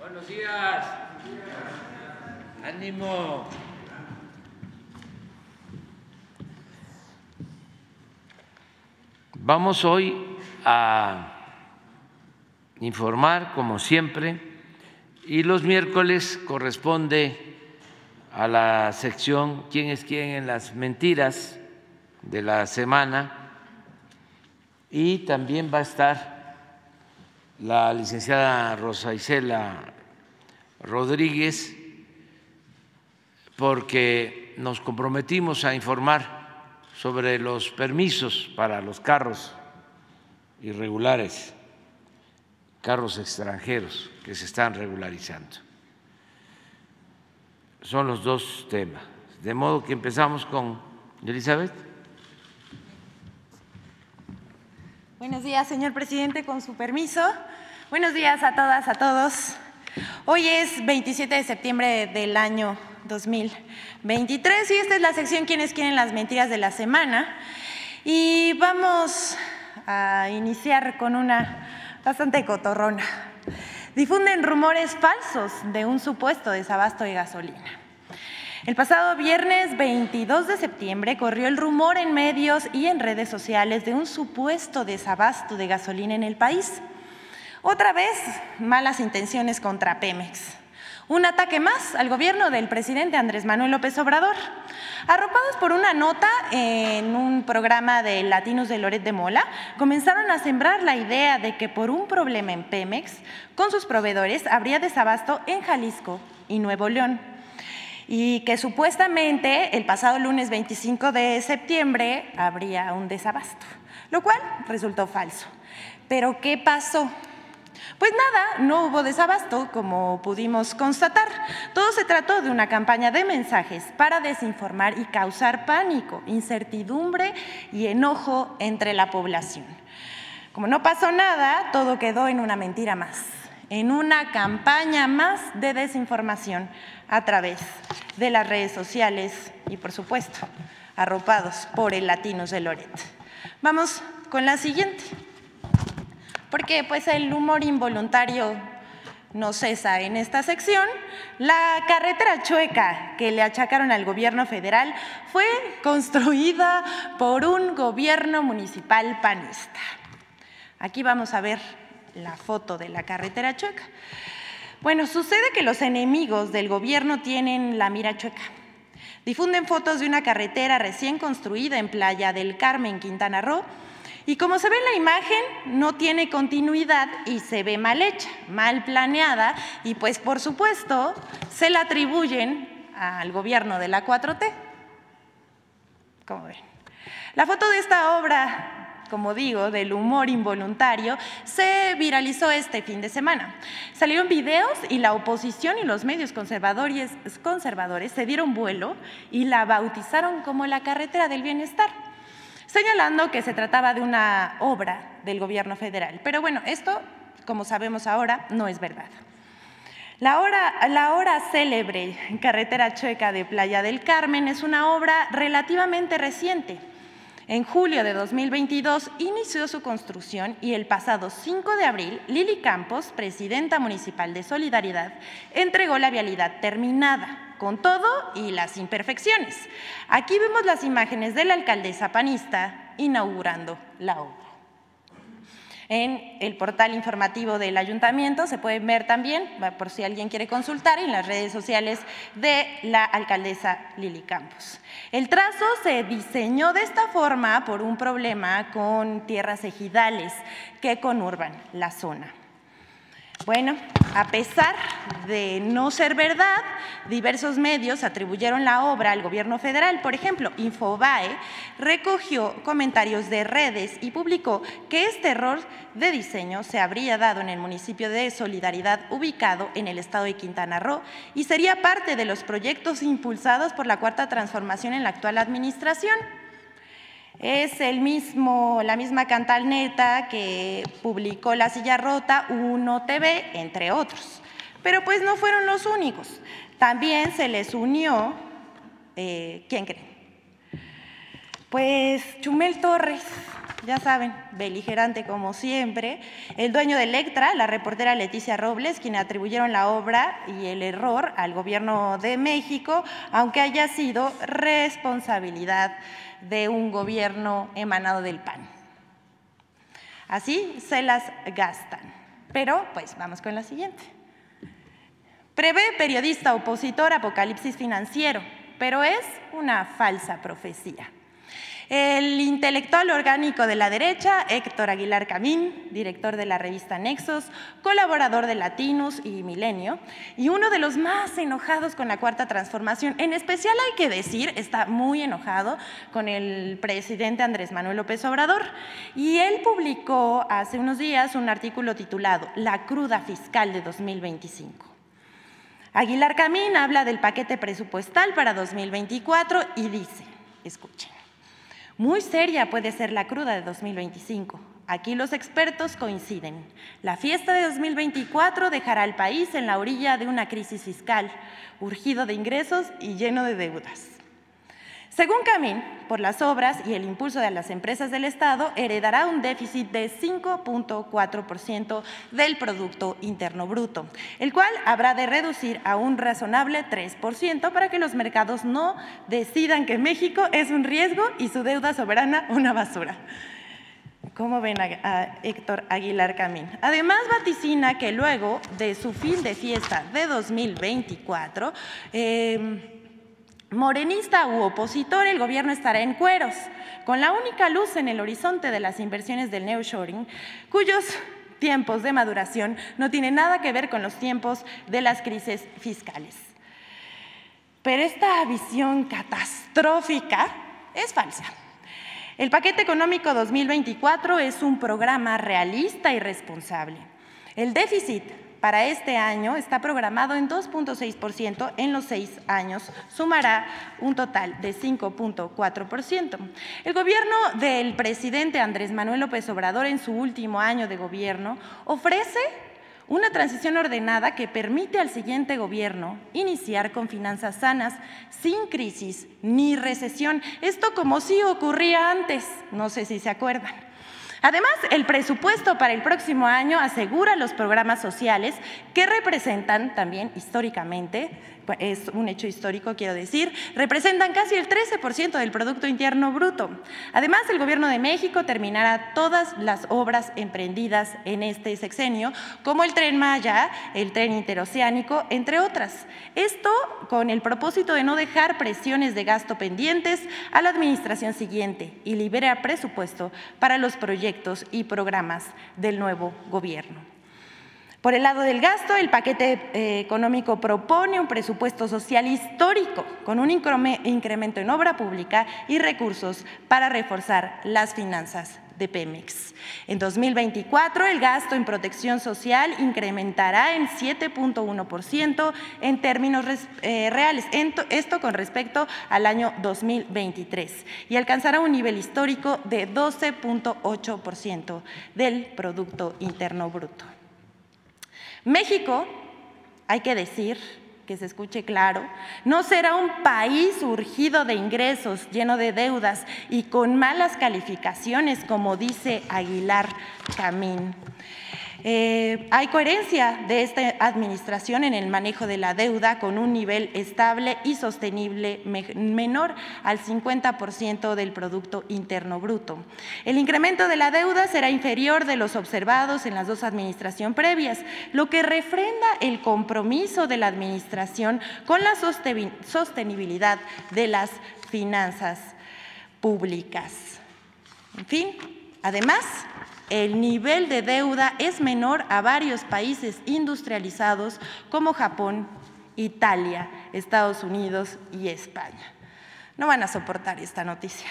Buenos días. Ánimo. Vamos hoy a informar, como siempre, y los miércoles corresponde a la sección ¿Quién es quién en las mentiras? de la semana y también va a estar la licenciada Rosa Isela Rodríguez porque nos comprometimos a informar sobre los permisos para los carros irregulares, carros extranjeros que se están regularizando. Son los dos temas. De modo que empezamos con Elizabeth. Buenos días, señor presidente, con su permiso. Buenos días a todas, a todos. Hoy es 27 de septiembre del año 2023 y esta es la sección Quienes quieren las mentiras de la semana. Y vamos a iniciar con una bastante cotorrona. Difunden rumores falsos de un supuesto desabasto de gasolina. El pasado viernes 22 de septiembre corrió el rumor en medios y en redes sociales de un supuesto desabasto de gasolina en el país. Otra vez, malas intenciones contra Pemex. Un ataque más al gobierno del presidente Andrés Manuel López Obrador. Arropados por una nota en un programa de Latinos de Loret de Mola, comenzaron a sembrar la idea de que por un problema en Pemex, con sus proveedores, habría desabasto en Jalisco y Nuevo León y que supuestamente el pasado lunes 25 de septiembre habría un desabasto, lo cual resultó falso. Pero ¿qué pasó? Pues nada, no hubo desabasto, como pudimos constatar. Todo se trató de una campaña de mensajes para desinformar y causar pánico, incertidumbre y enojo entre la población. Como no pasó nada, todo quedó en una mentira más, en una campaña más de desinformación a través de las redes sociales y, por supuesto, arropados por el Latinos de Loret. Vamos con la siguiente, porque pues el humor involuntario no cesa en esta sección. La carretera chueca que le achacaron al gobierno federal fue construida por un gobierno municipal panista. Aquí vamos a ver la foto de la carretera chueca. Bueno, sucede que los enemigos del gobierno tienen la mira chueca. Difunden fotos de una carretera recién construida en Playa del Carmen, Quintana Roo, y como se ve en la imagen, no tiene continuidad y se ve mal hecha, mal planeada, y pues por supuesto se la atribuyen al gobierno de la 4T. Como ven. La foto de esta obra como digo, del humor involuntario, se viralizó este fin de semana. Salieron videos y la oposición y los medios conservadores, conservadores se dieron vuelo y la bautizaron como la carretera del bienestar, señalando que se trataba de una obra del gobierno federal. Pero bueno, esto, como sabemos ahora, no es verdad. La hora, la hora célebre Carretera Chueca de Playa del Carmen es una obra relativamente reciente en julio de 2022 inició su construcción y el pasado 5 de abril, Lili Campos, presidenta municipal de Solidaridad, entregó la vialidad terminada, con todo y las imperfecciones. Aquí vemos las imágenes de la alcaldesa panista inaugurando la obra. En el portal informativo del ayuntamiento se pueden ver también, por si alguien quiere consultar, en las redes sociales de la alcaldesa Lili Campos. El trazo se diseñó de esta forma por un problema con tierras ejidales que conurban la zona. Bueno, a pesar de no ser verdad, diversos medios atribuyeron la obra al gobierno federal. Por ejemplo, Infobae recogió comentarios de redes y publicó que este error de diseño se habría dado en el municipio de Solidaridad ubicado en el estado de Quintana Roo y sería parte de los proyectos impulsados por la Cuarta Transformación en la actual administración. Es el mismo, la misma Cantal Neta que publicó La Silla Rota, Uno TV, entre otros. Pero pues no fueron los únicos. También se les unió, eh, ¿quién cree? Pues Chumel Torres, ya saben, beligerante como siempre, el dueño de Electra, la reportera Leticia Robles, quien atribuyeron la obra y el error al gobierno de México, aunque haya sido responsabilidad de un gobierno emanado del PAN. Así se las gastan. Pero, pues, vamos con la siguiente. Prevé periodista opositor apocalipsis financiero, pero es una falsa profecía. El intelectual orgánico de la derecha, Héctor Aguilar Camín, director de la revista Nexos, colaborador de Latinus y Milenio, y uno de los más enojados con la Cuarta Transformación. En especial hay que decir, está muy enojado con el presidente Andrés Manuel López Obrador. Y él publicó hace unos días un artículo titulado La cruda fiscal de 2025. Aguilar Camín habla del paquete presupuestal para 2024 y dice, escuchen. Muy seria puede ser la cruda de 2025. Aquí los expertos coinciden. La fiesta de 2024 dejará al país en la orilla de una crisis fiscal, urgido de ingresos y lleno de deudas. Según Camín, por las obras y el impulso de las empresas del Estado, heredará un déficit de 5.4% del Producto Interno Bruto, el cual habrá de reducir a un razonable 3% para que los mercados no decidan que México es un riesgo y su deuda soberana una basura. ¿Cómo ven a, Héctor Aguilar Camín? Además, vaticina que luego de su fin de fiesta de 2024, Morenista u opositor, el gobierno estará en cueros, con la única luz en el horizonte de las inversiones del nearshoring, cuyos tiempos de maduración no tienen nada que ver con los tiempos de las crisis fiscales. Pero esta visión catastrófica es falsa. El paquete económico 2024 es un programa realista y responsable. El déficit para este año está programado en 2.6% en los seis años, sumará un total de 5.4%. El gobierno del presidente Andrés Manuel López Obrador en su último año de gobierno ofrece una transición ordenada que permite al siguiente gobierno iniciar con finanzas sanas, sin crisis ni recesión. Esto como si ocurría antes, no sé si se acuerdan. Además, el presupuesto para el próximo año asegura los programas sociales que representan también históricamente es un hecho histórico, quiero decir, representan casi el 13% del Producto Interno Bruto. Además, el Gobierno de México terminará todas las obras emprendidas en este sexenio, como el Tren Maya, el Tren Interoceánico, entre otras. Esto con el propósito de no dejar presiones de gasto pendientes a la administración siguiente y liberar presupuesto para los proyectos y programas del nuevo gobierno. Por el lado del gasto, el paquete eh, económico propone un presupuesto social histórico con un incremento en obra pública y recursos para reforzar las finanzas de Pemex. En 2024, el gasto en protección social incrementará en 7.1% en términos eh, reales, esto con respecto al año 2023, y alcanzará un nivel histórico de 12.8% del Producto Interno Bruto. México, hay que decir, que se escuche claro, no será un país urgido de ingresos, lleno de deudas y con malas calificaciones, como dice Aguilar Camín. Eh, hay coherencia de esta administración en el manejo de la deuda con un nivel estable y sostenible menor al 50% del Producto Interno Bruto. El incremento de la deuda será inferior de los observados en las dos administraciones previas, lo que refrenda el compromiso de la administración con la sostenibilidad de las finanzas públicas. En fin, además, el nivel de deuda es menor a varios países industrializados como Japón, Italia, Estados Unidos y España. No van a soportar esta noticia.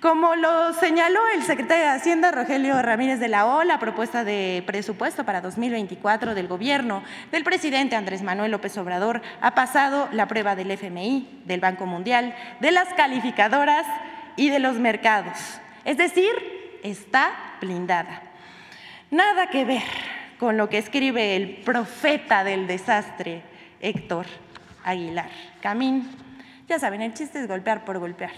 Como lo señaló el secretario de Hacienda, Rogelio Ramírez de la O, la propuesta de presupuesto para 2024 del gobierno del presidente Andrés Manuel López Obrador ha pasado la prueba del FMI, del Banco Mundial, de las calificadoras y de los mercados. Es decir, está blindada. Nada que ver con lo que escribe el profeta del desastre, Héctor Aguilar. Camín, ya saben, el chiste es golpear por golpear.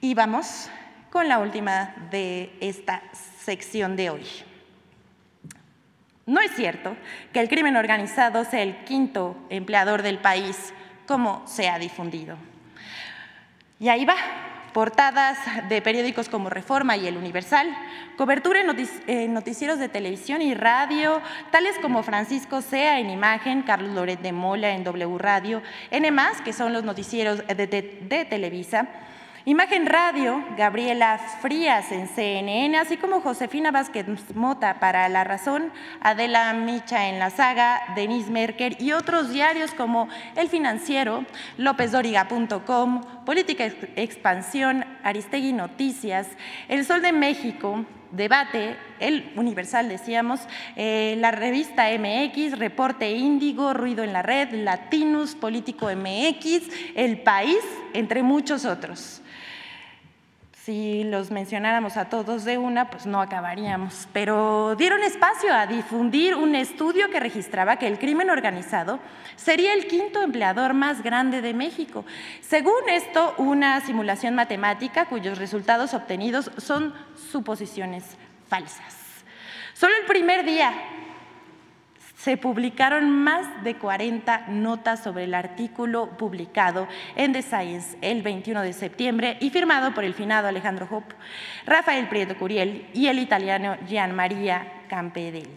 Y vamos con la última de esta sección de hoy. No es cierto que el crimen organizado sea el quinto empleador del país, como se ha difundido. Y ahí va, portadas de periódicos como Reforma y El Universal, cobertura en noticieros de televisión y radio, tales como Francisco Sea en Imagen, Carlos Loret de Mola en W Radio, N+, que son los noticieros de Televisa, Imagen Radio, Gabriela Frías en CNN, así como Josefina Vázquez Mota para La Razón, Adela Micha en La Saga, Denise Merker y otros diarios como El Financiero, LópezDoriga.com, Política Expansión, Aristegui Noticias, El Sol de México, Debate, El Universal decíamos, eh, la revista MX, Reporte Índigo, Ruido en la Red, Latinus, Político MX, El País, entre muchos otros si los mencionáramos a todos de una, pues no acabaríamos. Pero dieron espacio a difundir un estudio que registraba que el crimen organizado sería el quinto empleador más grande de México. Según esto, una simulación matemática cuyos resultados obtenidos son suposiciones falsas. Solo el primer día se publicaron más de 40 notas sobre el artículo publicado en The Science el 21 de septiembre y firmado por el finado Alejandro Hope, Rafael Prieto Curiel y el italiano Gian Maria Campedelli.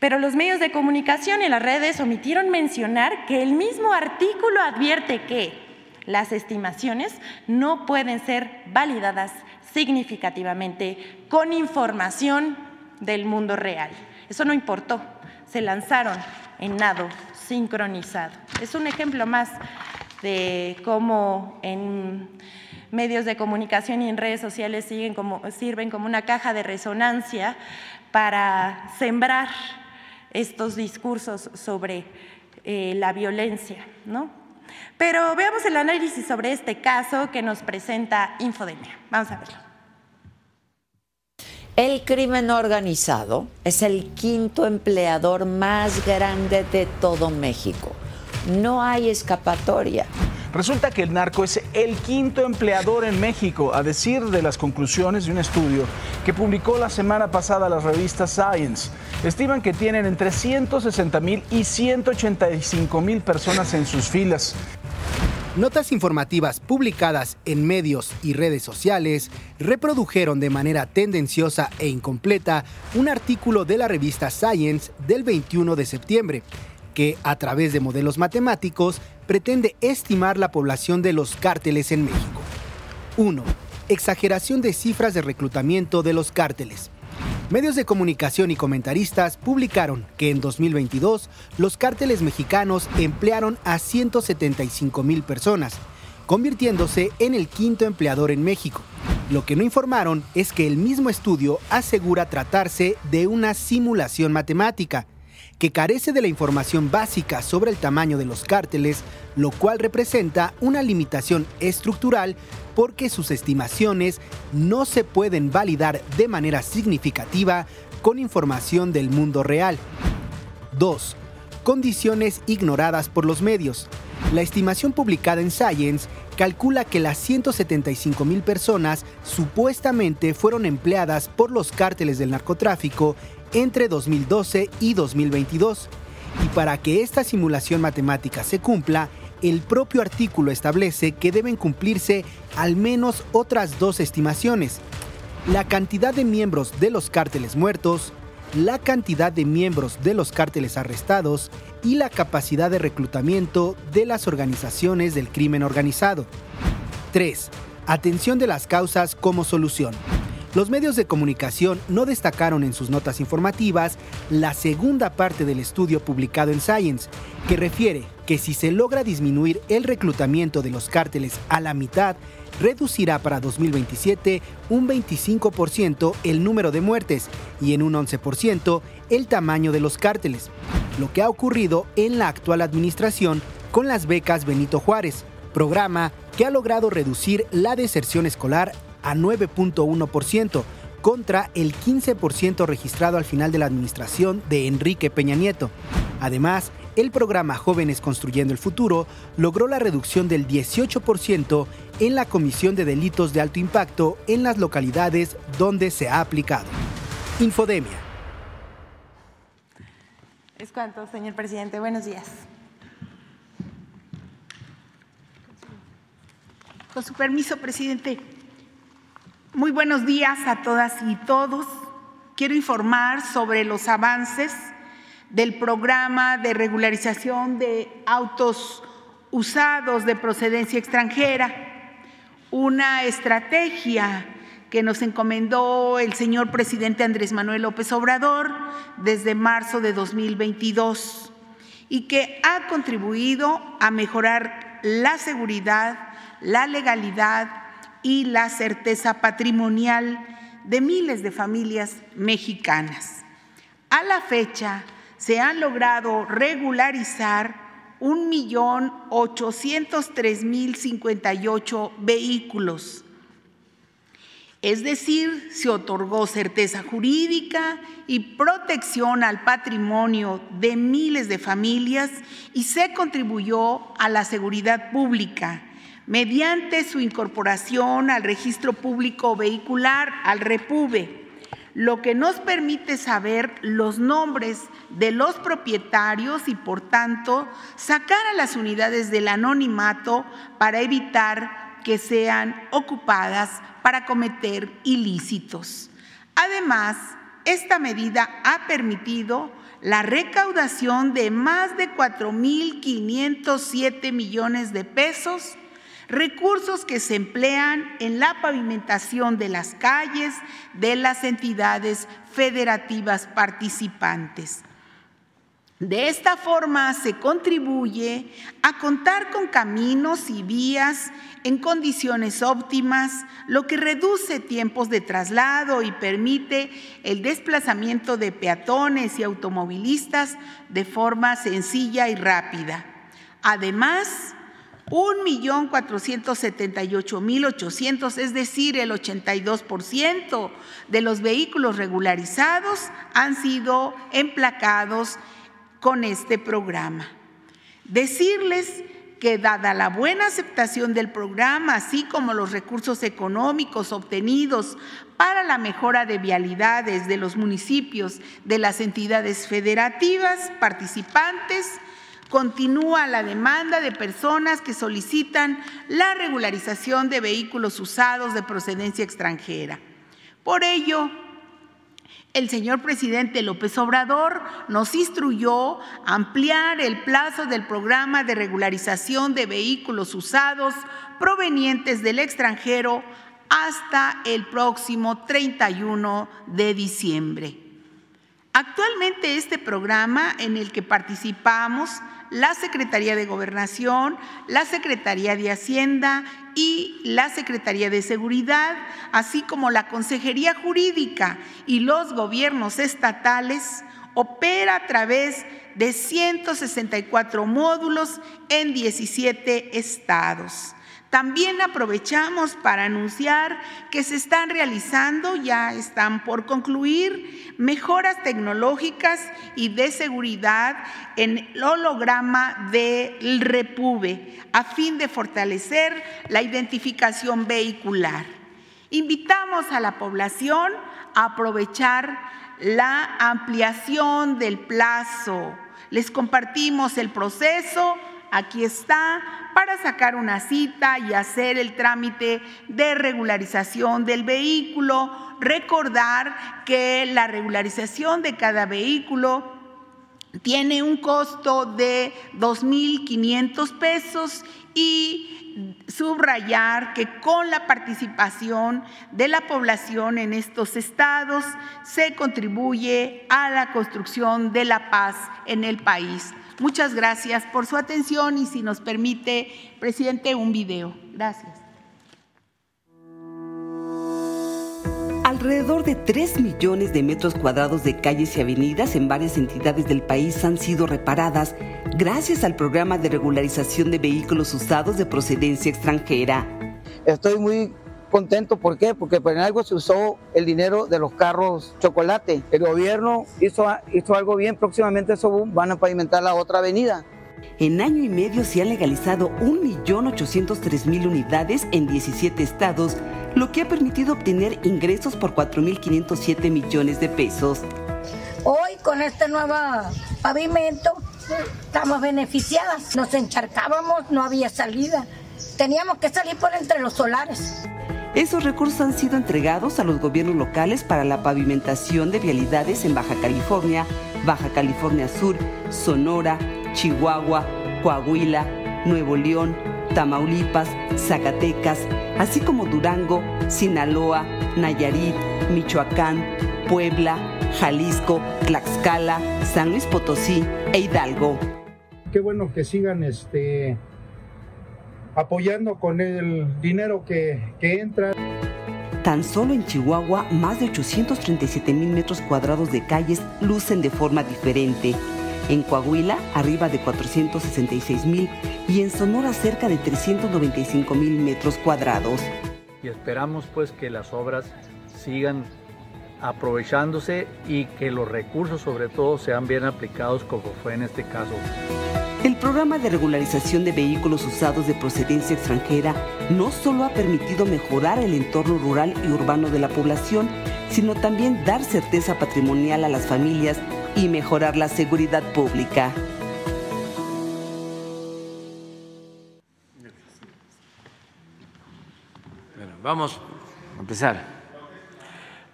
Pero los medios de comunicación y las redes omitieron mencionar que el mismo artículo advierte que las estimaciones no pueden ser validadas significativamente con información del mundo real. Eso no importó se lanzaron en nado sincronizado. Es un ejemplo más de cómo en medios de comunicación y en redes sociales siguen como, sirven como una caja de resonancia para sembrar estos discursos sobre eh, la violencia. ¿no? Pero veamos el análisis sobre este caso que nos presenta Infodemia. Vamos a verlo. El crimen organizado es el quinto empleador más grande de todo México. No hay escapatoria. Resulta que el narco es el quinto empleador en México, a decir de las conclusiones de un estudio que publicó la semana pasada la revista Science. Estiman que tienen entre 160 mil y 185 mil personas en sus filas. Notas informativas publicadas en medios y redes sociales reprodujeron de manera tendenciosa e incompleta un artículo de la revista Science del 21 de septiembre, que a través de modelos matemáticos pretende estimar la población de los cárteles en México. 1. Exageración de cifras de reclutamiento de los cárteles. Medios de comunicación y comentaristas publicaron que en 2022 los cárteles mexicanos emplearon a 175 mil personas, convirtiéndose en el quinto empleador en México. Lo que no informaron es que el mismo estudio asegura tratarse de una simulación matemática, que carece de la información básica sobre el tamaño de los cárteles, lo cual representa una limitación estructural porque sus estimaciones no se pueden validar de manera significativa con información del mundo real. 2. Condiciones ignoradas por los medios. La estimación publicada en Science calcula que las 175 mil personas supuestamente fueron empleadas por los cárteles del narcotráfico entre 2012 y 2022. Y para que esta simulación matemática se cumpla, el propio artículo establece que deben cumplirse al menos otras dos estimaciones. La cantidad de miembros de los cárteles muertos, la cantidad de miembros de los cárteles arrestados y la capacidad de reclutamiento de las organizaciones del crimen organizado. 3. Atención de las causas como solución. Los medios de comunicación no destacaron en sus notas informativas la segunda parte del estudio publicado en Science, que refiere que si se logra disminuir el reclutamiento de los cárteles a la mitad, reducirá para 2027 un 25% el número de muertes y en un 11% el tamaño de los cárteles, lo que ha ocurrido en la actual administración con las becas Benito Juárez, programa que ha logrado reducir la deserción escolar a 9.1% contra el 15% registrado al final de la administración de Enrique Peña Nieto. Además, el programa Jóvenes Construyendo el Futuro logró la reducción del 18% en la comisión de delitos de alto impacto en las localidades donde se ha aplicado. Infodemia. Es cuanto, señor presidente. Buenos días. Con su permiso, presidente. Muy buenos días a todas y todos. Quiero informar sobre los avances del programa de regularización de autos usados de procedencia extranjera, una estrategia que nos encomendó el señor presidente Andrés Manuel López Obrador desde marzo de 2022 y que ha contribuido a mejorar la seguridad, la legalidad y la certeza patrimonial de miles de familias mexicanas. A la fecha, se han logrado regularizar 1.803.058 vehículos. Es decir, se otorgó certeza jurídica y protección al patrimonio de miles de familias y se contribuyó a la seguridad pública mediante su incorporación al registro público vehicular, al REPUBE lo que nos permite saber los nombres de los propietarios y por tanto sacar a las unidades del anonimato para evitar que sean ocupadas para cometer ilícitos. Además, esta medida ha permitido la recaudación de más de 4.507 millones de pesos recursos que se emplean en la pavimentación de las calles de las entidades federativas participantes. De esta forma se contribuye a contar con caminos y vías en condiciones óptimas, lo que reduce tiempos de traslado y permite el desplazamiento de peatones y automovilistas de forma sencilla y rápida. Además, 1.478.800, es decir, el 82% de los vehículos regularizados han sido emplacados con este programa. Decirles que dada la buena aceptación del programa, así como los recursos económicos obtenidos para la mejora de vialidades de los municipios de las entidades federativas participantes, Continúa la demanda de personas que solicitan la regularización de vehículos usados de procedencia extranjera. Por ello, el señor presidente López Obrador nos instruyó ampliar el plazo del programa de regularización de vehículos usados provenientes del extranjero hasta el próximo 31 de diciembre. Actualmente este programa en el que participamos la Secretaría de Gobernación, la Secretaría de Hacienda y la Secretaría de Seguridad, así como la Consejería Jurídica y los gobiernos estatales, opera a través de 164 módulos en 17 estados. También aprovechamos para anunciar que se están realizando, ya están por concluir, mejoras tecnológicas y de seguridad en el holograma del Repube a fin de fortalecer la identificación vehicular. Invitamos a la población a aprovechar la ampliación del plazo. Les compartimos el proceso Aquí está para sacar una cita y hacer el trámite de regularización del vehículo. Recordar que la regularización de cada vehículo tiene un costo de 2.500 pesos y subrayar que con la participación de la población en estos estados se contribuye a la construcción de la paz en el país. Muchas gracias por su atención y si nos permite, presidente, un video. Gracias. Alrededor de 3 millones de metros cuadrados de calles y avenidas en varias entidades del país han sido reparadas gracias al programa de regularización de vehículos usados de procedencia extranjera. Estoy muy contento, ¿por qué? Porque por algo se usó el dinero de los carros chocolate. El gobierno hizo, hizo algo bien, próximamente eso van a pavimentar la otra avenida. En año y medio se han legalizado 1.803.000 unidades en 17 estados, lo que ha permitido obtener ingresos por 4.507 millones de pesos. Hoy con este nuevo pavimento estamos beneficiadas. Nos encharcábamos, no había salida. Teníamos que salir por entre los solares. Esos recursos han sido entregados a los gobiernos locales para la pavimentación de vialidades en Baja California, Baja California Sur, Sonora, Chihuahua, Coahuila, Nuevo León, Tamaulipas, Zacatecas, así como Durango, Sinaloa, Nayarit, Michoacán, Puebla, Jalisco, Tlaxcala, San Luis Potosí e Hidalgo. Qué bueno que sigan este apoyando con el dinero que, que entra. Tan solo en Chihuahua, más de 837 mil metros cuadrados de calles lucen de forma diferente. En Coahuila, arriba de 466 mil y en Sonora, cerca de 395 mil metros cuadrados. Y esperamos pues que las obras sigan aprovechándose y que los recursos sobre todo sean bien aplicados como fue en este caso. El programa de regularización de vehículos usados de procedencia extranjera no solo ha permitido mejorar el entorno rural y urbano de la población, sino también dar certeza patrimonial a las familias y mejorar la seguridad pública. vamos a empezar.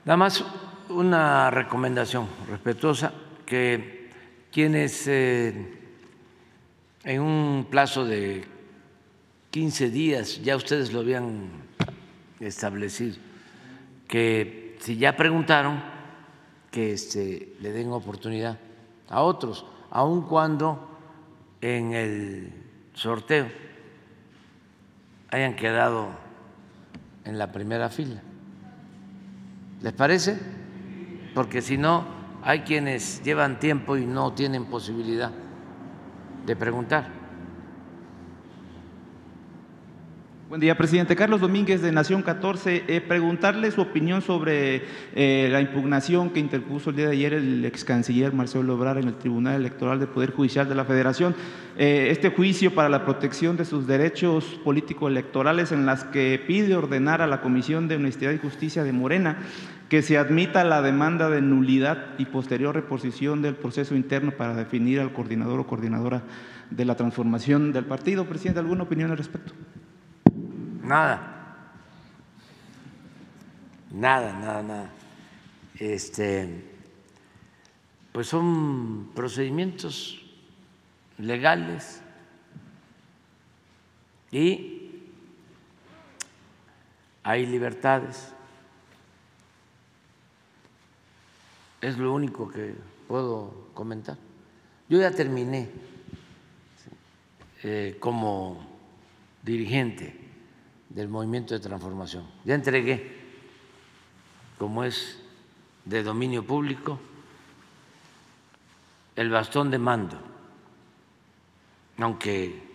Nada más una recomendación respetuosa que quienes eh, en un plazo de 15 días, ya ustedes lo habían establecido, que si ya preguntaron, que este, le den oportunidad a otros, aun cuando en el sorteo hayan quedado en la primera fila. ¿Les parece? Porque si no, hay quienes llevan tiempo y no tienen posibilidad de preguntar. Buen día, presidente. Carlos Domínguez de Nación 14. Eh, preguntarle su opinión sobre eh, la impugnación que interpuso el día de ayer el ex canciller Marcelo Obrar en el Tribunal Electoral del Poder Judicial de la Federación. Eh, este juicio para la protección de sus derechos político-electorales en las que pide ordenar a la Comisión de Honestidad y Justicia de Morena que se admita la demanda de nulidad y posterior reposición del proceso interno para definir al coordinador o coordinadora de la transformación del partido. Presidente, ¿alguna opinión al respecto? Nada. Nada, nada, nada. Este, pues son procedimientos legales y hay libertades. Es lo único que puedo comentar. Yo ya terminé eh, como dirigente del movimiento de transformación. Ya entregué, como es de dominio público, el bastón de mando, aunque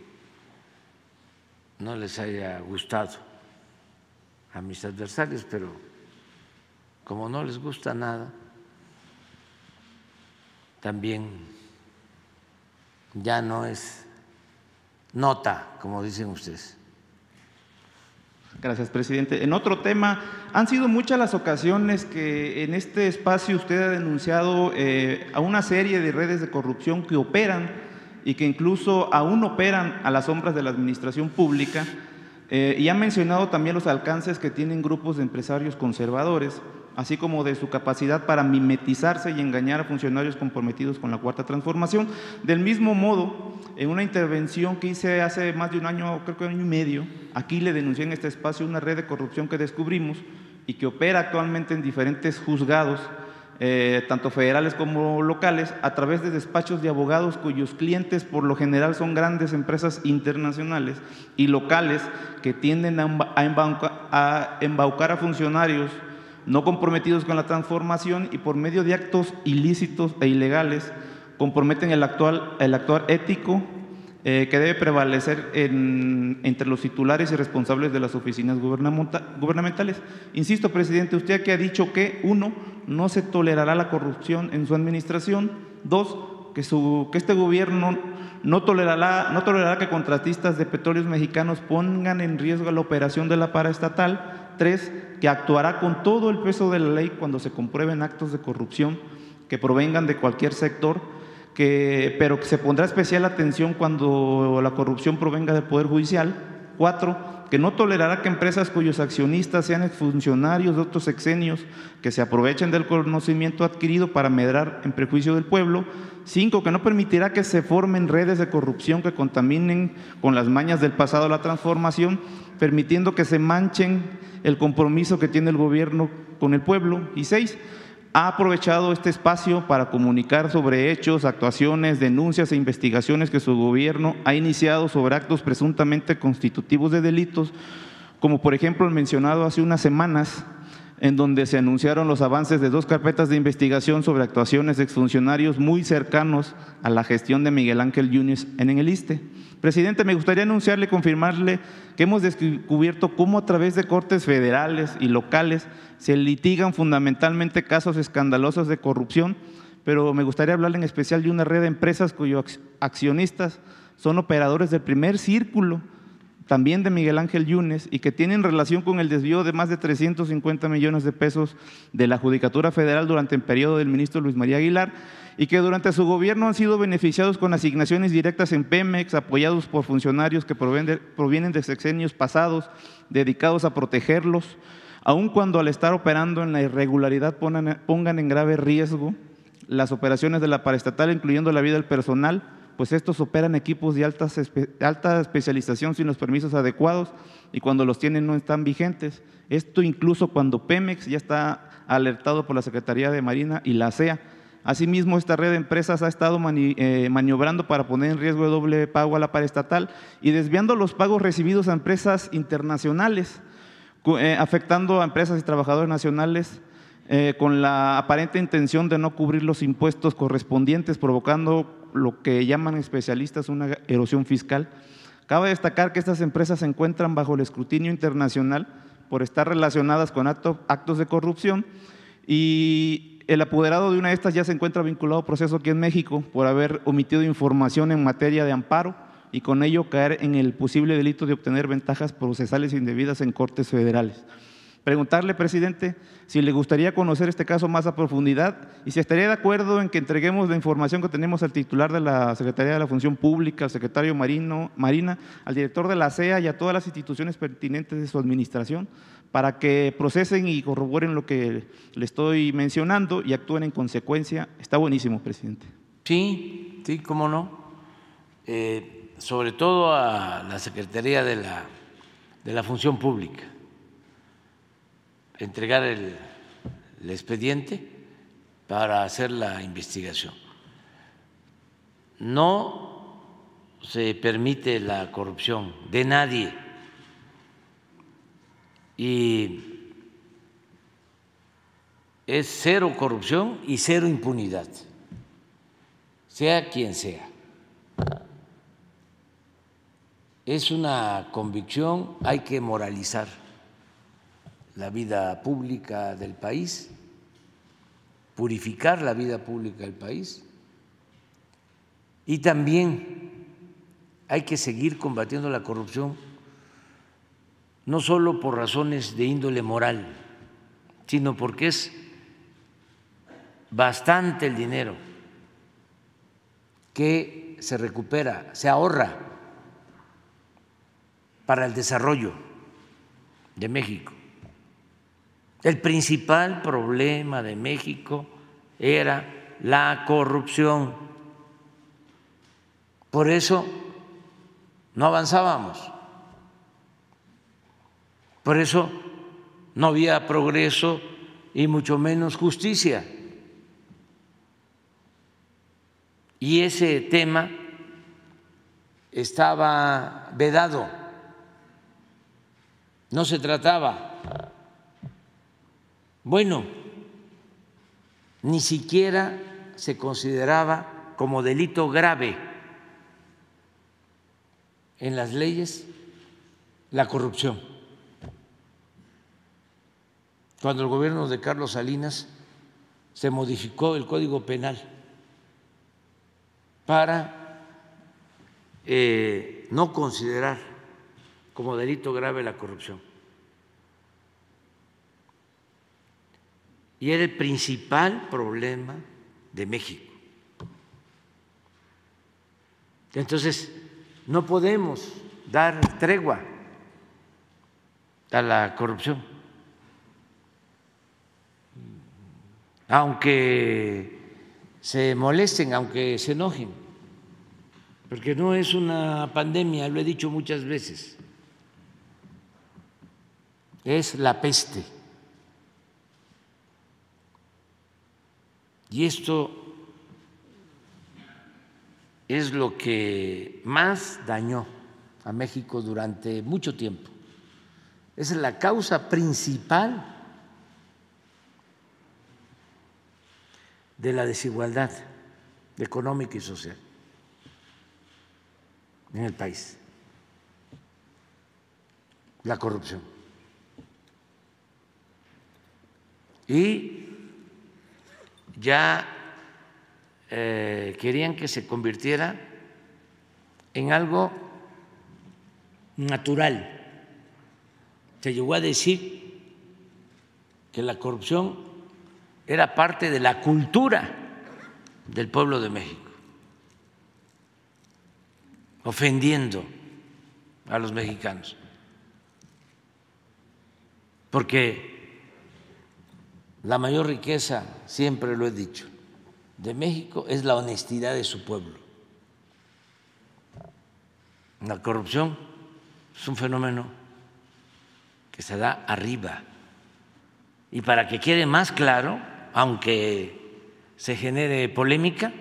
no les haya gustado a mis adversarios, pero como no les gusta nada, también ya no es nota, como dicen ustedes. Gracias, presidente. En otro tema, han sido muchas las ocasiones que en este espacio usted ha denunciado eh, a una serie de redes de corrupción que operan y que incluso aún operan a las sombras de la administración pública. Eh, y ha mencionado también los alcances que tienen grupos de empresarios conservadores así como de su capacidad para mimetizarse y engañar a funcionarios comprometidos con la cuarta transformación. Del mismo modo, en una intervención que hice hace más de un año, creo que un año y medio, aquí le denuncié en este espacio una red de corrupción que descubrimos y que opera actualmente en diferentes juzgados, eh, tanto federales como locales, a través de despachos de abogados cuyos clientes por lo general son grandes empresas internacionales y locales que tienden a embaucar a funcionarios no comprometidos con la transformación y por medio de actos ilícitos e ilegales comprometen el, actual, el actuar ético, eh, que debe prevalecer entre los titulares y responsables de las oficinas gubernamentales. Insisto, presidente, usted que ha dicho que, uno, no se tolerará la corrupción en su administración, dos, que, su, que este gobierno no tolerará, no tolerará que contratistas de petróleos mexicanos pongan en riesgo la operación de la paraestatal, tres, que actuará con todo el peso de la ley cuando se comprueben actos de corrupción que provengan de cualquier sector, que, pero que se pondrá especial atención cuando la corrupción provenga del Poder Judicial. Cuatro, que no tolerará que empresas cuyos accionistas sean funcionarios de otros sexenios que se aprovechen del conocimiento adquirido para medrar en prejuicio del pueblo. Cinco, que no permitirá que se formen redes de corrupción que contaminen con las mañas del pasado la transformación, permitiendo que se manchen el compromiso que tiene el gobierno con el pueblo. Y seis, ha aprovechado este espacio para comunicar sobre hechos, actuaciones, denuncias e investigaciones que su gobierno ha iniciado sobre actos presuntamente constitutivos de delitos, como por ejemplo el mencionado hace unas semanas, en donde se anunciaron los avances de dos carpetas de investigación sobre actuaciones de exfuncionarios muy cercanos a la gestión de Miguel Ángel Yunes en el ISTE. Presidente, me gustaría anunciarle, confirmarle que hemos descubierto cómo a través de cortes federales y locales se litigan fundamentalmente casos escandalosos de corrupción, pero me gustaría hablarle en especial de una red de empresas cuyos accionistas son operadores del primer círculo, también de Miguel Ángel Yunes, y que tienen relación con el desvío de más de 350 millones de pesos de la Judicatura Federal durante el periodo del ministro Luis María Aguilar y que durante su gobierno han sido beneficiados con asignaciones directas en Pemex, apoyados por funcionarios que provienen de sexenios pasados, dedicados a protegerlos, aun cuando al estar operando en la irregularidad pongan en grave riesgo las operaciones de la paraestatal, incluyendo la vida del personal, pues estos operan equipos de alta, especialización sin los permisos adecuados y cuando los tienen no están vigentes. Esto incluso cuando Pemex ya está alertado por la Secretaría de Marina y la CEA Asimismo, esta red de empresas ha estado eh, maniobrando para poner en riesgo de doble pago a la paraestatal y desviando los pagos recibidos a empresas internacionales, eh, afectando a empresas y trabajadores nacionales eh, con la aparente intención de no cubrir los impuestos correspondientes, provocando lo que llaman especialistas una erosión fiscal. Cabe destacar que estas empresas se encuentran bajo el escrutinio internacional por estar relacionadas con actos de corrupción y el apoderado de una de estas ya se encuentra vinculado a proceso aquí en México por haber omitido información en materia de amparo y con ello caer en el posible delito de obtener ventajas procesales indebidas en cortes federales. Preguntarle, presidente, si le gustaría conocer este caso más a profundidad y si estaría de acuerdo en que entreguemos la información que tenemos al titular de la Secretaría de la Función Pública, al secretario Marino, Marina, al director de la CEA y a todas las instituciones pertinentes de su administración para que procesen y corroboren lo que le estoy mencionando y actúen en consecuencia. Está buenísimo, presidente. Sí, sí, cómo no. Eh, sobre todo a la Secretaría de la, de la Función Pública. Entregar el, expediente para hacer la investigación. No se permite la corrupción de nadie y es cero corrupción y cero impunidad, sea quien sea. Es una convicción, hay que moralizar la vida pública del país, purificar la vida pública del país y también hay que seguir combatiendo la corrupción no solo por razones de índole moral, sino porque es bastante el dinero que se recupera, se ahorra para el desarrollo de México. El principal problema de México era la corrupción. Por eso no avanzábamos. Por eso no había progreso y mucho menos justicia. Y ese tema estaba vedado, no se trataba. Bueno, ni siquiera se consideraba como delito grave en las leyes la corrupción. Cuando el gobierno de Carlos Salinas se modificó el Código Penal para eh, no considerar como delito grave la corrupción. Y era el principal problema de México. Entonces, no podemos dar tregua a la corrupción. Aunque se molesten, aunque se enojen, porque no es una pandemia, lo he dicho muchas veces, es la peste. Y esto es lo que más dañó a México durante mucho tiempo. Es la causa principal de la desigualdad económica y social en el país, la corrupción. Y ya eh, querían que se convirtiera en algo natural. Se llegó a decir que la corrupción era parte de la cultura del pueblo de México, ofendiendo a los mexicanos. Porque la mayor riqueza, siempre lo he dicho, de México es la honestidad de su pueblo. La corrupción es un fenómeno que se da arriba. Y para que quede más claro, aunque se genere polémica,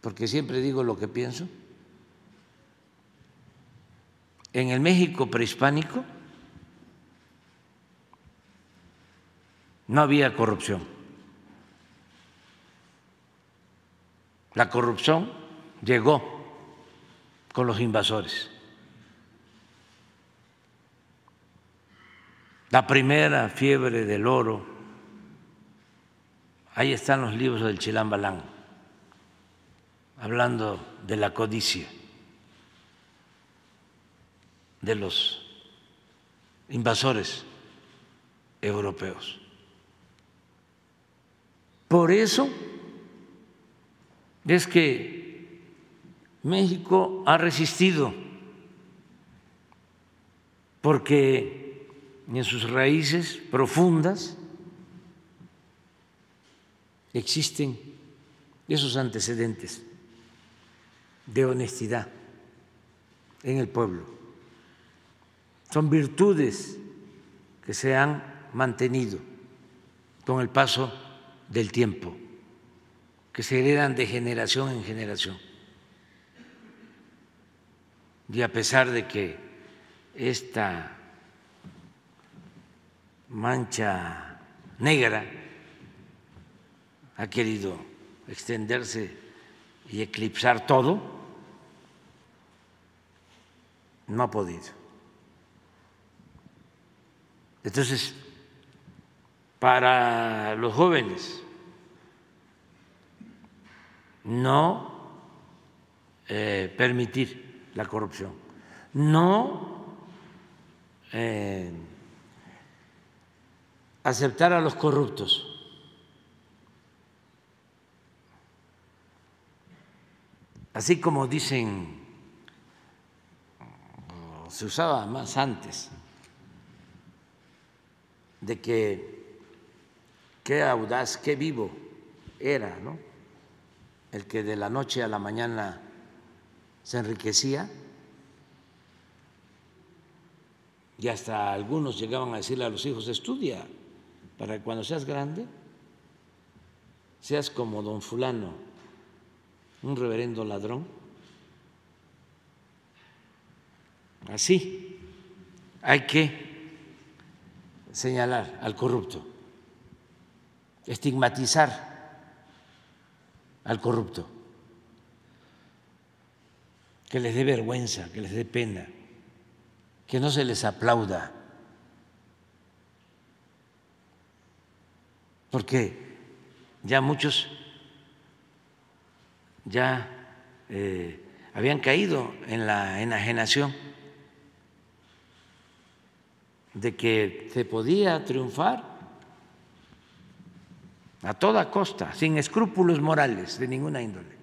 porque siempre digo lo que pienso, en el México prehispánico no había corrupción. La corrupción llegó con los invasores. la primera fiebre del oro, ahí están los libros del Chilambalán, hablando de la codicia de los invasores europeos. Por eso es que México ha resistido, porque en sus raíces profundas existen esos antecedentes de honestidad en el pueblo. Son virtudes que se han mantenido con el paso del tiempo, que se heredan de generación en generación. Y a pesar de que esta mancha negra ha querido extenderse y eclipsar todo, no ha podido. Entonces, para los jóvenes, no eh, permitir la corrupción, no eh, aceptar a los corruptos. Así como dicen, se usaba más antes, de que qué audaz, qué vivo era, ¿no? El que de la noche a la mañana se enriquecía y hasta algunos llegaban a decirle a los hijos, estudia, para que cuando seas grande seas como don fulano, un reverendo ladrón. Así hay que señalar al corrupto, estigmatizar al corrupto. que les dé vergüenza, que les dé pena, que no se les aplauda. Porque ya muchos ya eh, habían caído en la enajenación de que se podía triunfar a toda costa, sin escrúpulos morales de ninguna índole.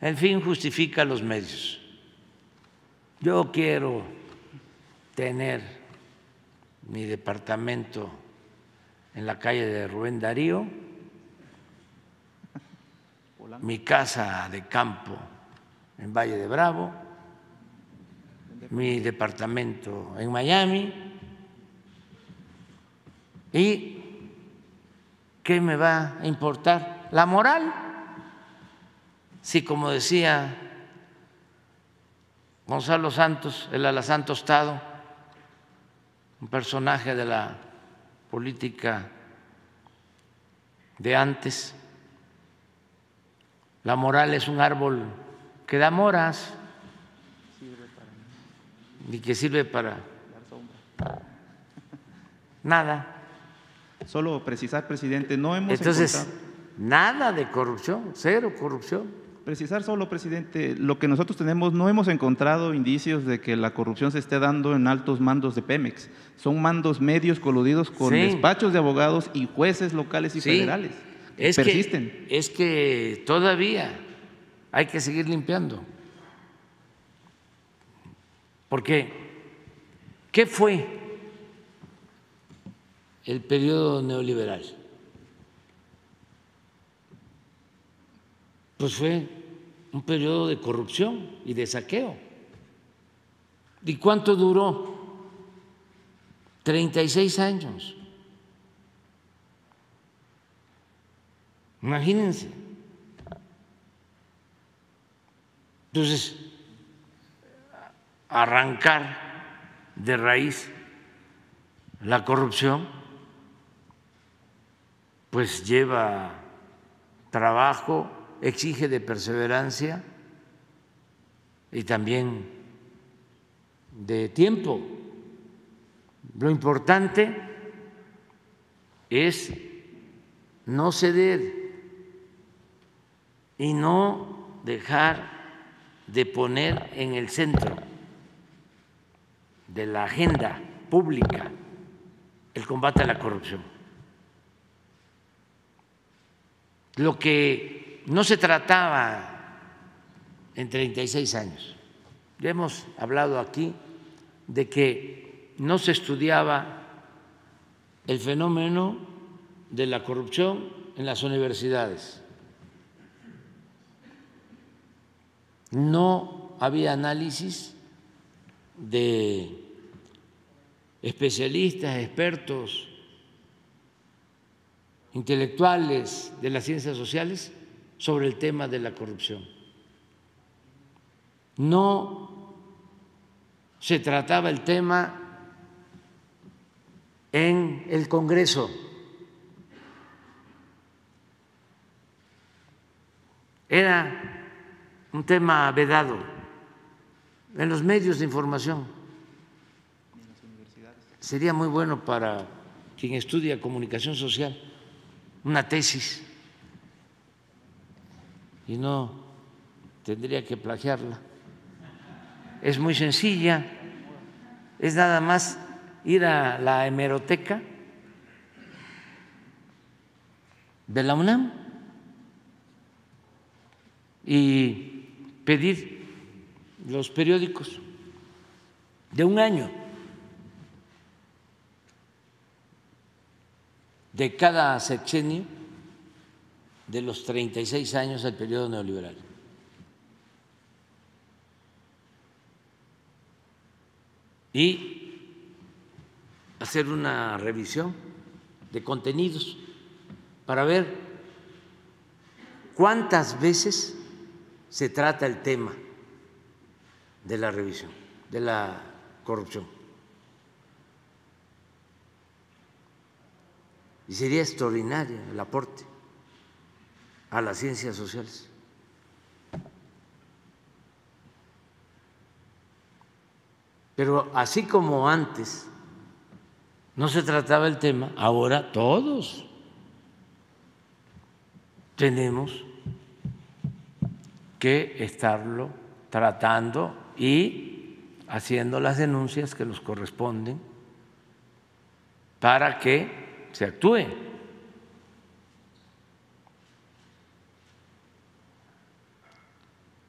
El fin justifica los medios. Yo quiero tener mi departamento en la calle de Rubén Darío, mi casa de campo en Valle de Bravo, mi departamento en Miami y ¿qué me va a importar? La moral. Si como decía Gonzalo Santos, el alazán tostado, un personaje de la política de antes, la moral es un árbol que da moras y que sirve para nada. Solo precisar, presidente, no hemos Entonces, nada de corrupción, cero corrupción. Precisar solo, presidente, lo que nosotros tenemos, no hemos encontrado indicios de que la corrupción se esté dando en altos mandos de Pemex. Son mandos medios coludidos con despachos de abogados y jueces locales y federales. Es Persisten. es que todavía hay que seguir limpiando. Porque, ¿qué fue el periodo neoliberal? pues fue un periodo de corrupción y de saqueo. ¿Y cuánto duró? 36 años. Imagínense. Entonces, arrancar de raíz la corrupción, pues lleva trabajo, exige de perseverancia y también de tiempo. Lo importante es no ceder y no dejar de poner en el centro de la agenda pública el combate a la corrupción. Lo que no se trataba en 36 años. Ya hemos hablado aquí de que no se estudiaba el fenómeno de la corrupción en las universidades. No había análisis de especialistas, expertos, intelectuales de las ciencias sociales sobre el tema de la corrupción. No se trataba el tema en el Congreso. Era un tema vedado en los medios de información. Sería muy bueno para quien estudia comunicación social una tesis. Y no tendría que plagiarla. Es muy sencilla, es nada más ir a la hemeroteca de la UNAM y pedir los periódicos de un año de cada sexenio de los 36 años del periodo neoliberal. Y hacer una revisión de contenidos para ver cuántas veces se trata el tema de la revisión, de la corrupción. Y sería extraordinario el aporte a las ciencias sociales. Pero así como antes no se trataba el tema, ahora todos tenemos que estarlo tratando y haciendo las denuncias que nos corresponden para que se actúe.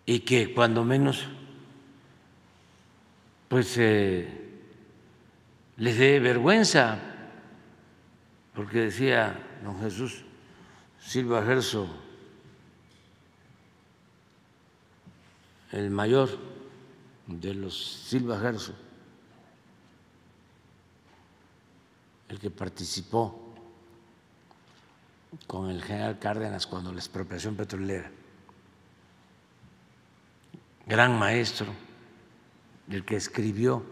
Y que cuando menos pues eh, les dé vergüenza, porque decía don Jesús Silva Gerso, el mayor de los Silva Gerso, el que participó con el general Cárdenas cuando la expropiación petrolera, gran maestro el que escribió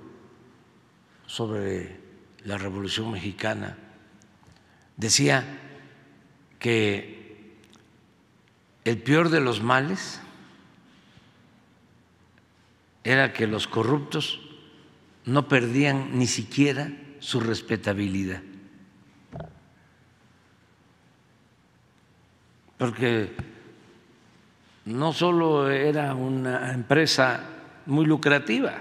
sobre la Revolución Mexicana, decía que el peor de los males era que los corruptos no perdían ni siquiera su respetabilidad. Porque no solo era una empresa muy lucrativa,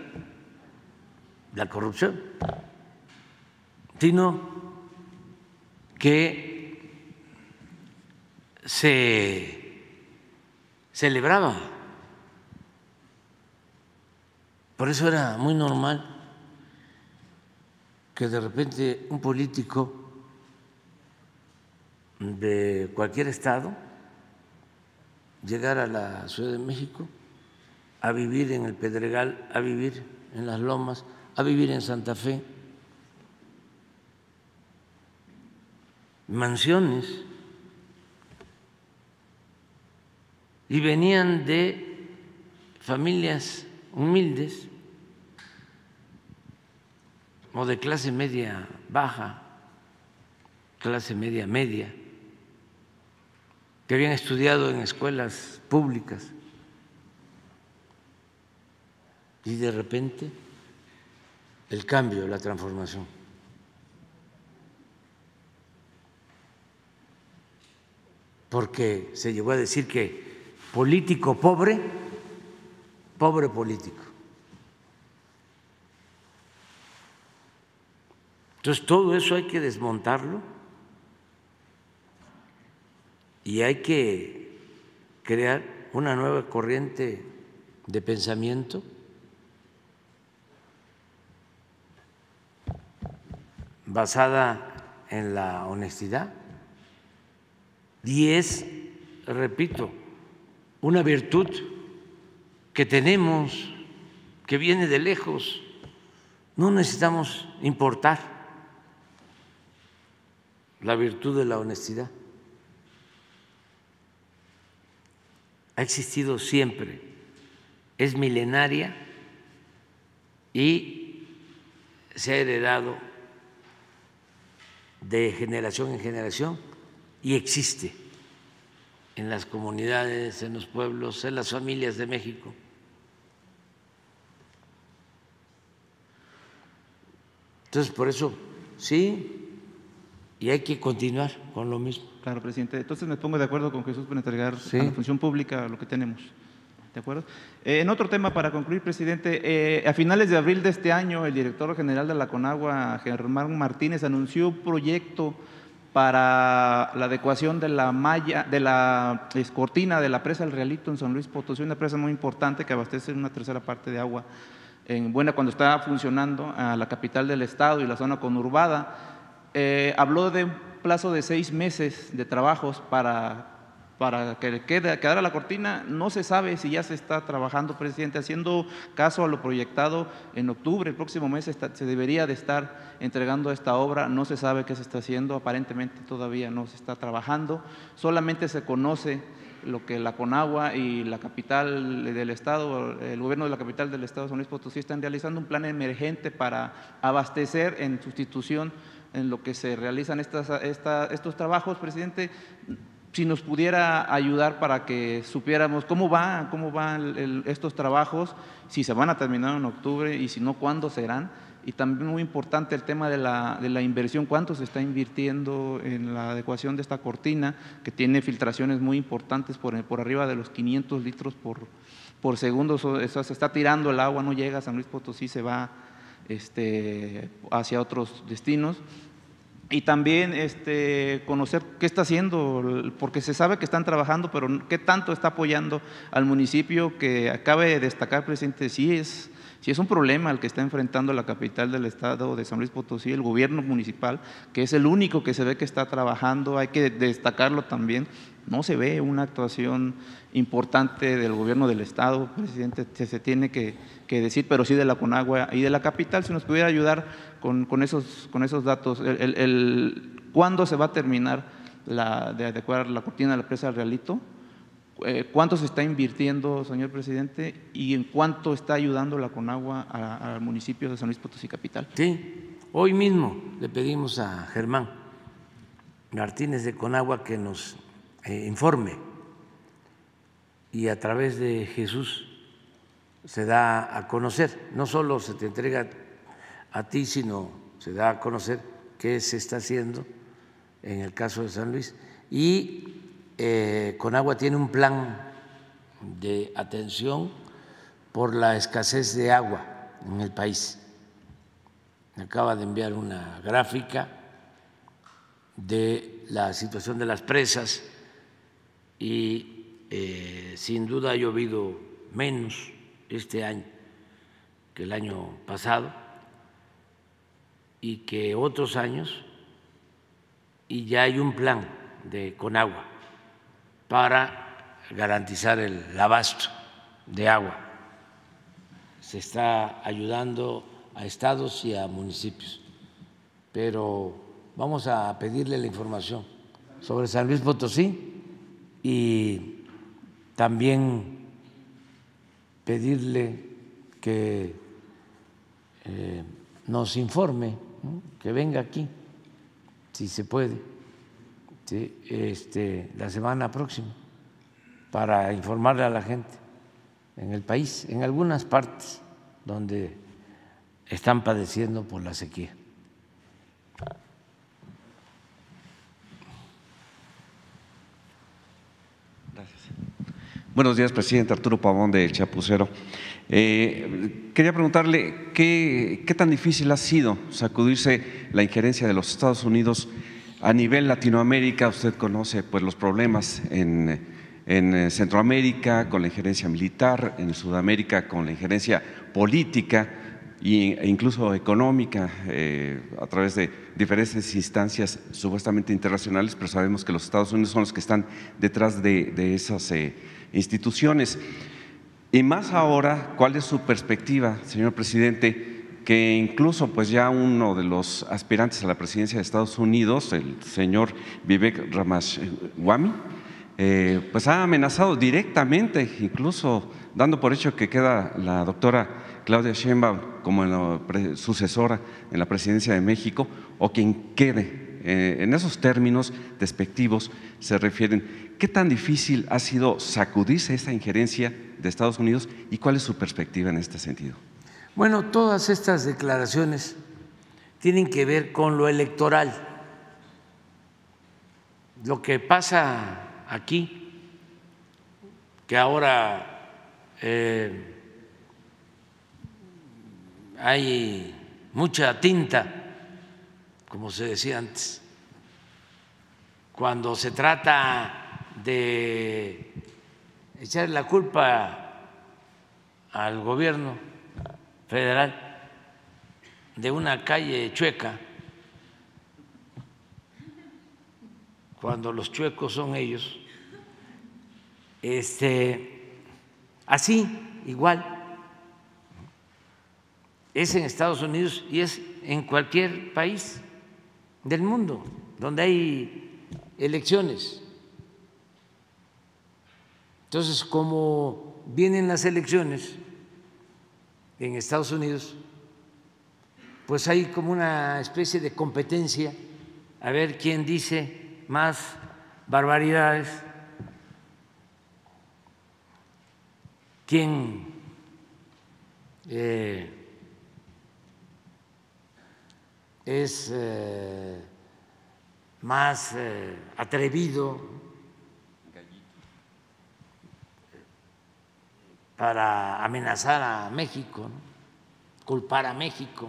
la corrupción, sino que se celebraba. Por eso era muy normal que de repente un político de cualquier estado llegara a la Ciudad de México a vivir en el Pedregal, a vivir en las Lomas, a vivir en Santa Fe, mansiones, y venían de familias humildes o de clase media baja, clase media media, que habían estudiado en escuelas públicas y de repente el cambio, la transformación. Porque se llegó a decir que político pobre, pobre político. Entonces todo eso hay que desmontarlo y hay que crear una nueva corriente de pensamiento. basada en la honestidad. Y es, repito, una virtud que tenemos, que viene de lejos. No necesitamos importar la virtud de la honestidad. Ha existido siempre, es milenaria y se ha heredado de generación en generación y existe en las comunidades, en los pueblos, en las familias de México. Entonces, por eso, sí, y hay que continuar con lo mismo. Claro, presidente. Entonces me pongo de acuerdo con Jesús para entregar a la función pública lo que tenemos. ¿De acuerdo? Eh, en otro tema, para concluir, presidente, eh, a finales de abril de este año, el director general de la CONAGUA, Germán Martínez, anunció un proyecto para la adecuación de la malla, de la cortina de la presa del Realito en San Luis Potosí, una presa muy importante que abastece una tercera parte de agua en buena cuando está funcionando a la capital del estado y la zona conurbada. Eh, habló de un plazo de seis meses de trabajos para para que quede, quedara la cortina. No se sabe si ya se está trabajando, presidente, haciendo caso a lo proyectado en octubre, el próximo mes se debería de estar entregando esta obra. No se sabe qué se está haciendo, aparentemente todavía no se está trabajando. Solamente se conoce lo que la Conagua y la capital del Estado, el gobierno de la capital del Estado, San Luis Potosí, están realizando un plan emergente para abastecer en sustitución en lo que se realizan estos trabajos, presidente si nos pudiera ayudar para que supiéramos cómo va, cómo van estos trabajos, si se van a terminar en octubre y si no, cuándo serán. Y también muy importante el tema de la, inversión, cuánto se está invirtiendo en la adecuación de esta cortina, que tiene filtraciones muy importantes por, arriba de los 500 litros por, por segundo, eso, se está tirando el agua, no llega a San Luis Potosí, se va este, hacia otros destinos. Y también este, conocer qué está haciendo, porque se sabe que están trabajando, pero qué tanto está apoyando al municipio que acabe de destacar, presidente, sí es, sí es un problema el que está enfrentando la capital del estado de San Luis Potosí, el gobierno municipal, que es el único que se ve que está trabajando, hay que destacarlo también, no se ve una actuación importante del gobierno del estado, presidente, se, tiene que, decir, pero sí de la Conagua y de la capital, si nos pudiera ayudar con, esos, datos, el, ¿cuándo se va a terminar de adecuar la cortina de la presa Realito? Eh, ¿Cuánto se está invirtiendo, señor presidente? ¿Y en cuánto está ayudando la Conagua al municipio de San Luis Potosí Capital? Sí, hoy mismo le pedimos a Germán Martínez de Conagua que nos eh, informe y a través de Jesús se da a conocer, no solo se te entrega a ti, sino se da a conocer qué se está haciendo en el caso de San Luis. Y eh, Conagua tiene un plan de atención por la escasez de agua en el país. Acaba de enviar una gráfica de la situación de las presas y eh, sin duda ha llovido menos este año que el año pasado y que otros años y ya hay un plan de Conagua para garantizar el abasto de agua. Se está ayudando a estados y a municipios, pero vamos a pedirle la información sobre San Luis Potosí y también pedirle que eh, nos informe, que venga aquí, si se puede, este, la semana próxima, para informarle a la gente en el país, en algunas partes donde están padeciendo por la sequía. Buenos días, presidente Arturo Pavón de Chapucero. Eh, quería preguntarle ¿qué, tan difícil ha sido sacudirse la injerencia de los Estados Unidos a nivel Latinoamérica. Usted conoce pues, los problemas en, Centroamérica con la injerencia militar, en Sudamérica con la injerencia política e incluso económica eh, a través de diferentes instancias supuestamente internacionales, pero sabemos que los Estados Unidos son los que están detrás de, esas eh, instituciones. Y más ahora, ¿cuál es su perspectiva, señor presidente? Que incluso pues ya uno de los aspirantes a la presidencia de Estados Unidos, el señor Vivek Ramaswamy, eh, pues ha amenazado directamente, incluso dando por hecho que queda la doctora Claudia Sheinbaum como sucesora en la presidencia de México o quien quede. Eh, en esos términos despectivos se refieren ¿Qué tan difícil ha sido sacudirse esta injerencia de Estados Unidos y cuál es su perspectiva en este sentido? Bueno, todas estas declaraciones tienen que ver con lo electoral. Lo que pasa aquí, que ahora eh, hay mucha tinta, como se decía antes, cuando se trata de echar la culpa al gobierno federal de una calle chueca, cuando los chuecos son ellos, este, así, igual, es en Estados Unidos y es en cualquier país del mundo donde hay elecciones. Entonces, como vienen las elecciones en Estados Unidos, pues hay como una especie de competencia a ver quién dice más barbaridades. ¿Quién eh, es eh, más eh, atrevido para amenazar a México, culpar a México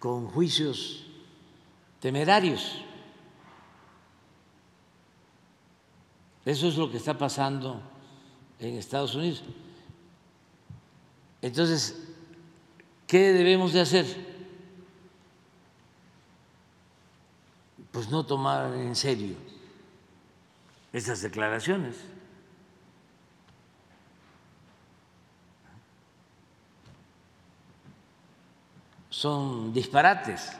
con juicios temerarios. Eso es lo que está pasando en Estados Unidos. Entonces, ¿qué debemos de hacer? Pues no tomar en serio esas declaraciones. Son disparates.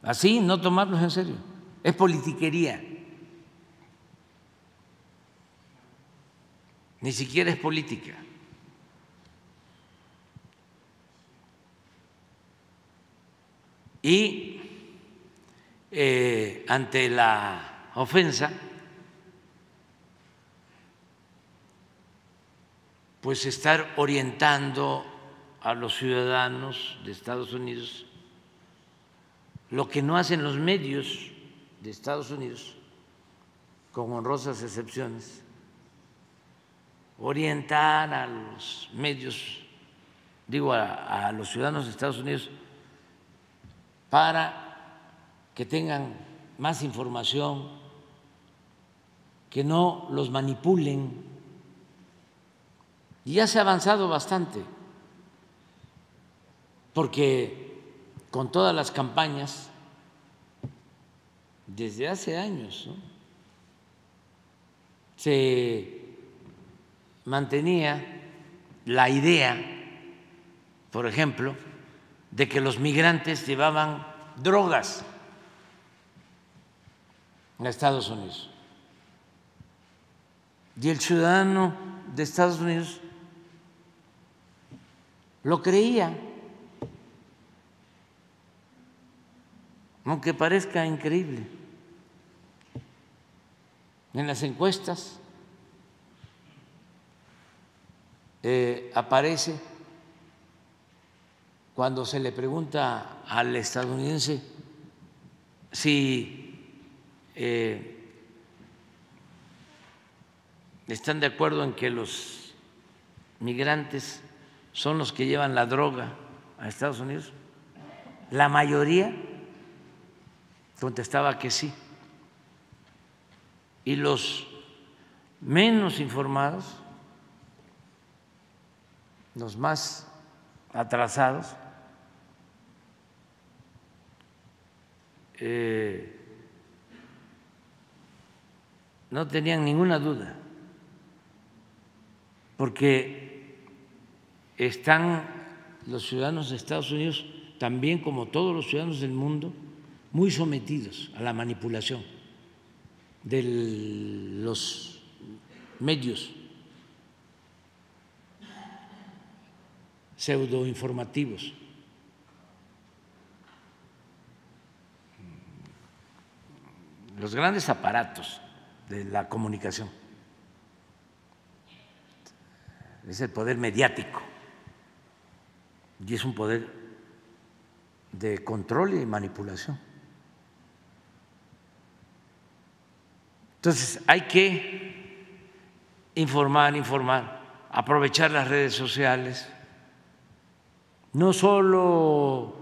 Así, no tomarlos en serio. Es politiquería. Ni siquiera es política. Y eh, ante la ofensa, pues estar orientando a los ciudadanos de Estados Unidos lo que no hacen los medios de Estados Unidos, con honrosas excepciones, orientar a los medios, digo, a, los ciudadanos de Estados Unidos, para que tengan más información, que no los manipulen. Y ya se ha avanzado bastante, porque con todas las campañas desde hace años se mantenía la idea, por ejemplo, de que los migrantes llevaban drogas a Estados Unidos. Y el ciudadano de Estados Unidos lo creía, aunque parezca increíble. En las encuestas eh, aparece cuando se le pregunta al estadounidense si eh, están de acuerdo en que los migrantes son los que llevan la droga a Estados Unidos, la mayoría contestaba que sí. Y los menos informados los más atrasados, eh, no tenían ninguna duda, porque están los ciudadanos de Estados Unidos, también como todos los ciudadanos del mundo, muy sometidos a la manipulación de los medios pseudoinformativos. Los grandes aparatos de la comunicación. Es el poder mediático y es un poder de control y manipulación. Entonces hay que informar, informar, aprovechar las redes sociales no solo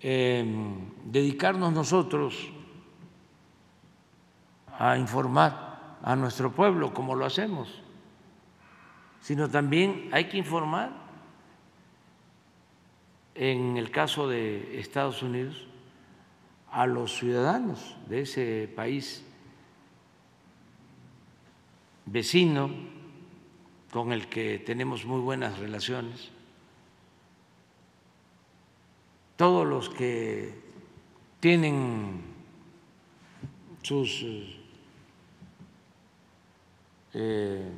em, dedicarnos nosotros a informar a nuestro pueblo como lo hacemos, sino también hay que informar en el caso de Estados Unidos a los ciudadanos de ese país vecino con el que tenemos muy buenas relaciones todos los que tienen sus eh,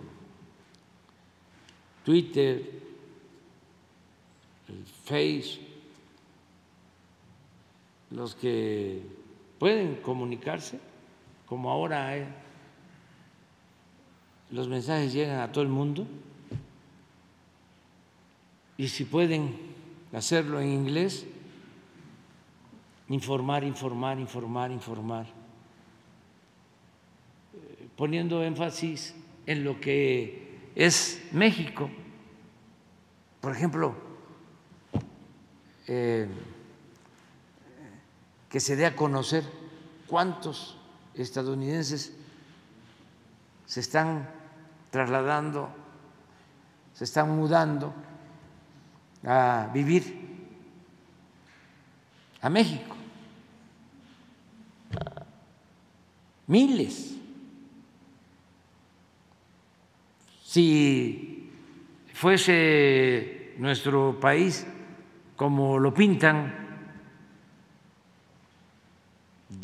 Twitter, el Face, los que pueden comunicarse, como ahora los mensajes llegan a todo el mundo, y si pueden hacerlo en inglés, informar, informar, informar, informar, eh, poniendo énfasis en lo que es México. Por ejemplo, eh, que se dé a conocer cuántos estadounidenses se están trasladando, se están mudando a vivir a México. Miles. Si fuese nuestro país como lo pintan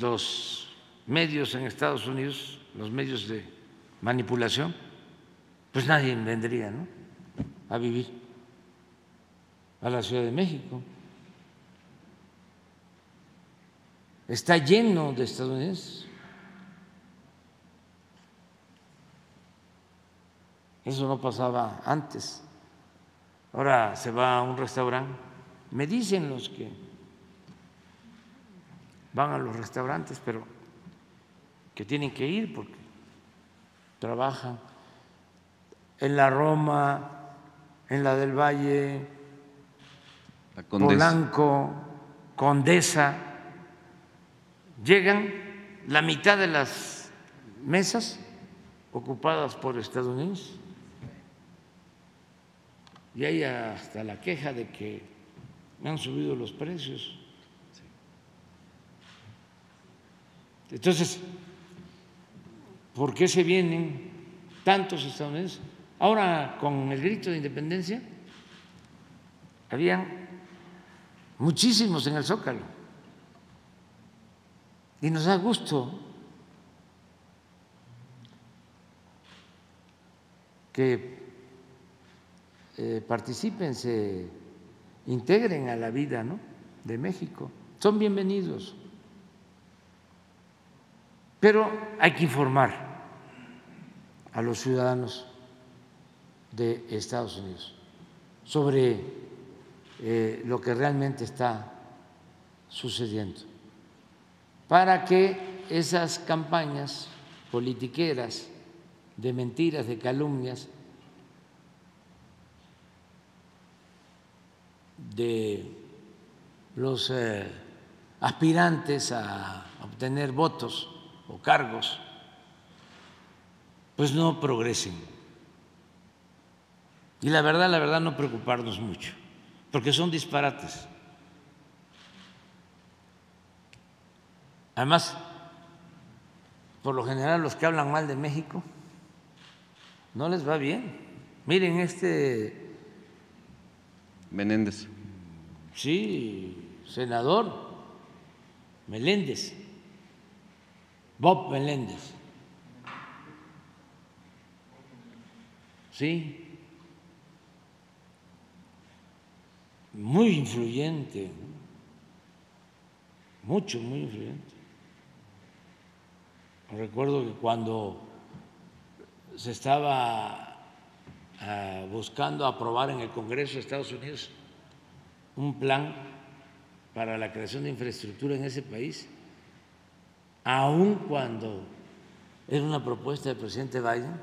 los medios en Estados Unidos, los medios de manipulación, pues nadie vendría ¿no? a vivir a la Ciudad de México. Está lleno de estadounidenses. Eso no pasaba antes. Ahora se va a un restaurante. Me dicen los que van a los restaurantes, pero que tienen que ir porque trabajan en la Roma, en la del Valle, la Polanco, Condesa, llegan la mitad de las mesas ocupadas por estadounidenses. Y hay hasta la queja de que han subido los precios. Entonces, ¿por qué se vienen tantos estadounidenses? Ahora, con el grito de independencia, habían muchísimos en el Zócalo. Y nos da gusto que eh, participen, se integren a la vida de México. Son bienvenidos. Pero hay que informar a los ciudadanos de Estados Unidos sobre eh, lo que realmente está sucediendo, para que esas campañas politiqueras de mentiras, de calumnias, de los eh, aspirantes a obtener votos o cargos, pues no progresen. Y la verdad, la verdad, no preocuparnos mucho, porque son disparates. Además, por lo general los que hablan mal de México no les va bien. Miren este... Menéndez. Sí, senador Meléndez Bob Meléndez. Sí. Muy influyente, mucho, muy influyente. Recuerdo que cuando se estaba ah, buscando aprobar en el Congreso de Estados Unidos un plan para la creación de infraestructura en ese país, aun cuando era una propuesta del presidente Biden,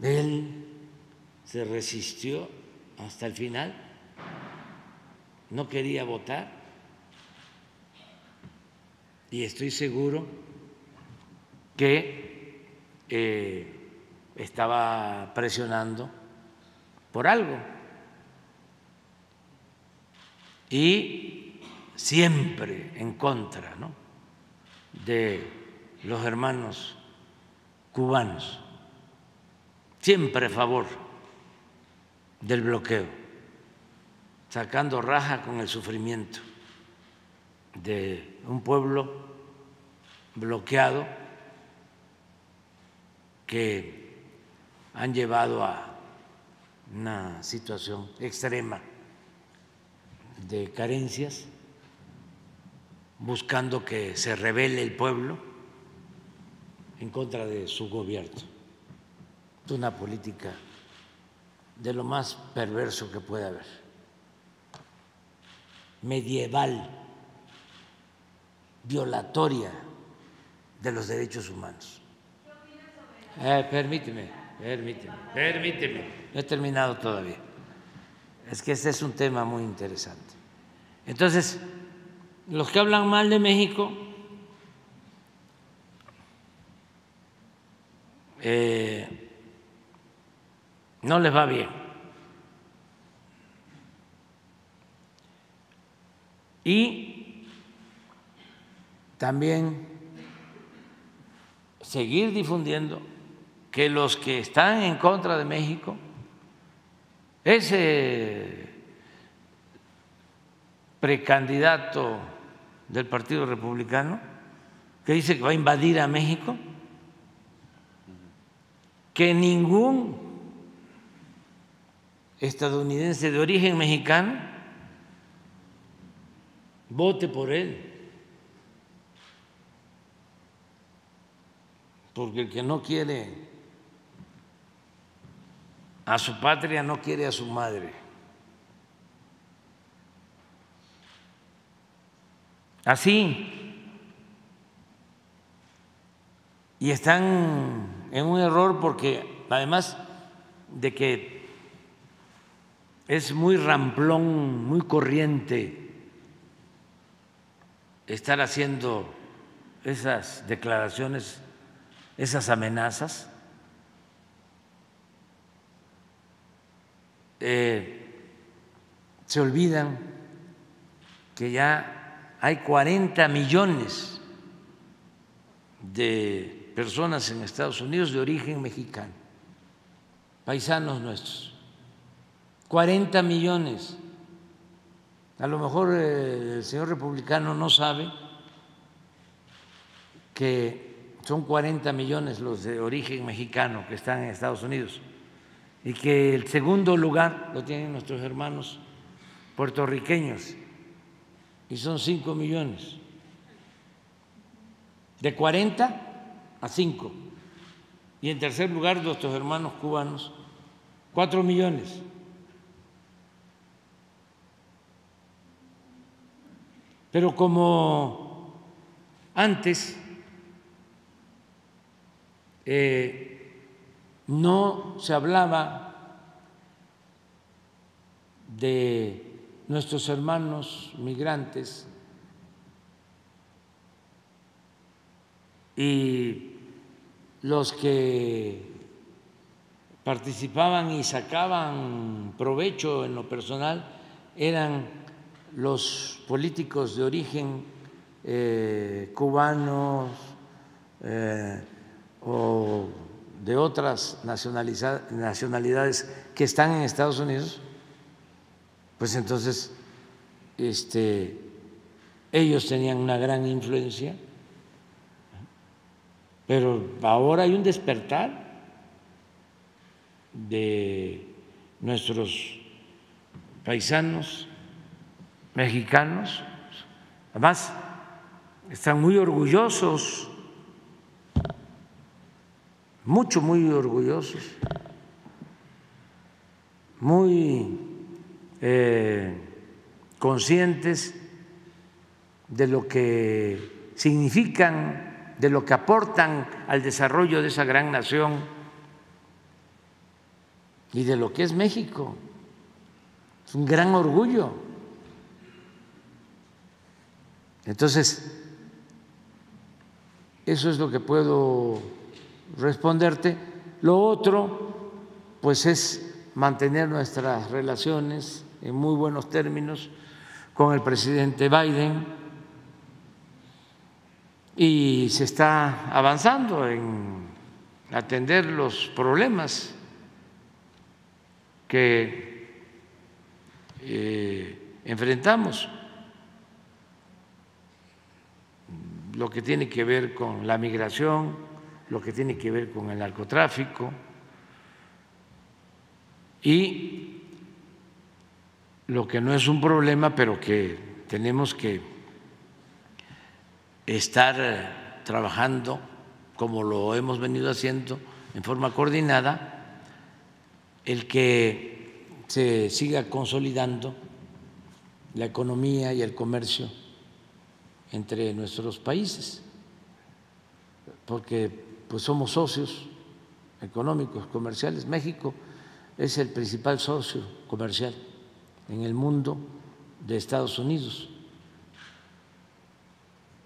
él se resistió hasta el final, no quería votar y estoy seguro que eh, estaba presionando por algo. Y siempre en contra, de los hermanos cubanos, siempre a favor del bloqueo, sacando raja con el sufrimiento de un pueblo bloqueado que han llevado a una situación extrema de carencias buscando que se revele el pueblo en contra de su gobierno. Es una política de lo más perverso que puede haber, medieval, violatoria de los derechos humanos. Eh, permíteme, permíteme, permíteme, no he terminado todavía. Es que este es un tema muy interesante. Entonces, los que hablan mal de México eh, no les va bien. Y también seguir difundiendo que los que están en contra de México, ese precandidato del Partido Republicano, que dice que va a invadir a México, que ningún estadounidense de origen mexicano vote por él. Porque el que no quiere a su patria no quiere a su madre. Así. Y están en un error porque además de que es muy ramplón, muy corriente estar haciendo esas declaraciones, esas amenazas, eh, se olvidan que ya hay 40 millones de personas en Estados Unidos de origen mexicano, paisanos nuestros. 40 millones. A lo mejor eh, el señor republicano no sabe que son 40 millones los de origen mexicano que están en Estados Unidos y que el segundo lugar lo tienen nuestros hermanos puertorriqueños y son 5 millones. De 40 a 5. Y en tercer lugar, nuestros hermanos cubanos, 4 millones. Pero como antes eh, no se hablaba de nuestros hermanos migrantes. Y los que participaban y sacaban provecho en lo personal eran los políticos de origen eh, cubanos eh, o de otras nacionalidades que están en Estados Unidos pues entonces este, ellos tenían una gran influencia, pero ahora hay un despertar de nuestros paisanos mexicanos, además están muy orgullosos, mucho, muy orgullosos, muy eh, conscientes de lo que significan, de lo que aportan al desarrollo de esa gran nación y de lo que es México. Es un gran orgullo. Entonces, eso es lo que puedo responderte. Lo otro, pues es mantener nuestras relaciones en muy buenos términos con el presidente Biden. Y se está avanzando en atender los problemas que eh, enfrentamos, lo que tiene que ver con la migración, lo que tiene que ver con el narcotráfico. Y lo que no es un problema, pero que tenemos que estar trabajando como lo hemos venido haciendo en forma coordinada, el que se siga consolidando la economía y el comercio entre nuestros países, porque pues somos socios económicos, comerciales. México es el principal socio comercial en el mundo de Estados Unidos.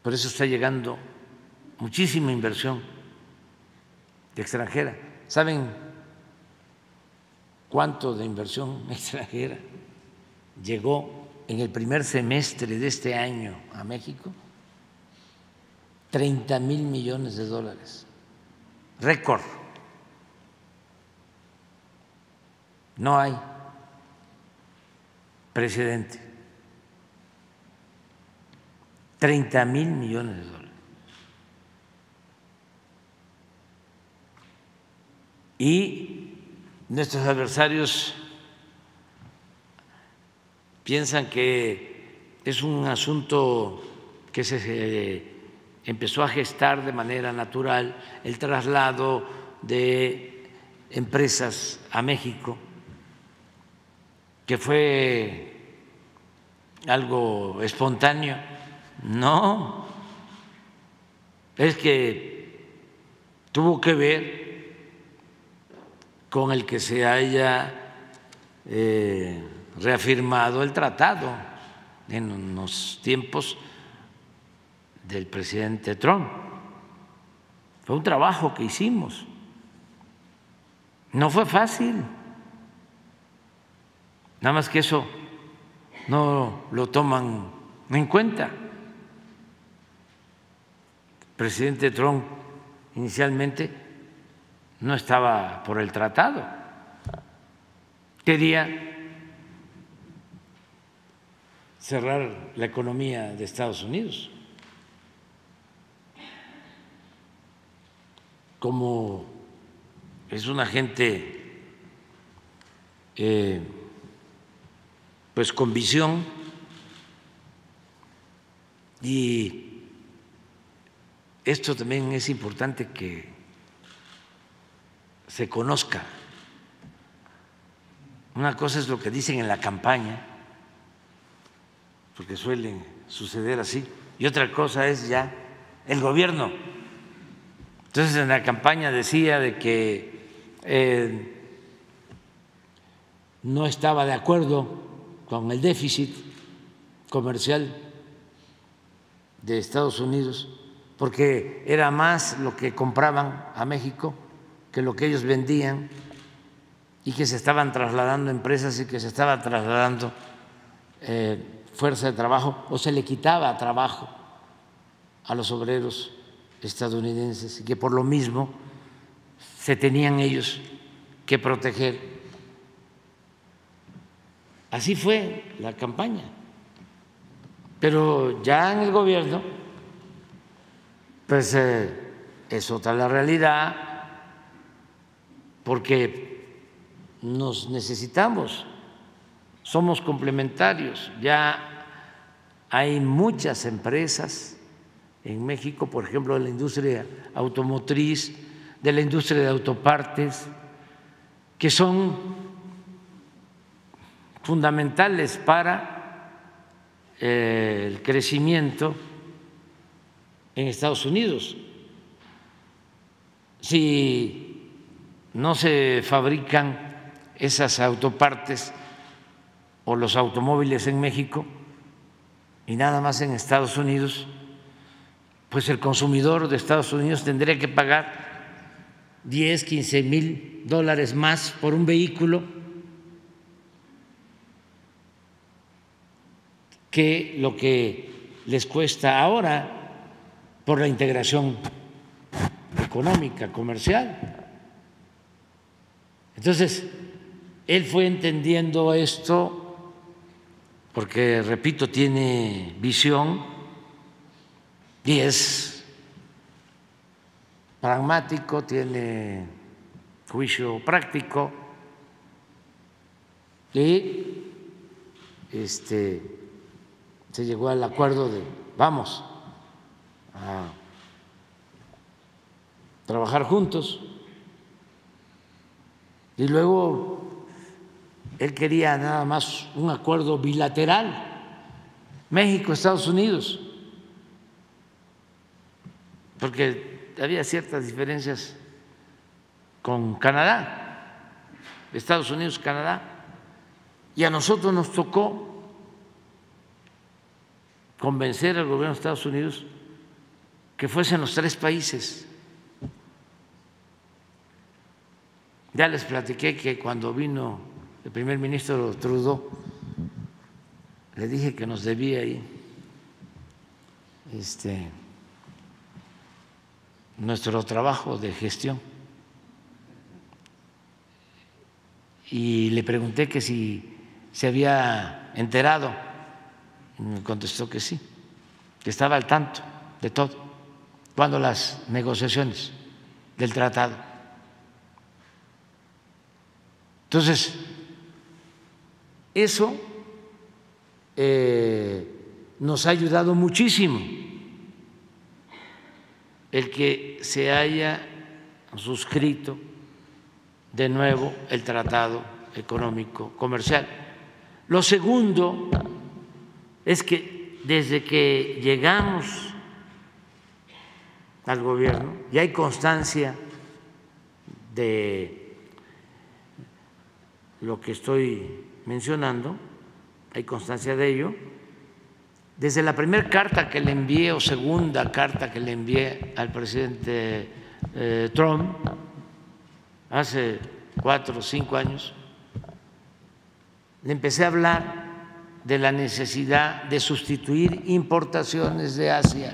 Por eso está llegando muchísima inversión extranjera. ¿Saben cuánto de inversión extranjera llegó en el primer semestre de este año a México? 30 mil millones de dólares. Récord. No hay precedente. 30 mil millones de dólares. Y nuestros adversarios piensan que es un asunto que se empezó a gestar de manera natural el traslado de empresas a México, que fue algo espontáneo. No, es que tuvo que ver con el que se haya eh, reafirmado el tratado en los tiempos del presidente Trump. Fue un trabajo que hicimos. No fue fácil. Nada más que eso no lo toman en cuenta. El presidente Trump inicialmente no estaba por el tratado. Quería cerrar la economía de Estados Unidos. Como es una gente eh, pues con visión y esto también es importante que se conozca. Una cosa es lo que dicen en la campaña, porque suelen suceder así, y otra cosa es ya el gobierno. Entonces en la campaña decía de que eh, no estaba de acuerdo con el déficit comercial de Estados Unidos porque era más lo que compraban a México que lo que ellos vendían y que se estaban trasladando empresas y que se estaba trasladando eh, fuerza de trabajo o se le quitaba trabajo a los obreros estadounidenses y que por lo mismo se tenían ellos que proteger. Así fue la campaña. Pero ya en el gobierno, pues eh, es otra la realidad porque nos necesitamos, somos complementarios. Ya hay muchas empresas en México, por ejemplo, de la industria automotriz, de la industria de autopartes, que son fundamentales para eh, el crecimiento en Estados Unidos. Si no se fabrican esas autopartes o los automóviles en México y nada más en Estados Unidos, pues el consumidor de Estados Unidos tendría que pagar 10, 15 mil dólares más por un vehículo que lo que les cuesta ahora por la integración económica, comercial. Entonces, él fue entendiendo esto porque, repito, tiene visión y es pragmático, tiene juicio práctico y este, se llegó al acuerdo de vamos a trabajar juntos. Y luego él quería nada más un acuerdo bilateral, México, Estados Unidos, porque había ciertas diferencias con Canadá, Estados Unidos, Canadá, y a nosotros nos tocó convencer al gobierno de Estados Unidos que fuesen los tres países. Ya les platiqué que cuando vino el primer ministro Trudeau, le dije que nos debía ahí este, nuestro trabajo de gestión. Y le pregunté que si se había enterado. Me contestó que sí, que estaba al tanto de todo, cuando las negociaciones del tratado. Entonces, eso eh, nos ha ayudado muchísimo el que se haya suscrito de nuevo el tratado económico comercial. Lo segundo es que desde que llegamos al gobierno ya hay constancia de lo que estoy mencionando, hay constancia de ello. Desde la primera carta que le envié o segunda carta que le envié al presidente eh, Trump hace cuatro o cinco años, le empecé a hablar de la necesidad de sustituir importaciones de Asia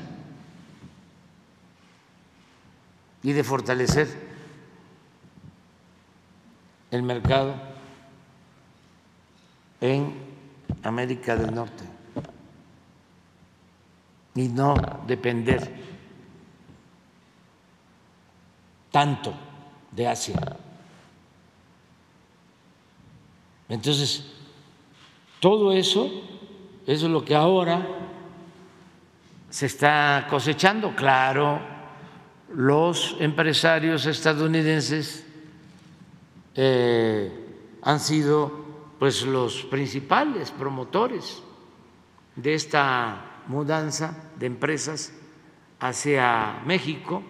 y de fortalecer el mercado en América del Norte y no depender tanto de Asia. Entonces, todo eso, es lo que ahora se está cosechando. Claro, los empresarios estadounidenses eh, han sido pues los principales promotores de esta mudanza de empresas hacia México,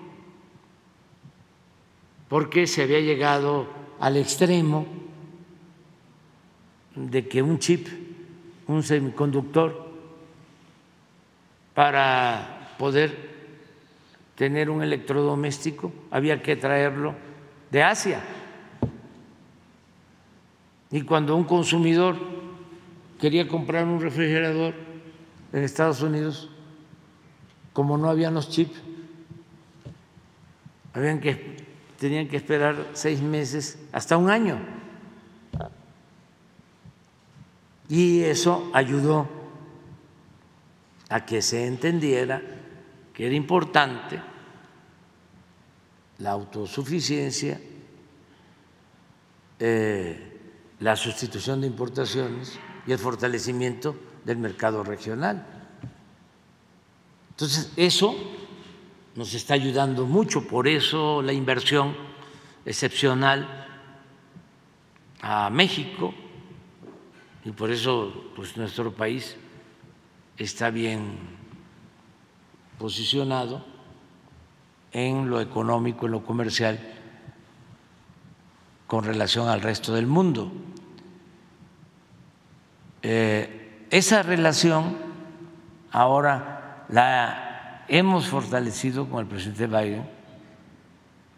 porque se había llegado al extremo de que un chip, un semiconductor, para poder tener un electrodoméstico había que traerlo de Asia. Y cuando un consumidor quería comprar un refrigerador en Estados Unidos, como no habían los chips, habían que, tenían que esperar seis meses, hasta un año. Y eso ayudó a que se entendiera que era importante la autosuficiencia, eh, la sustitución de importaciones y el fortalecimiento del mercado regional. Entonces, eso nos está ayudando mucho, por eso la inversión excepcional a México y por eso pues nuestro país está bien posicionado en lo económico, en lo comercial con relación al resto del mundo. Eh, esa relación ahora la hemos fortalecido con el presidente Biden.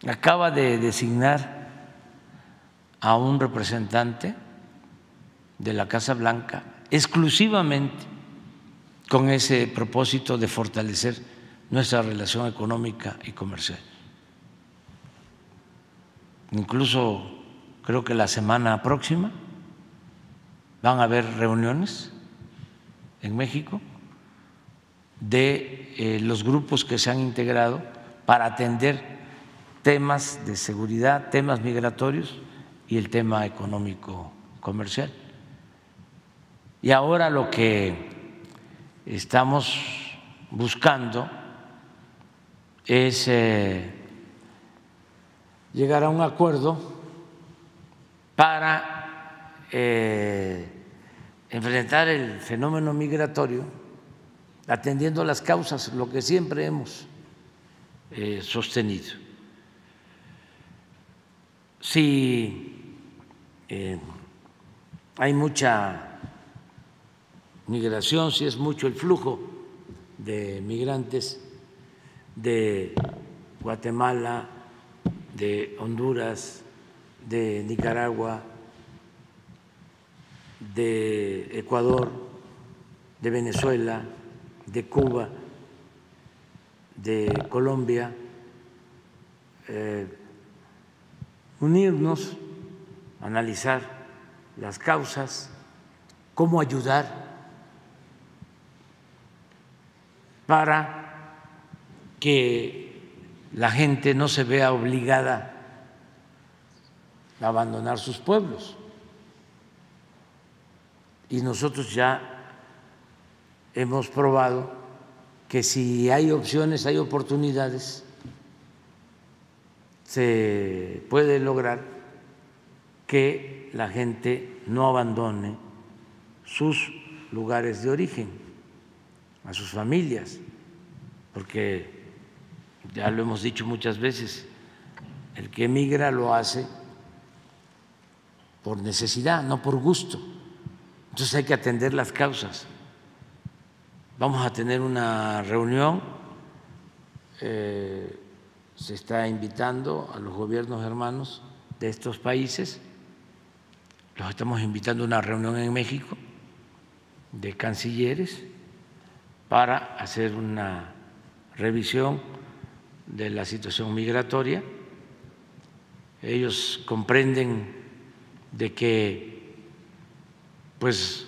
Acaba de designar a un representante de la Casa Blanca exclusivamente con ese propósito de fortalecer nuestra relación económica y comercial. Incluso creo que la semana próxima van a haber reuniones en México de eh, los grupos que se han integrado para atender temas de seguridad, temas migratorios y el tema económico comercial. Y ahora lo que estamos buscando es eh, llegar a un acuerdo para eh, enfrentar el fenómeno migratorio atendiendo las causas, lo que siempre hemos eh, sostenido. Si hay mucha migración, si es mucho el flujo de migrantes de Guatemala, de Honduras, de Nicaragua, de Ecuador, de Venezuela, de Cuba, de Colombia, eh, unirnos, analizar las causas, cómo ayudar para que la gente no se vea obligada a abandonar sus pueblos. Y nosotros ya hemos probado que si hay opciones, hay oportunidades, se puede lograr que la gente no abandone sus lugares de origen a sus familias, porque ya lo hemos dicho muchas veces, el que emigra lo hace por necesidad, no por gusto. Entonces hay que atender las causas. Vamos a tener una reunión, eh, se está invitando a los gobiernos hermanos de estos países, los estamos invitando a una reunión en México de cancilleres para hacer una revisión de la situación migratoria. Ellos comprenden de que pues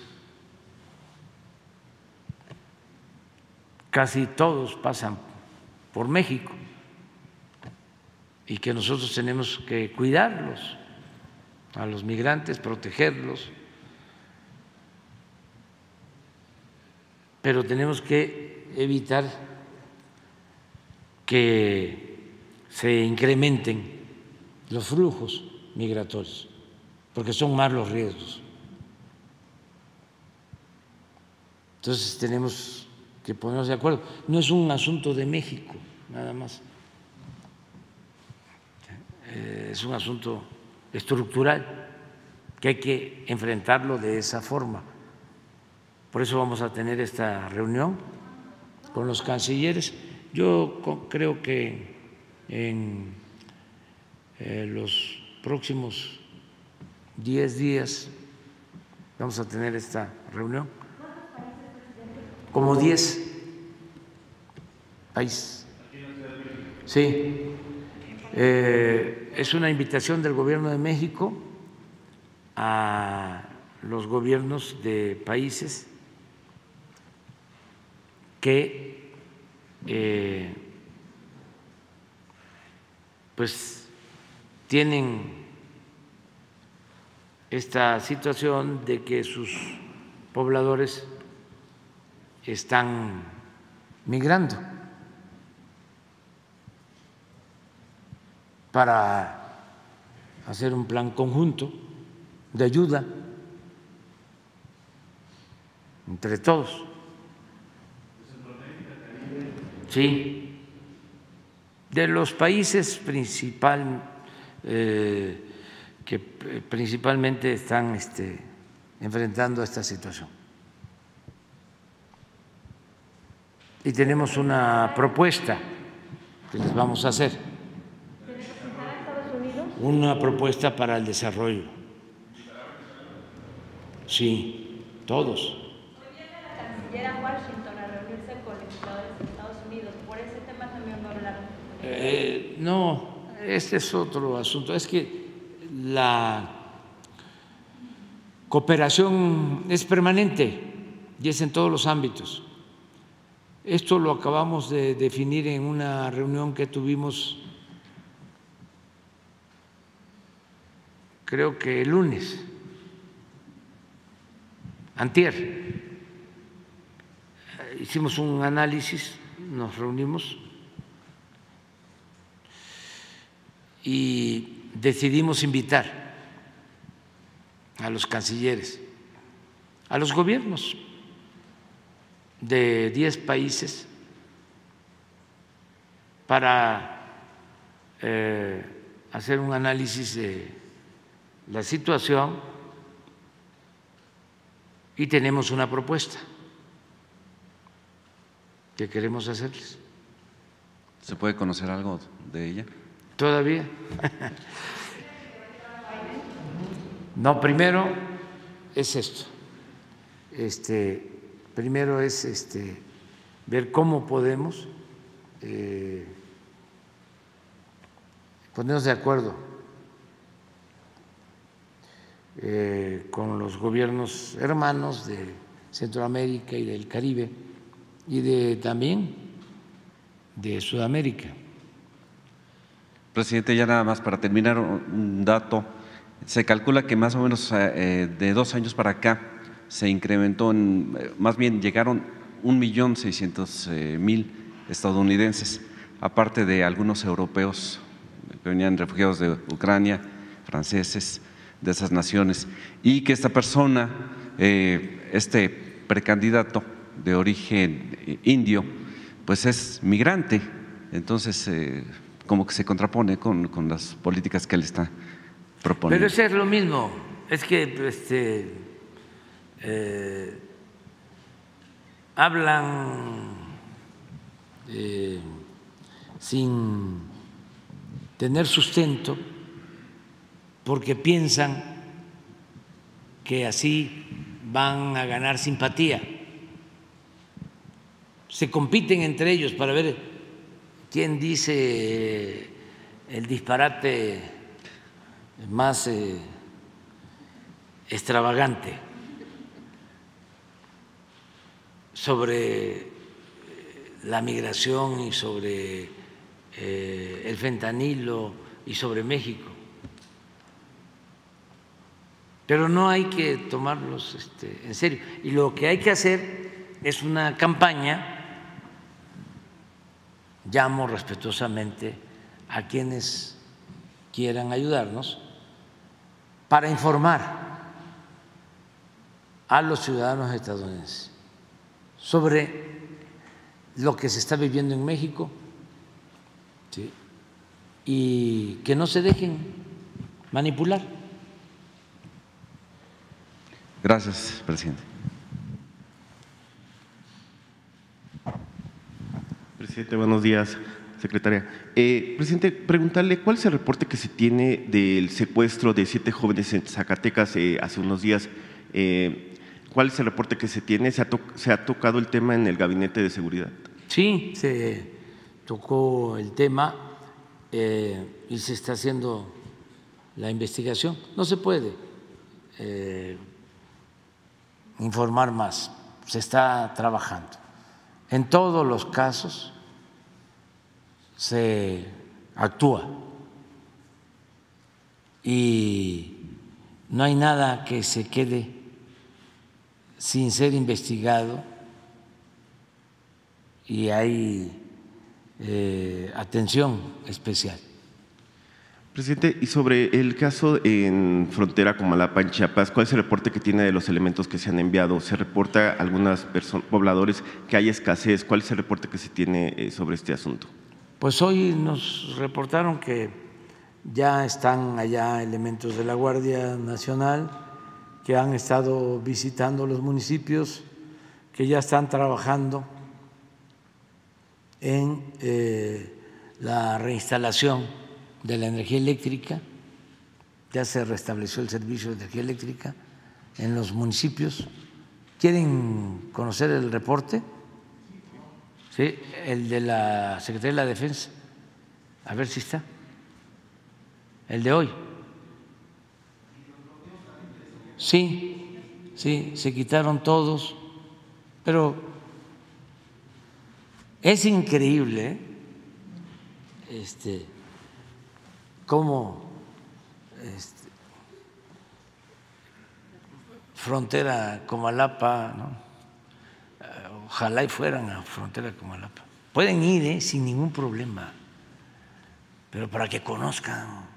casi todos pasan por México y que nosotros tenemos que cuidarlos a los migrantes, protegerlos pero tenemos que evitar que se incrementen los flujos migratorios, porque son más los riesgos. Entonces tenemos que ponernos de acuerdo. No es un asunto de México, nada más. Eh, es un asunto estructural que hay que enfrentarlo de esa forma. Por eso vamos a tener esta reunión con los cancilleres. Yo creo que en eh, los próximos 10 días vamos a tener esta reunión. Como 10 países. Sí. Eh, es una invitación del Gobierno de México a los gobiernos de países que eh, pues tienen esta situación de que sus pobladores están migrando para hacer un plan conjunto de ayuda entre todos. Sí, de los países principal, eh, que principalmente están este, enfrentando esta situación. Y tenemos una propuesta que les vamos a hacer. Una propuesta para el desarrollo. Sí, todos. Eh, no, este es otro asunto. Es que la cooperación es permanente y es en todos los ámbitos. Esto lo acabamos de definir en una reunión que tuvimos, creo que el lunes, antier. Hicimos un análisis, nos reunimos y decidimos invitar a los cancilleres, a los gobiernos de 10 países para eh, hacer un análisis de la situación y tenemos una propuesta que queremos hacerles. ¿Se puede conocer algo de ella? Todavía. No, primero es esto. Este, primero es este, ver cómo podemos eh, ponernos de acuerdo eh, con los gobiernos hermanos de Centroamérica y del Caribe y de también de Sudamérica. Presidente, ya nada más para terminar un dato. Se calcula que más o menos eh, de dos años para acá se incrementó, en, más bien llegaron un millón seiscientos mil estadounidenses, aparte de algunos europeos que venían refugiados de Ucrania, franceses, de esas naciones, y que esta persona, eh, este precandidato de origen indio, pues es migrante, entonces eh, como que se contrapone con, con, las políticas que él está proponiendo. Pero eso es lo mismo, es que este, eh, hablan eh, sin tener sustento porque piensan que así van a ganar simpatía. Se compiten entre ellos para ver quién dice el disparate más eh, extravagante sobre la migración y sobre eh, el fentanilo y sobre México. Pero no hay que tomarlos este, en serio. Y lo que hay que hacer es una campaña, llamo respetuosamente a quienes quieran ayudarnos, para informar a los ciudadanos estadounidenses sobre lo que se está viviendo en México y que no se dejen manipular. Gracias, presidente. Presidente, buenos días. Secretaria. Eh, presidente, preguntarle cuál es el reporte que se tiene del secuestro de siete jóvenes en Zacatecas eh, hace unos días. Eh, ¿Cuál es el reporte que se tiene? ¿Se ha, ¿Se ha, tocado el tema en el Gabinete de Seguridad? Sí, se tocó el tema eh, y se está haciendo la investigación. No se puede informar más, se está trabajando. En todos los casos se actúa y no hay nada que se quede sin ser investigado y hay eh, atención especial. Presidente, y sobre el caso en frontera con Malapa, en Chiapas, ¿cuál es el reporte que tiene de los elementos que se han enviado? ¿Se reporta a algunos pobladores que hay escasez? ¿Cuál es el reporte que se tiene eh, sobre este asunto? Pues hoy nos reportaron que ya están allá elementos de la Guardia Nacional que han estado visitando los municipios, que ya están trabajando en eh, la reinstalación de la energía eléctrica, ya se restableció el servicio de energía eléctrica en los municipios. ¿Quieren conocer el reporte? Sí, el de la Secretaría de la Defensa. A ver si está. El de hoy. Sí, sí, se quitaron todos, pero es increíble ¿eh? este, cómo este, frontera Comalapa, ¿no? ojalá y fueran a frontera Comalapa. Pueden ir ¿eh? sin ningún problema. pero para que conozcan.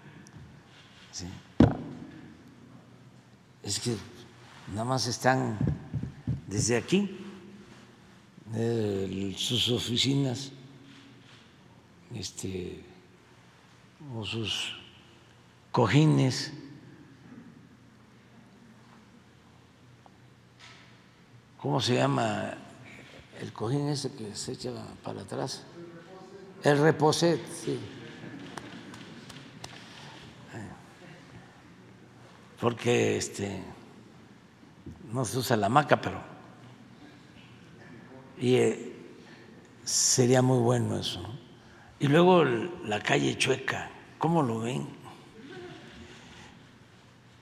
Es que nada más están desde aquí, de sus oficinas, este, o sus cojines. ¿Cómo se llama el cojín ese que se echa para atrás? El reposet, sí. Porque este no se usa la hamaca, pero y eh, sería muy bueno eso. Y luego la calle Chueca, ¿cómo lo ven?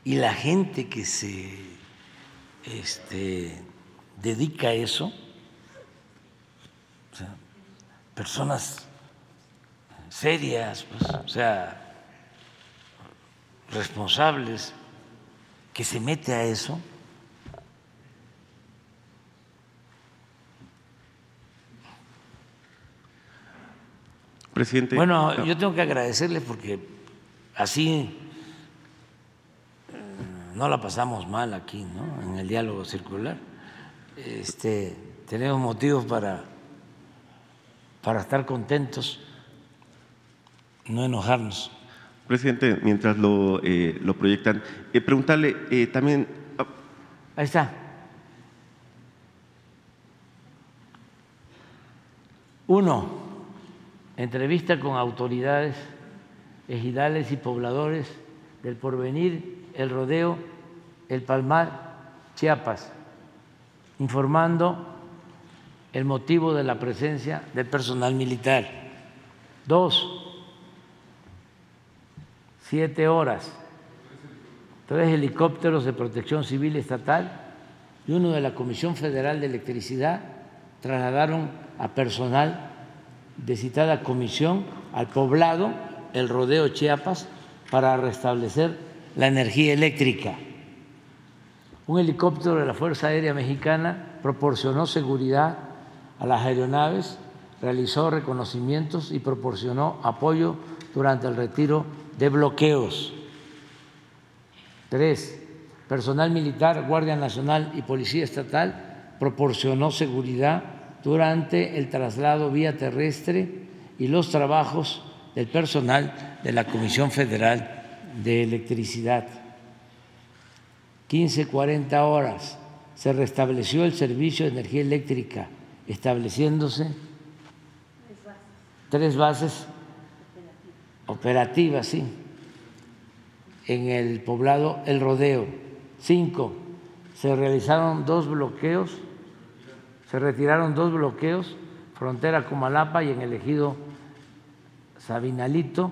Y la gente que se este, dedica a eso, personas serias, pues, o sea, responsables, que se mete a eso, Presidente. Bueno, yo tengo que agradecerle porque así eh, no la pasamos mal aquí, ¿no? En el diálogo circular. Este, tenemos motivos para, para estar contentos, no enojarnos. Presidente, mientras lo, eh, lo proyectan, eh, preguntarle eh, también. ah, Ahí está. Uno, entrevista con autoridades ejidales y pobladores del porvenir, el rodeo, el palmar, Chiapas, informando el motivo de la presencia del personal militar. Dos, siete horas, tres helicópteros de protección civil estatal y uno de la Comisión Federal de Electricidad trasladaron a personal de citada comisión al poblado El Rodeo Chiapas para restablecer la energía eléctrica. Un helicóptero de la Fuerza Aérea Mexicana proporcionó seguridad a las aeronaves, realizó reconocimientos y proporcionó apoyo durante el retiro de bloqueos. Tres, personal militar, Guardia Nacional y Policía Estatal proporcionó seguridad durante el traslado vía terrestre y los trabajos del personal de la Comisión Federal de Electricidad. 15, 40 horas se restableció el servicio de energía eléctrica, estableciéndose tres bases operativas, sí, en el poblado El Rodeo. Cinco, se realizaron dos bloqueos, se retiraron dos bloqueos, frontera Comalapa y en el ejido Sabinalito,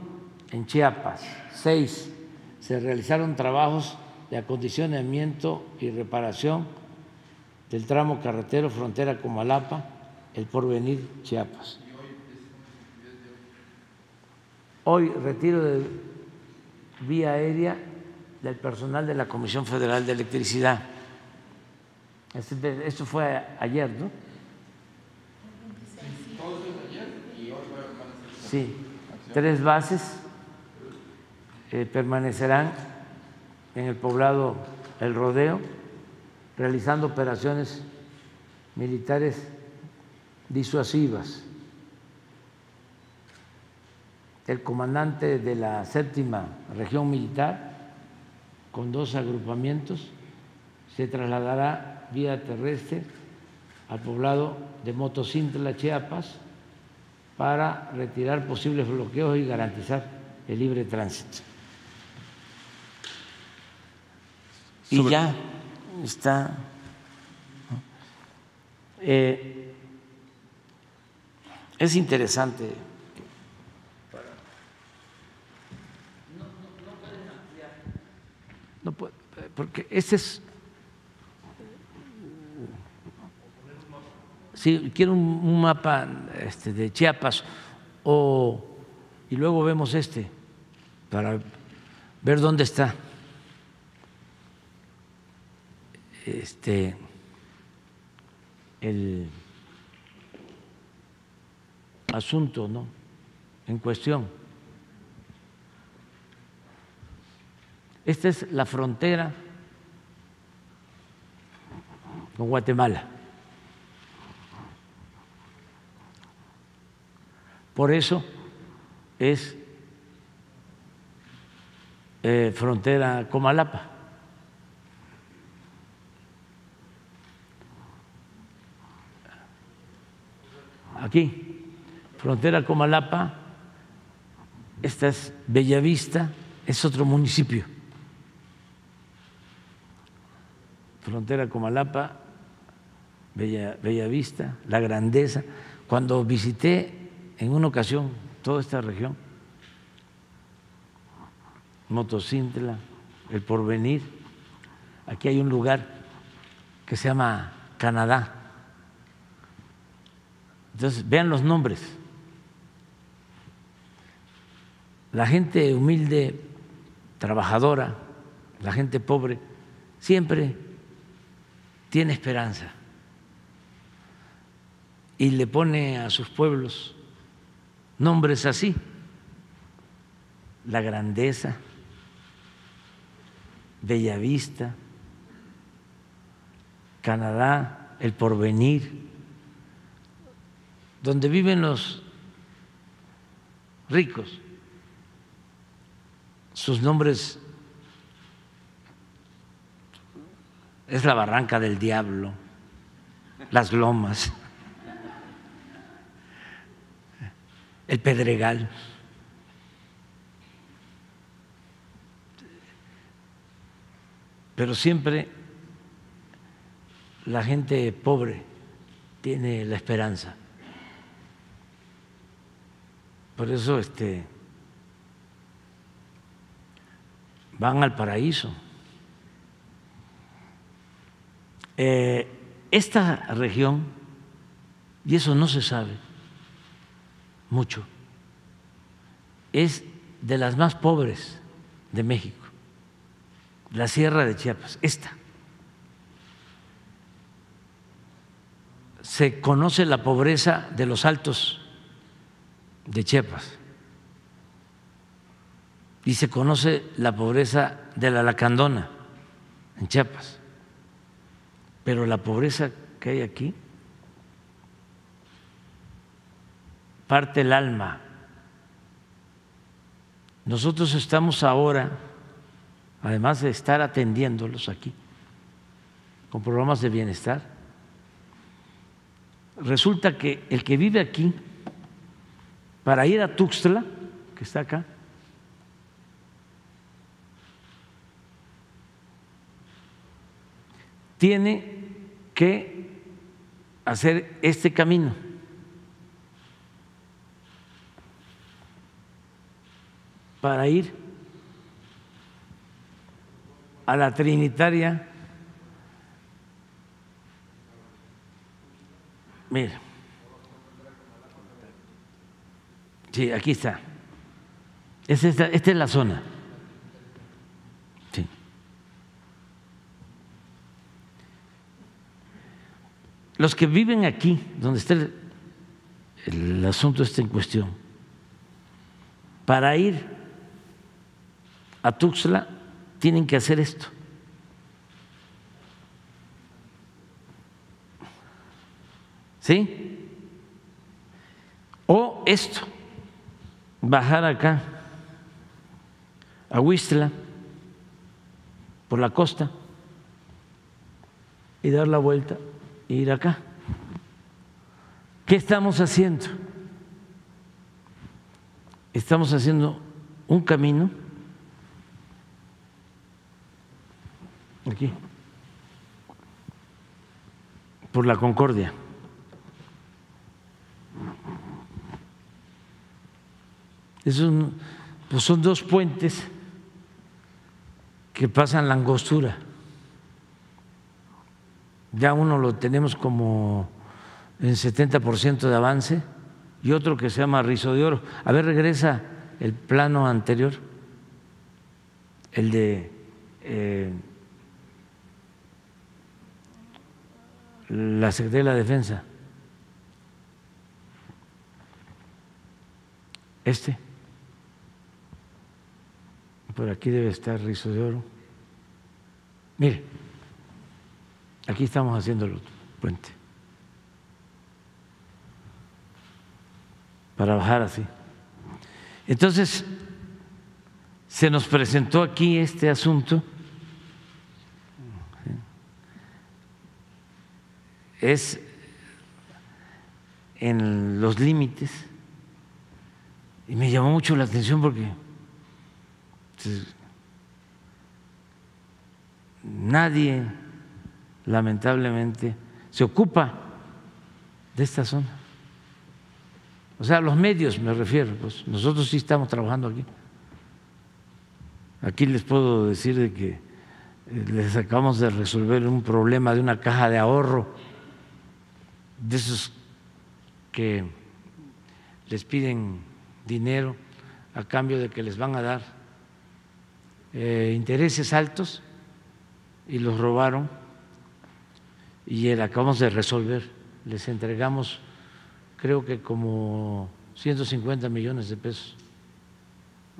en Chiapas. Seis, se realizaron trabajos de acondicionamiento y reparación del tramo carretero frontera Comalapa, el porvenir Chiapas. Hoy retiro de vía aérea del personal de la Comisión Federal de Electricidad. Este- Esto fue ayer, ¿no? Sí, tres bases eh, permanecerán en el poblado El Rodeo, realizando operaciones militares disuasivas. El comandante de la séptima región militar, con dos agrupamientos, se trasladará vía terrestre al poblado de Motocintla, Chiapas, para retirar posibles bloqueos y garantizar el libre tránsito. Y ya está. ¿no? Eh, es interesante. No puede- porque este es. si quiero un, mapa este, de Chiapas o, y luego vemos este para ver dónde está. Este, el asunto ¿no? en cuestión. Esta es la frontera con Guatemala. Por eso es eh, frontera Comalapa. Aquí, frontera Comalapa, esta es Bellavista, es otro municipio. Frontera Comalapa, Bella, Bellavista, La Grandeza. Cuando visité en una ocasión toda esta región, Motocintla, El Porvenir, aquí hay un lugar que se llama Canadá. Entonces, vean los nombres. La gente humilde, trabajadora, la gente pobre, siempre tiene esperanza y le pone a sus pueblos nombres así, la grandeza, Bellavista, Canadá, el porvenir, donde viven los ricos. Sus nombres es la barranca del diablo, las lomas, el pedregal. Pero siempre la gente pobre tiene la esperanza. Por eso este van al paraíso. Eh, esta región, y eso no se sabe mucho, es de las más pobres de México, la Sierra de Chiapas, esta. Se conoce la pobreza de los altos de Chiapas y se conoce la pobreza de la Lacandona en Chiapas pero la pobreza que hay aquí parte el alma. Nosotros estamos ahora, además de estar atendiéndolos aquí, con programas de bienestar, resulta que el que vive aquí, para ir a Tuxtla, que está acá, tiene que hacer este camino. Para ir a la Trinitaria. Mira. Sí, aquí está. esta, esta es la zona. los que viven aquí, donde está el, asunto este en cuestión, para ir a Tuxtla tienen que hacer esto. ¿Sí? O esto, bajar acá a Huistla por la costa y dar la vuelta ir acá. ¿Qué estamos haciendo? Estamos haciendo un camino aquí por la Concordia. pues son dos puentes que pasan la angostura ya uno lo tenemos como en 70% de avance y otro que se llama Rizo de Oro. A ver, regresa el plano anterior, el de eh, la Secretaría de la Defensa. Este. por aquí debe estar Rizo de Oro. Mire, aquí estamos haciendo el puente. Para bajar así. Entonces, se nos presentó aquí este asunto. Es en los límites y me llamó mucho la atención porque nadie, lamentablemente, se ocupa de esta zona. O sea, los medios me refiero, pues nosotros sí estamos trabajando aquí. Aquí les puedo decir de que eh, les acabamos de resolver un problema de una caja de ahorro, de esos que les piden dinero a cambio de que les van a dar eh, intereses altos y los robaron y acabamos de resolver. Les entregamos creo que como 150 millones de pesos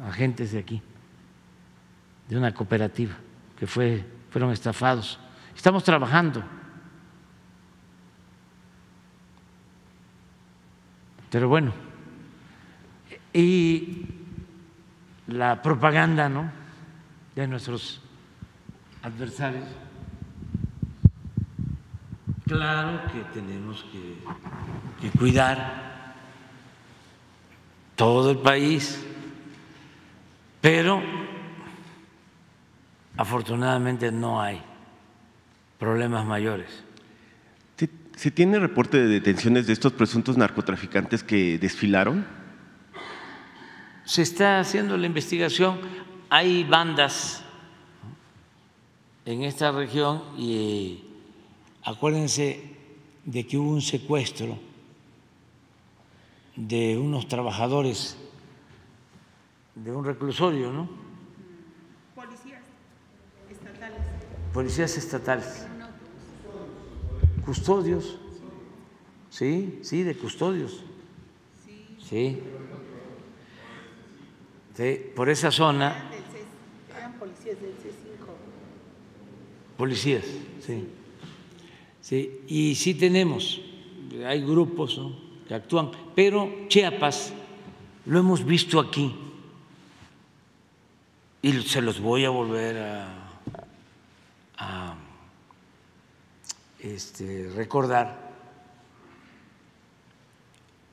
a agentes de aquí, de una cooperativa que fue, fueron estafados. Estamos trabajando. Pero bueno, y la propaganda ¿no? de nuestros adversarios. Claro que tenemos que, que cuidar todo el país, pero afortunadamente no hay problemas mayores. ¿Se tiene reporte de detenciones de estos presuntos narcotraficantes que desfilaron? Se está haciendo la investigación. Hay bandas en esta región y acuérdense de que hubo un secuestro de unos trabajadores de un reclusorio, ¿no? Policías estatales. Policías estatales. Custodios. Sí, sí, de custodios. Sí. sí. Por esa zona. Eran policías del C5. Policías, sí. Sí, y sí tenemos, hay grupos que actúan, pero Chiapas lo hemos visto aquí y se los voy a volver a, a este, recordar.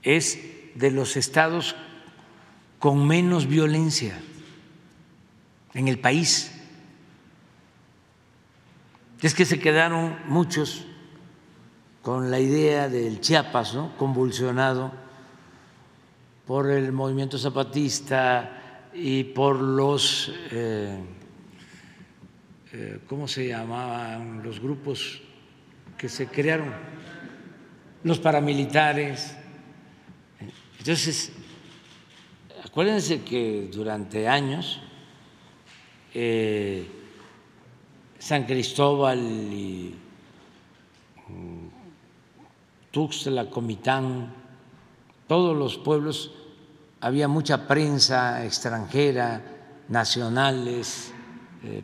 Es de los estados con menos violencia en el país. Es que se quedaron muchos con la idea del Chiapas, ¿no? convulsionado por el movimiento zapatista y por los, eh, eh, ¿cómo se llamaban? Los grupos que se crearon, los paramilitares. Entonces, acuérdense que durante años eh, San Cristóbal y Tuxtla, Comitán, todos los pueblos, había mucha prensa extranjera, nacionales, eh,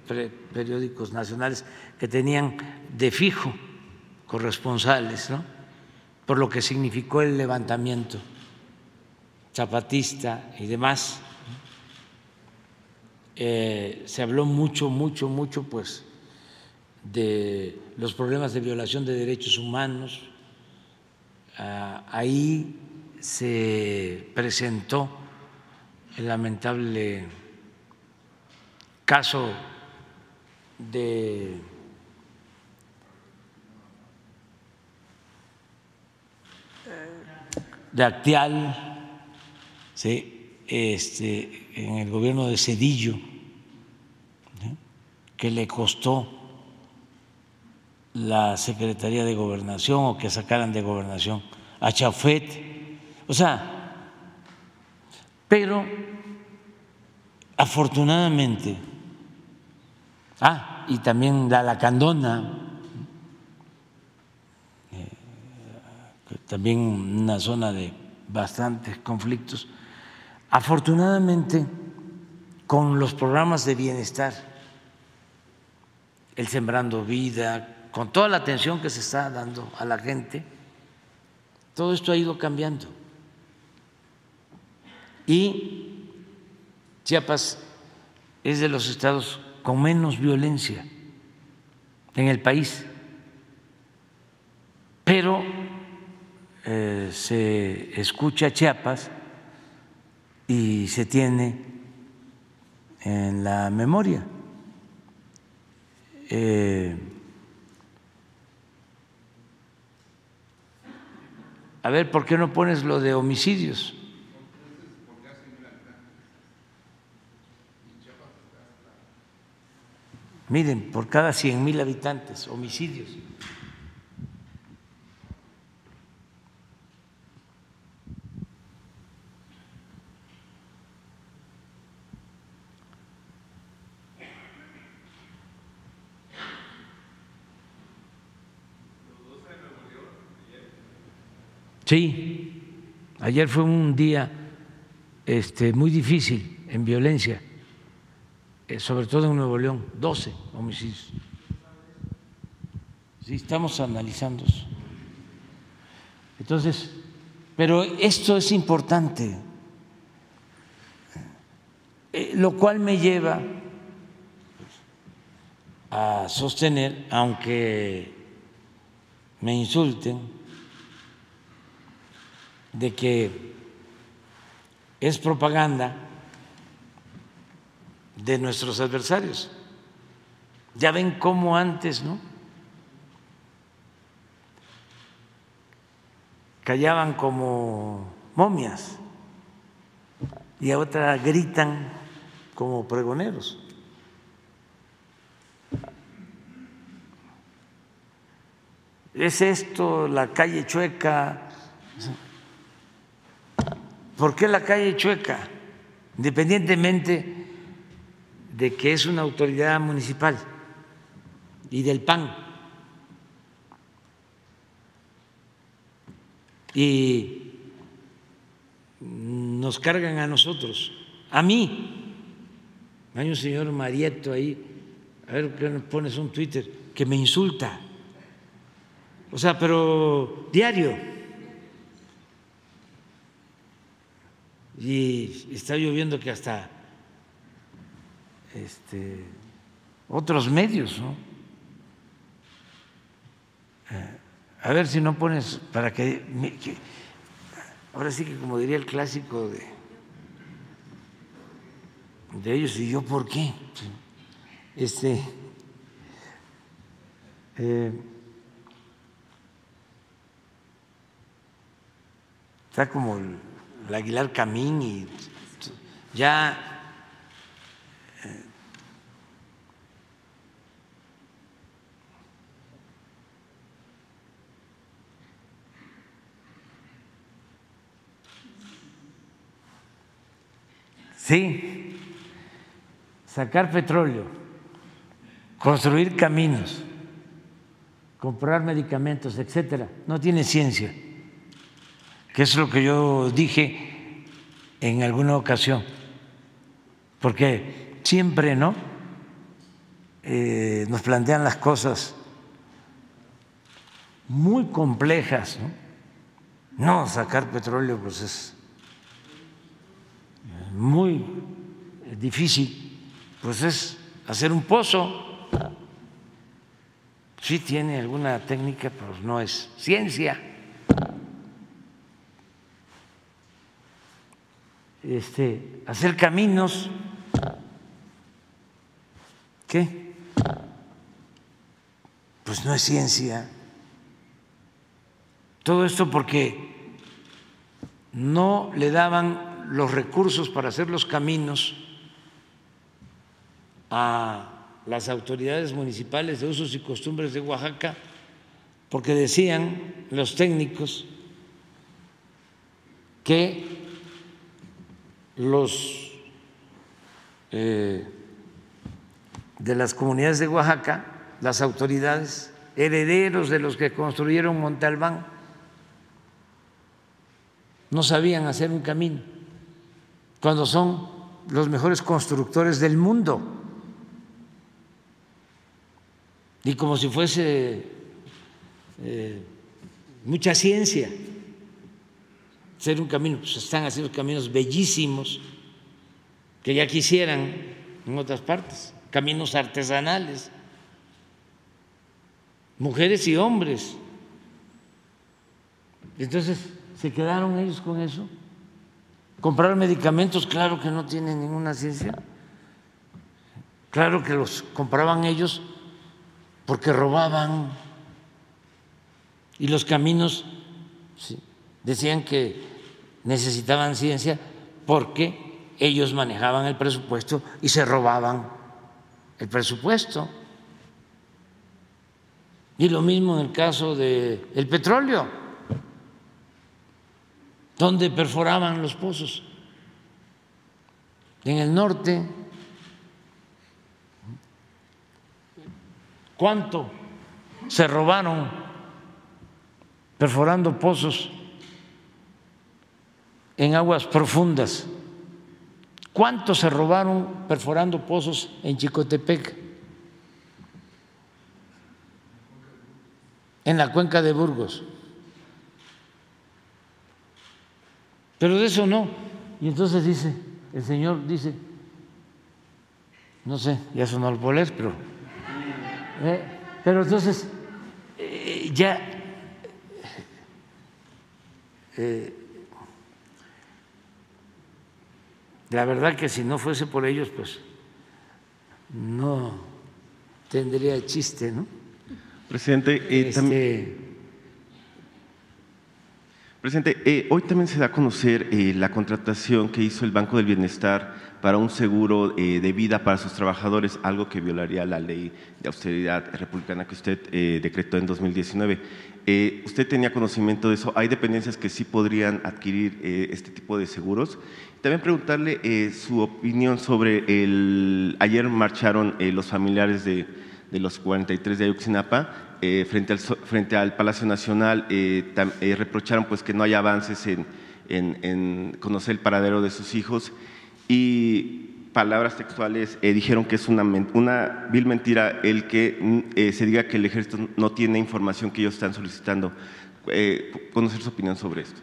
periódicos nacionales que tenían de fijo corresponsales, ¿no? por lo que significó el levantamiento zapatista y demás. Eh, se habló mucho, mucho, mucho, pues, de los problemas de violación de derechos humanos, Ah, ahí se presentó el lamentable caso de de Actial, este, en el gobierno de Cedillo, que le costó la Secretaría de Gobernación o que sacaran de Gobernación a Chafet. O sea, pero afortunadamente, ah, y también la Lacandona, también una zona de bastantes conflictos, afortunadamente con los programas de bienestar, el Sembrando Vida, con toda la atención que se está dando a la gente, todo esto ha ido cambiando. Y Chiapas es de los estados con menos violencia en el país, pero eh, se escucha Chiapas y se tiene en la memoria. Eh, a ver, ¿por qué no pones lo de homicidios? Miren, por cada 100 mil habitantes, homicidios. Sí, ayer fue un día este, muy difícil en violencia, eh, sobre todo en Nuevo León, 12 homicidios. Sí, estamos analizando eso. Entonces, pero esto es importante, eh, lo cual me lleva a sostener, aunque me insulten, de que es propaganda de nuestros adversarios. Ya ven cómo antes, ¿no? Callaban como momias y a otra gritan como pregoneros. ¿Es esto la calle chueca? ¿Por qué la calle chueca? Independientemente de que es una autoridad municipal y del PAN. Y nos cargan a nosotros, a mí. Hay un señor Marieto ahí, a ver qué pones un Twitter, que me insulta. O sea, pero diario. Y está lloviendo que hasta este, otros medios, ¿no? Eh, a ver si no pones para que, ahora sí que como diría el clásico de, de ellos y yo por qué, este eh, está como el Aguilar Camín y ya eh, Sí, sacar petróleo, construir caminos, comprar medicamentos, etcétera, no tiene ciencia que es lo que yo dije en alguna ocasión, porque siempre, ¿no? Eh, nos plantean las cosas muy complejas, ¿no? No, sacar petróleo pues es muy difícil, pues es hacer un pozo. Sí tiene alguna técnica, pero no es ciencia. Este, hacer caminos. ¿Qué? Pues no es ciencia. Todo esto porque no le daban los recursos para hacer los caminos a las autoridades municipales de usos y costumbres de Oaxaca, porque decían los técnicos que los eh, de las comunidades de Oaxaca, las autoridades, herederos de los que construyeron Montalbán, no sabían hacer un camino, cuando son los mejores constructores del mundo. Y como si fuese eh, mucha ciencia hacer un camino, pues están haciendo caminos bellísimos que ya quisieran en otras partes, caminos artesanales, mujeres y hombres. Entonces, ¿se quedaron ellos con eso? Comprar medicamentos, claro que no tienen ninguna ciencia. Claro que los compraban ellos porque robaban. Y los caminos decían que necesitaban ciencia porque ellos manejaban el presupuesto y se robaban el presupuesto. Y lo mismo en el caso del el petróleo donde perforaban los pozos. En el norte, ¿cuánto se robaron perforando pozos en aguas profundas? ¿Cuánto se robaron perforando pozos en Chicotepec? En la cuenca de Burgos. Pero de eso no. Y entonces dice, el Señor dice, no sé, ya sonó el poler, pero... Eh, pero entonces, eh, ya... Eh, la verdad que si no fuese por ellos, pues no tendría chiste, ¿no? Presidente, este, Presidente, eh, hoy también se da a conocer eh, la contratación que hizo el Banco del Bienestar para un seguro eh, de vida para sus trabajadores, algo que violaría la ley de austeridad republicana que usted decretó en 2019. ¿Usted tenía conocimiento de eso? ¿Hay dependencias que sí podrían adquirir este tipo de seguros? También preguntarle su opinión sobre el... Ayer marcharon los familiares de, de los 43 de Ayuxinapa eh, frente, al, frente al Palacio Nacional eh, eh, reprocharon pues, que no hay avances en, en, conocer el paradero de sus hijos y palabras textuales dijeron que es una, vil mentira el que mm, se diga que el ejército no tiene información que ellos están solicitando. conocer su opinión sobre esto.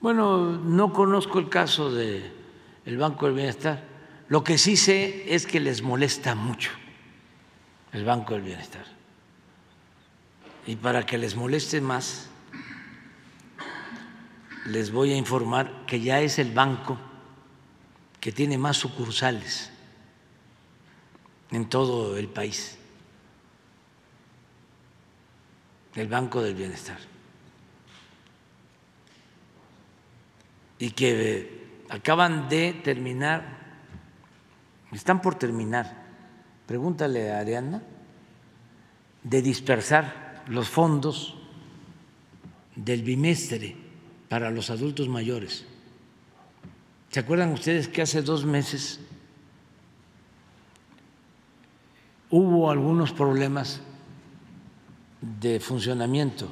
Bueno, no conozco el caso del el Banco del Bienestar. Lo que sí sé es que les molesta mucho el Banco del Bienestar y para que les moleste más, les voy a informar que ya es el banco que tiene más sucursales en todo el país, el Banco del Bienestar. Y que acaban de terminar, están por terminar, pregúntale a Ariana, de dispersar los fondos del bimestre para los adultos mayores. ¿Se acuerdan ustedes que hace dos meses hubo algunos problemas de funcionamiento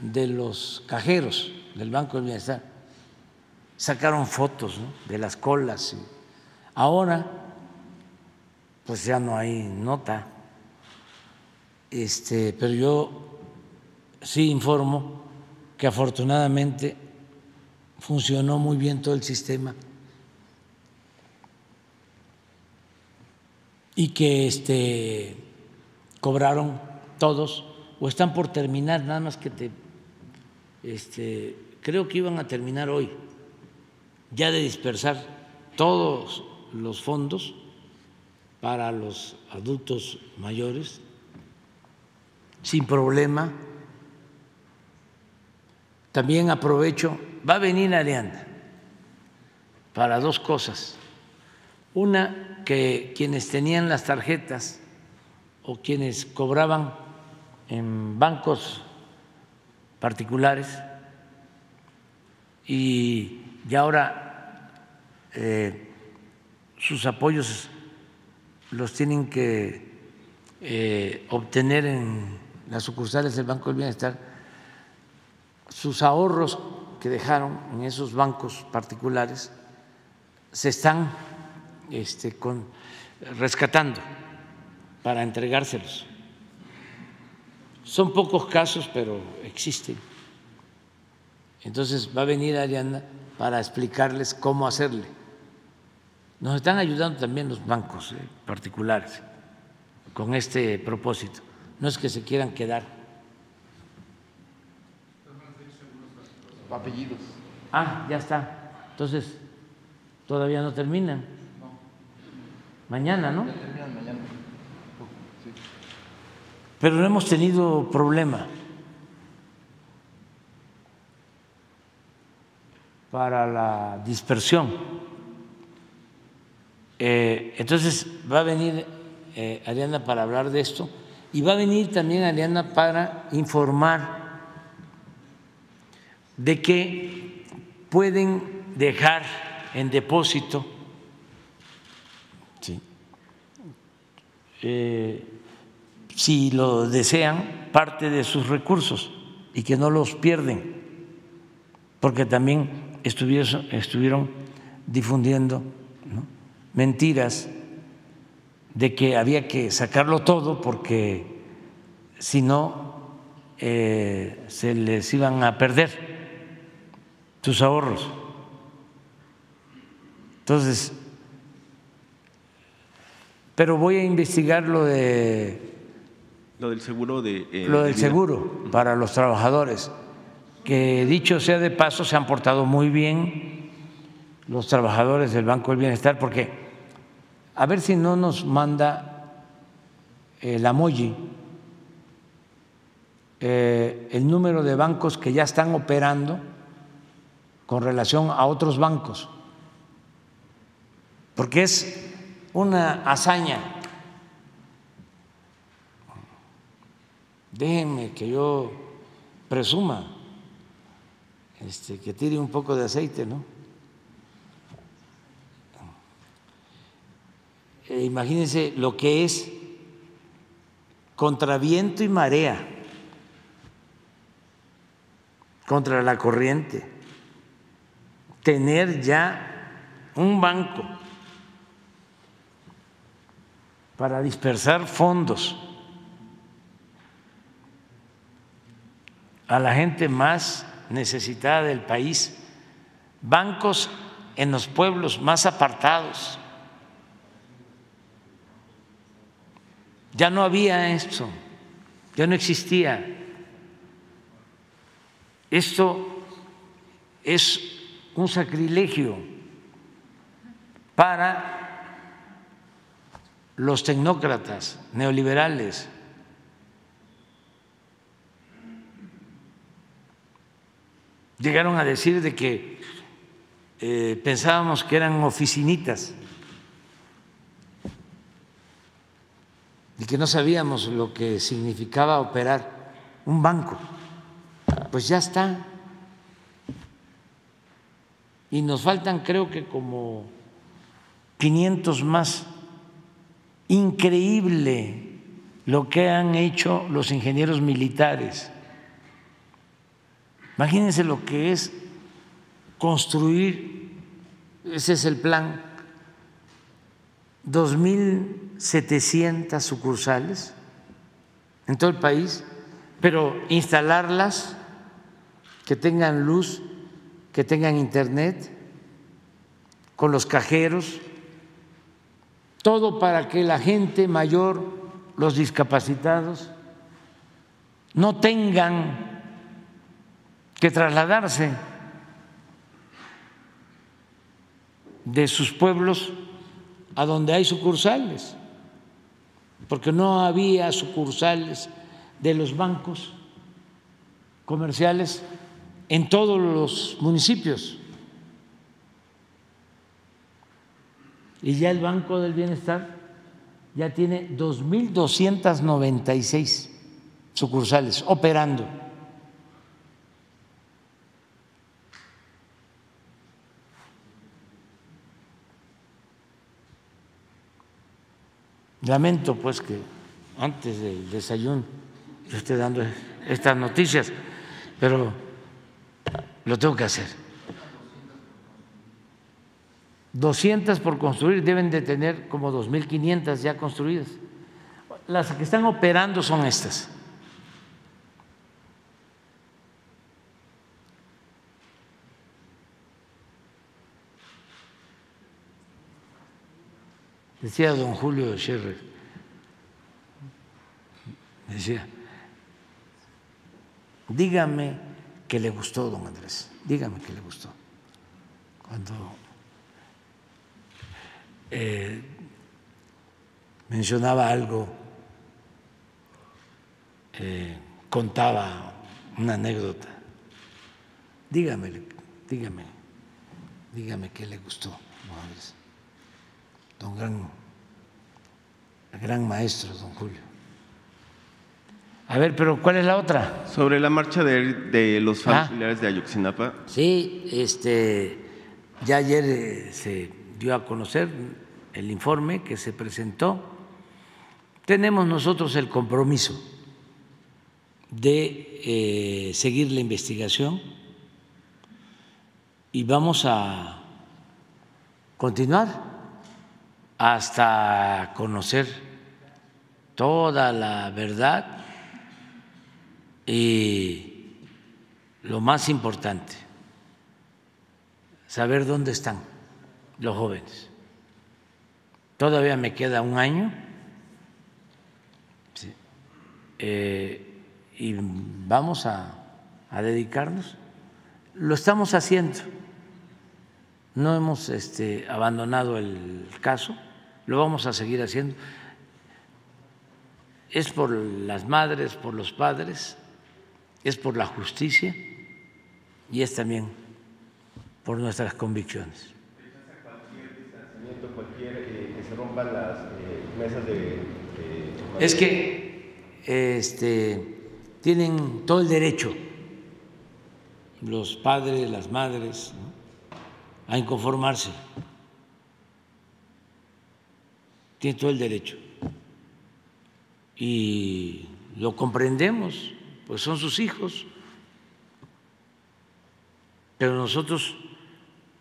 de los cajeros del Banco del Bienestar? Sacaron fotos de las colas. Ahora, pues ya no hay nota este, pero yo sí informo que afortunadamente funcionó muy bien todo el sistema y que este, cobraron todos o están por terminar, nada más que te, este, creo que iban a terminar hoy, ya de dispersar todos los fondos para los adultos mayores sin problema. También aprovecho, va a venir Arianda para dos cosas. Una, que quienes tenían las tarjetas o quienes cobraban en bancos particulares y ya ahora eh, sus apoyos los tienen que eh, obtener en las sucursales del Banco del Bienestar, sus ahorros que dejaron en esos bancos particulares se están este, con, rescatando para entregárselos. Son pocos casos, pero existen. Entonces va a venir Ariana para explicarles cómo hacerle. Nos están ayudando también los bancos eh, particulares con este propósito. No es que se quieran quedar. Apellidos. Ah, ya está. Entonces, todavía no terminan. Mañana, ¿no? terminan mañana. Pero no hemos tenido problema para la dispersión. Eh, entonces va a venir eh, Ariana para hablar de esto y va a venir también Ariana para informar de que pueden dejar en depósito eh, si lo desean, parte de sus recursos y que no los pierden, porque también estuvieron, estuvieron difundiendo mentiras de que había que sacarlo todo porque si no eh, se les iban a perder sus ahorros. Entonces, pero voy a investigar lo de lo del seguro de eh, lo del seguro para los trabajadores que dicho sea de paso se han portado muy bien los trabajadores del Banco del Bienestar porque a ver si no nos manda el Amoyi eh, el número de bancos que ya están operando con relación a otros bancos porque es una hazaña. Déjenme que yo presuma, este, que tire un poco de aceite, ¿no? E imagínense lo que es contra viento y marea, contra la corriente, tener ya un banco para dispersar fondos a la gente más necesitada del país, bancos en los pueblos más apartados. Ya no había esto, ya no existía. Esto es un sacrilegio para los tecnócratas neoliberales. Llegaron a decir de que eh, pensábamos que eran oficinitas y que no sabíamos lo que significaba operar un banco. Pues ya está. Y nos faltan creo que como 500 más Increíble lo que han hecho los ingenieros militares. Imagínense lo que es construir, ese es el plan, 2.700 sucursales en todo el país, pero instalarlas, que tengan luz, que tengan internet, con los cajeros, todo para que la gente mayor, los discapacitados, no tengan que trasladarse de sus pueblos a donde hay sucursales, porque no había sucursales de los bancos comerciales en todos los municipios. y ya el Banco del Bienestar ya tiene 2.296 sucursales operando. Lamento pues que antes del desayuno yo esté dando estas noticias, pero lo tengo que hacer. 200 por construir, deben de tener como 2.500 ya construidas. Las que están operando son estas. Decía don Julio Scherrer, decía, dígame que le gustó, don Andrés, dígame que le gustó. Cuando eh, mencionaba algo, eh, contaba una anécdota. Dígame, dígame, dígame qué le gustó, don gran, gran maestro, don Julio. A ver, pero ¿cuál es la otra? Sobre la marcha de, los ah. familiares de Ayuxinapa. Sí, este, ya ayer eh, se dio a conocer el informe que se presentó, tenemos nosotros el compromiso de eh, seguir la investigación y vamos a continuar hasta conocer toda la verdad y lo más importante, saber dónde están los jóvenes. Todavía me queda un año eh, y vamos a, dedicarnos. Lo estamos haciendo. No hemos este, abandonado el caso, lo vamos a seguir haciendo. Es por las madres, por los padres, es por la justicia y es también por nuestras convicciones Es que este, tienen todo el derecho los padres, las madres, a inconformarse. Tienen todo el derecho. Y lo comprendemos, pues son sus hijos. Pero nosotros,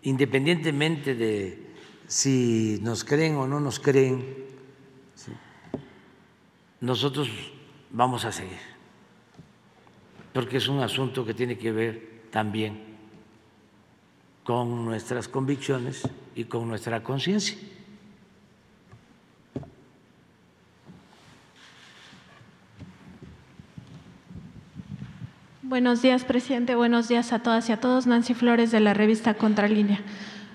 independientemente de si nos creen o no nos creen, nosotros vamos a seguir, porque es un asunto que tiene que ver también con nuestras convicciones y con nuestra conciencia. Buenos días, presidente. Buenos días a todas y a todos. Nancy Flores de la revista Contralínea.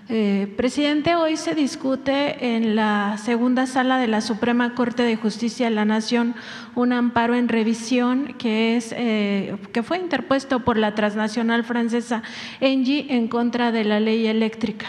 Eh, presidente, hoy se discute en la segunda sala de la Suprema Corte de Justicia de la Nación un amparo en revisión que, es, eh, que fue interpuesto por la transnacional francesa Engie en contra de la ley eléctrica.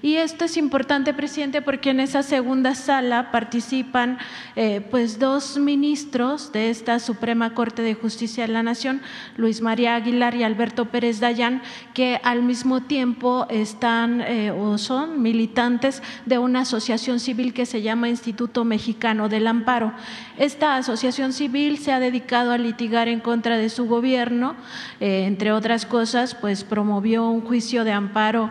Y esto es importante, presidente, porque en esa segunda sala participan eh, pues dos ministros de esta Suprema Corte de Justicia de la Nación, Luis María Aguilar y Alberto Pérez Dayán, que al mismo tiempo están o son militantes de una asociación civil que se llama Instituto Mexicano del Amparo. Esta asociación civil se ha dedicado a litigar en contra de su gobierno, eh, entre otras cosas, pues promovió un juicio de amparo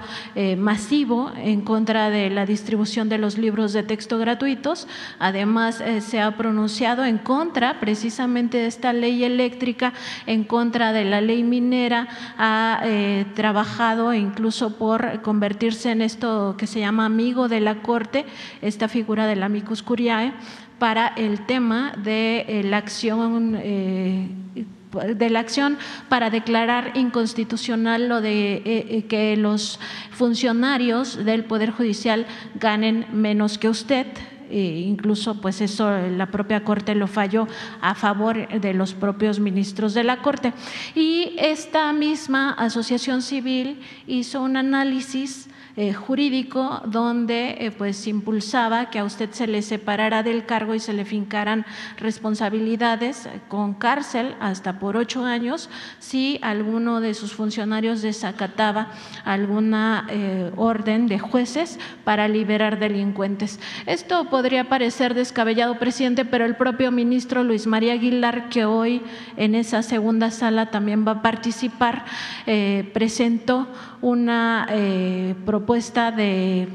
masivo en contra de la distribución de los libros de texto gratuitos. Además, eh, se ha pronunciado en contra precisamente de esta ley eléctrica, en contra de la ley minera, ha eh, trabajado incluso por convertirse en esto que se llama amigo de la Corte, esta figura del amicus curiae para el tema de eh, la acción de la acción para declarar inconstitucional lo de eh, eh, que los funcionarios del Poder Judicial ganen menos que usted. E incluso pues eso la propia Corte lo falló a favor de los propios ministros de la Corte. Y esta misma asociación civil hizo un análisis eh, jurídico donde eh, pues impulsaba que a usted se le separara del cargo y se le fincaran responsabilidades con cárcel hasta por ocho años si alguno de sus funcionarios desacataba alguna eh, orden de jueces para liberar delincuentes. Esto podría parecer descabellado, presidente, pero el propio ministro Luis María Aguilar, que hoy en esa segunda sala también va a participar, presentó una propuesta de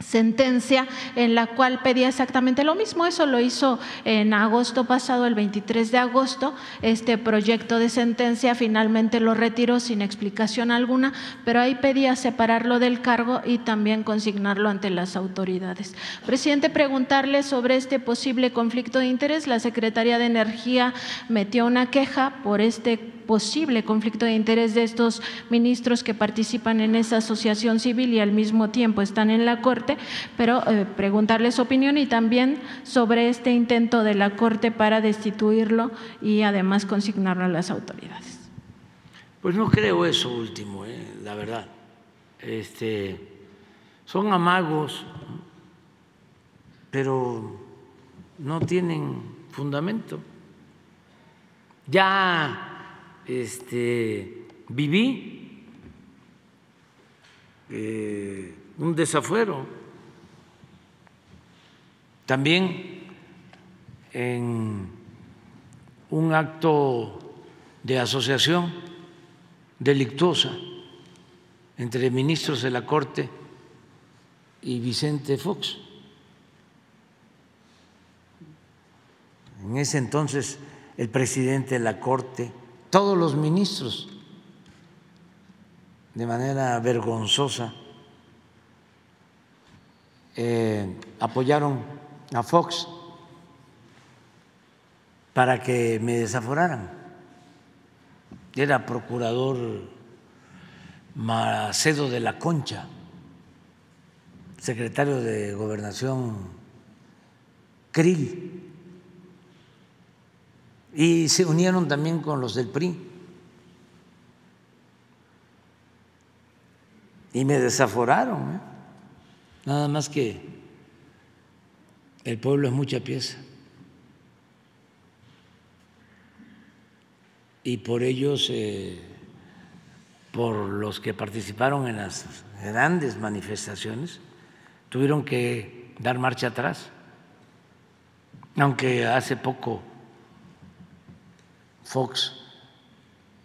sentencia en la cual pedía exactamente lo mismo. Eso lo hizo en agosto pasado, el 23 de agosto. Este proyecto de sentencia finalmente lo retiró sin explicación alguna, pero ahí pedía separarlo del cargo y también consignarlo ante las autoridades. Presidente, preguntarle sobre este posible conflicto de interés. La Secretaría de Energía metió una queja por este posible conflicto de interés de estos ministros que participan en esa asociación civil y al mismo tiempo están en la Corte, pero eh, preguntarle su opinión y también sobre este intento de la Corte para destituirlo y además consignarlo a las autoridades. Pues no creo eso último, eh, la verdad. Este, son amagos, pero no tienen fundamento. Ya este, viví eh, un desafuero. También en un acto de asociación delictuosa entre ministros de la Corte y Vicente Fox. En ese entonces el presidente de la Corte todos los ministros de manera vergonzosa eh, apoyaron a Fox para que me desaforaran. Era procurador Macedo de la Concha, secretario de Gobernación Krill y se unieron también con los del PRI. Y me desaforaron, ¿eh? nada más que el pueblo es mucha pieza. Y por ellos, eh, por los que participaron en las grandes manifestaciones, tuvieron que dar marcha atrás, aunque hace poco Fox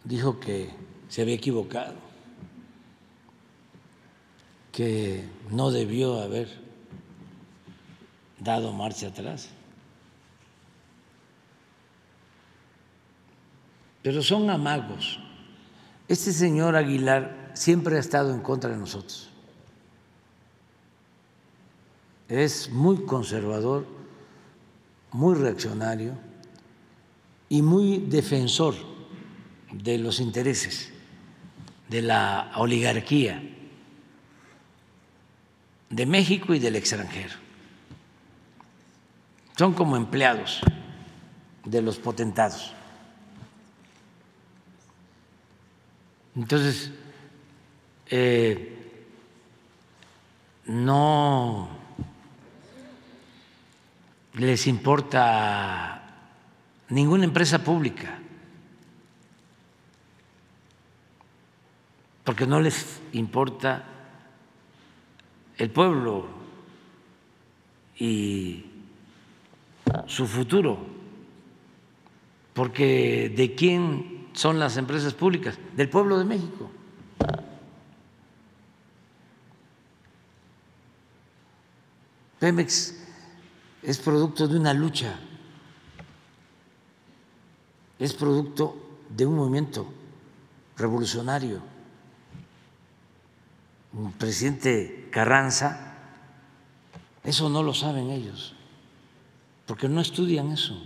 dijo que se había equivocado, que no debió haber dado marcha atrás. Pero son amagos. Este señor Aguilar siempre ha estado en contra de nosotros. Es muy conservador, muy reaccionario y muy defensor de los intereses de la oligarquía de México y del extranjero. Son como empleados de los potentados. Entonces, eh, no les importa ninguna empresa pública, porque no les importa el pueblo y su futuro, porque ¿de quién son las empresas públicas? Del pueblo de México. Pemex es producto de una lucha es producto de un movimiento revolucionario. El presidente Carranza, eso no lo saben ellos, porque no estudian eso,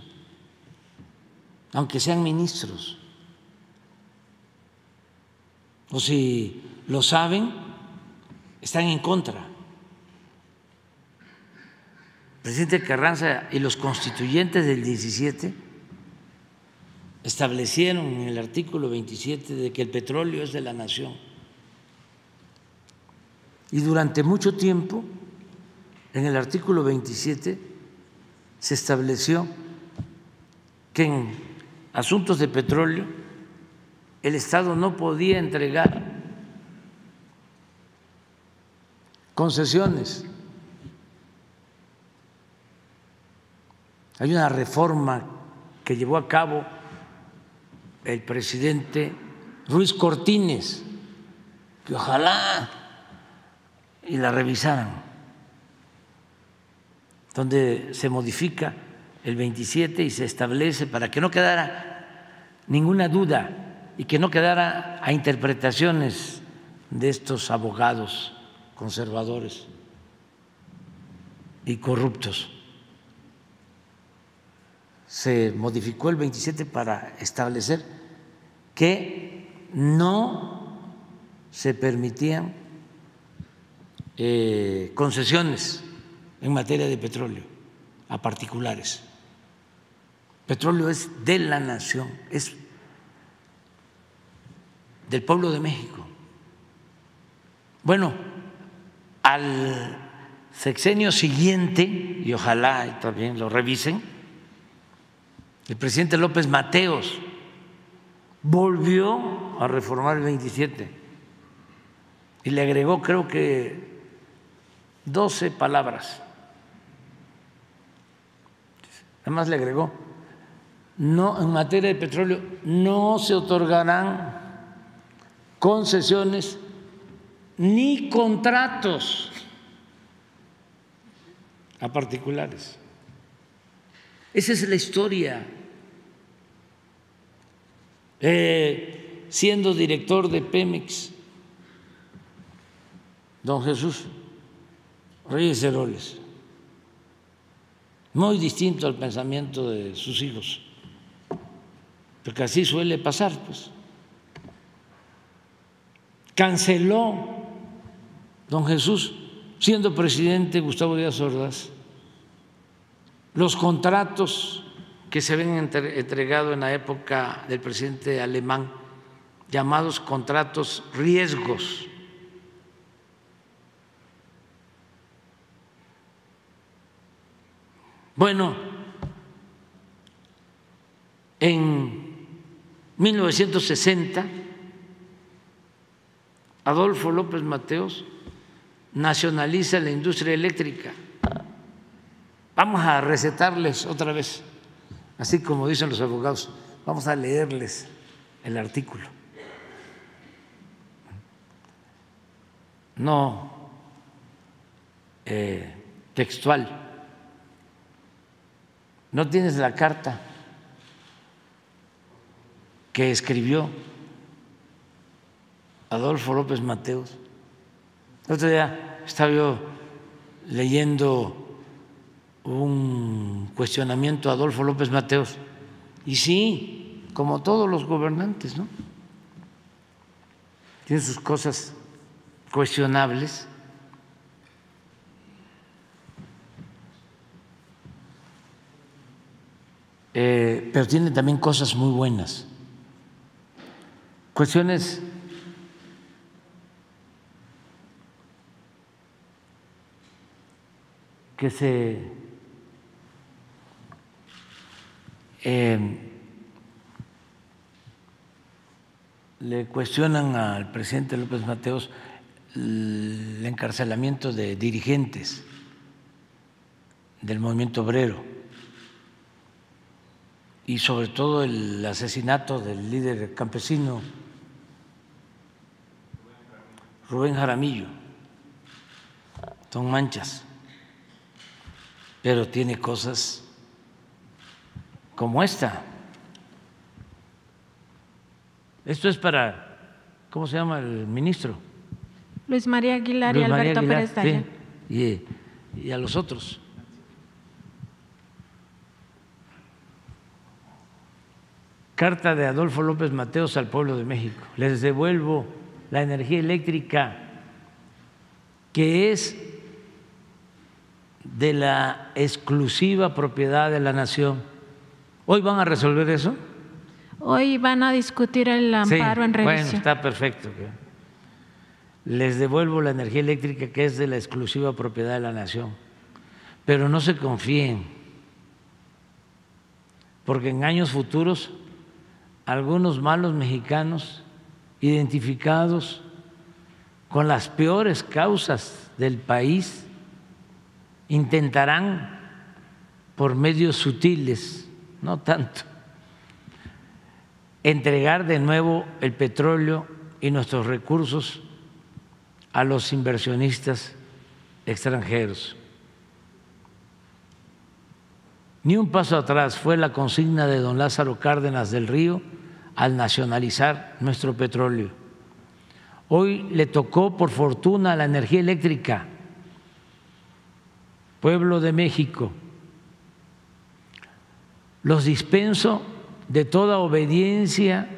aunque sean ministros. O si lo saben, están en contra. El presidente Carranza y los constituyentes del 17 establecieron en el artículo 27 de que el petróleo es de la nación. Y durante mucho tiempo, en el artículo 27, se estableció que en asuntos de petróleo el Estado no podía entregar concesiones. Hay una reforma que llevó a cabo el presidente Ruiz Cortines, que ojalá y la revisaran, donde se modifica el 27 y se establece para que no quedara ninguna duda y que no quedara a interpretaciones de estos abogados conservadores y corruptos. Se modificó el 27 para establecer que no se permitían eh, concesiones en materia de petróleo a particulares. Petróleo es de la nación, es del pueblo de México. Bueno, al sexenio siguiente, y ojalá también lo revisen, el presidente López Mateos volvió a reformar el 27 y le agregó creo que 12 palabras. Además le agregó, no en materia de petróleo no se otorgarán concesiones ni contratos a particulares. Esa es la historia. Eh, siendo director de Pemex, don Jesús Reyes Heroles, muy distinto al pensamiento de sus hijos, porque así suele pasar, pues. Canceló don Jesús, siendo presidente Gustavo Díaz Ordaz, los contratos que se habían entregado en la época del presidente alemán, llamados contratos riesgos. Bueno, en 1960, Adolfo López Mateos nacionaliza la industria eléctrica. Vamos a recetarles otra vez, así como dicen los abogados, vamos a leerles el artículo. No eh, textual. ¿No tienes la carta que escribió Adolfo López Mateos? El otro día estaba yo leyendo un cuestionamiento a Adolfo López Mateos y sí, como todos los gobernantes, ¿no? Tiene sus cosas cuestionables. Eh, pero tiene también cosas muy buenas. Cuestiones que se eh, le cuestionan al presidente López Mateos el encarcelamiento de dirigentes del movimiento obrero y sobre todo el asesinato del líder campesino Rubén Jaramillo. Son manchas, pero tiene cosas como esta. Esto es para, ¿cómo se llama el ministro? Luis María Aguilar y Alberto Pérez Dayán. y a los otros. Carta de Adolfo López Mateos al pueblo de México. Les devuelvo la energía eléctrica que es de la exclusiva propiedad de la nación. ¿Hoy van a resolver eso? Hoy van a discutir el amparo en revisión. Bueno, está perfecto. Les devuelvo la energía eléctrica que es de la exclusiva propiedad de la nación. Pero no se confíen, porque en años futuros algunos malos mexicanos identificados con las peores causas del país intentarán por medios sutiles, no tanto, entregar de nuevo el petróleo y nuestros recursos a los inversionistas extranjeros. Ni un paso atrás fue la consigna de don Lázaro Cárdenas del Río al nacionalizar nuestro petróleo. Hoy le tocó, por fortuna, la energía eléctrica. Pueblo de México, los dispenso de toda obediencia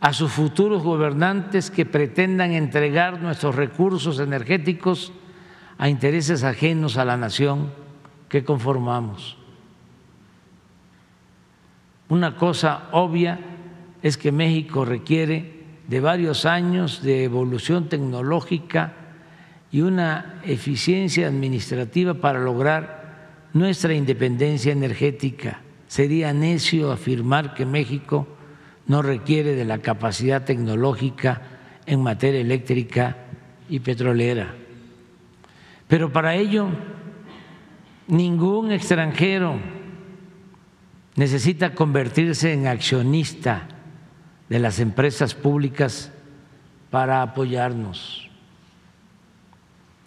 a sus futuros gobernantes que pretendan entregar nuestros recursos energéticos a intereses ajenos a la nación que conformamos. Una cosa obvia es que México requiere de varios años de evolución tecnológica y una eficiencia administrativa para lograr nuestra independencia energética. Sería necio afirmar que México no requiere de la capacidad tecnológica en materia eléctrica y petrolera. Pero para ello, ningún extranjero necesita convertirse en accionista de las empresas públicas para apoyarnos.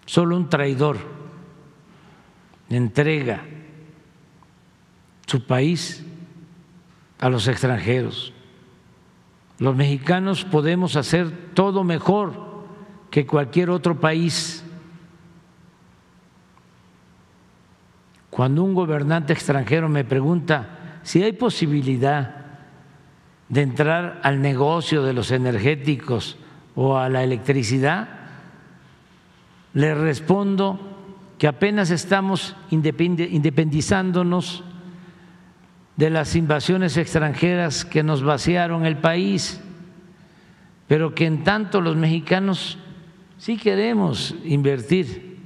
Solo un traidor entrega su país a los extranjeros. Los mexicanos podemos hacer todo mejor que cualquier otro país. Cuando un gobernante extranjero me pregunta si hay posibilidad de entrar al negocio de los energéticos o a la electricidad, le respondo que apenas estamos independizándonos de las invasiones extranjeras que nos vaciaron el país, pero que en tanto los mexicanos sí queremos invertir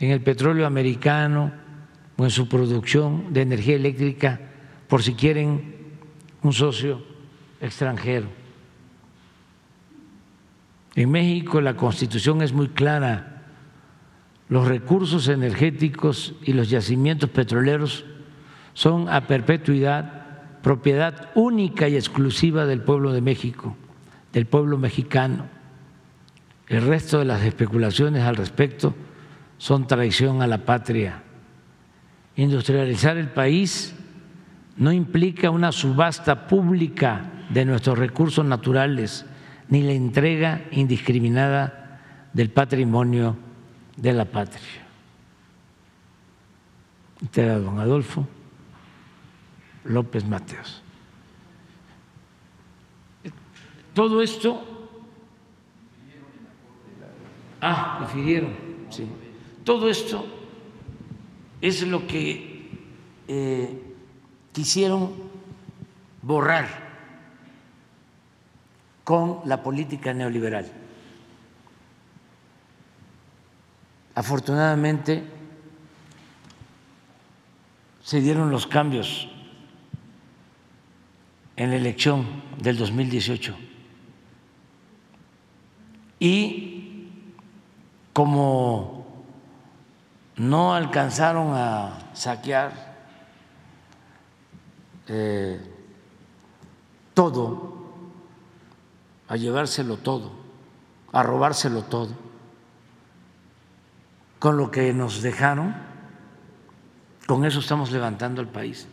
en el petróleo americano o en su producción de energía eléctrica por si quieren un socio extranjero. En México la constitución es muy clara. Los recursos energéticos y los yacimientos petroleros son a perpetuidad propiedad única y exclusiva del pueblo de México, del pueblo mexicano. El resto de las especulaciones al respecto son traición a la patria. Industrializar el país no implica una subasta pública de nuestros recursos naturales ni la entrega indiscriminada del patrimonio de la patria. Este don Adolfo López Mateos. Todo esto. Ah, refirieron, sí. Todo esto es lo que eh, quisieron borrar con la política neoliberal. Afortunadamente se dieron los cambios en la elección del 2018 y como no alcanzaron a saquear eh, todo, a llevárselo todo, a robárselo todo. Con lo que nos dejaron, con eso estamos levantando el país.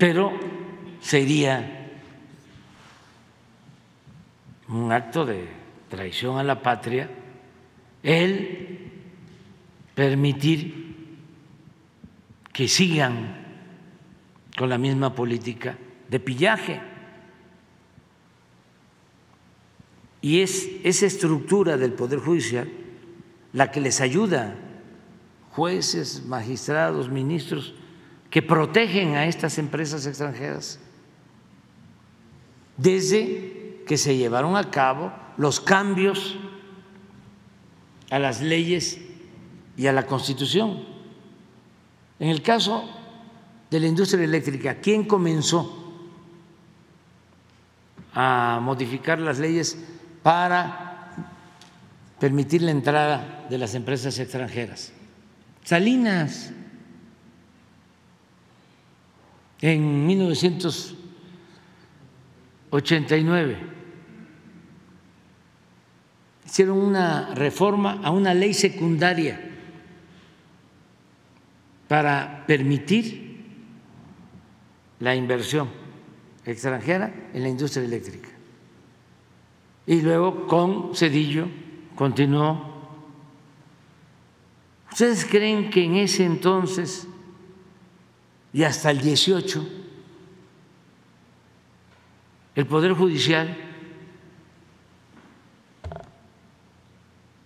Pero sería un acto de traición a la patria el permitir que sigan con la misma política de pillaje. Y es esa estructura del Poder Judicial la que les ayuda, jueces, magistrados, ministros, que protegen a estas empresas extranjeras desde que se llevaron a cabo los cambios a las leyes y a la Constitución. En el caso de la industria eléctrica, ¿quién comenzó a modificar las leyes para permitir la entrada de las empresas extranjeras? Salinas, en 1989. Hicieron una reforma a una ley secundaria para permitir la inversión extranjera en la industria eléctrica. Y luego con Cedillo continuó. ¿Ustedes creen que en ese entonces y hasta el 18 el Poder Judicial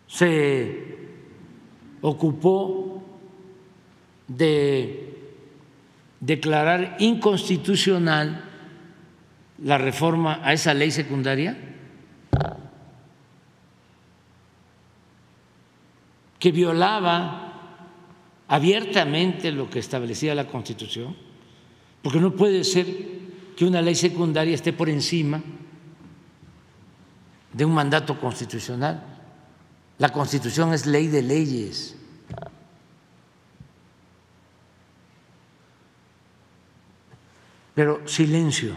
se ocupó de declarar inconstitucional la reforma a esa ley secundaria que violaba abiertamente lo que establecía la Constitución, porque no puede ser que una ley secundaria esté por encima de un mandato constitucional. La Constitución es ley de leyes. Pero silencio,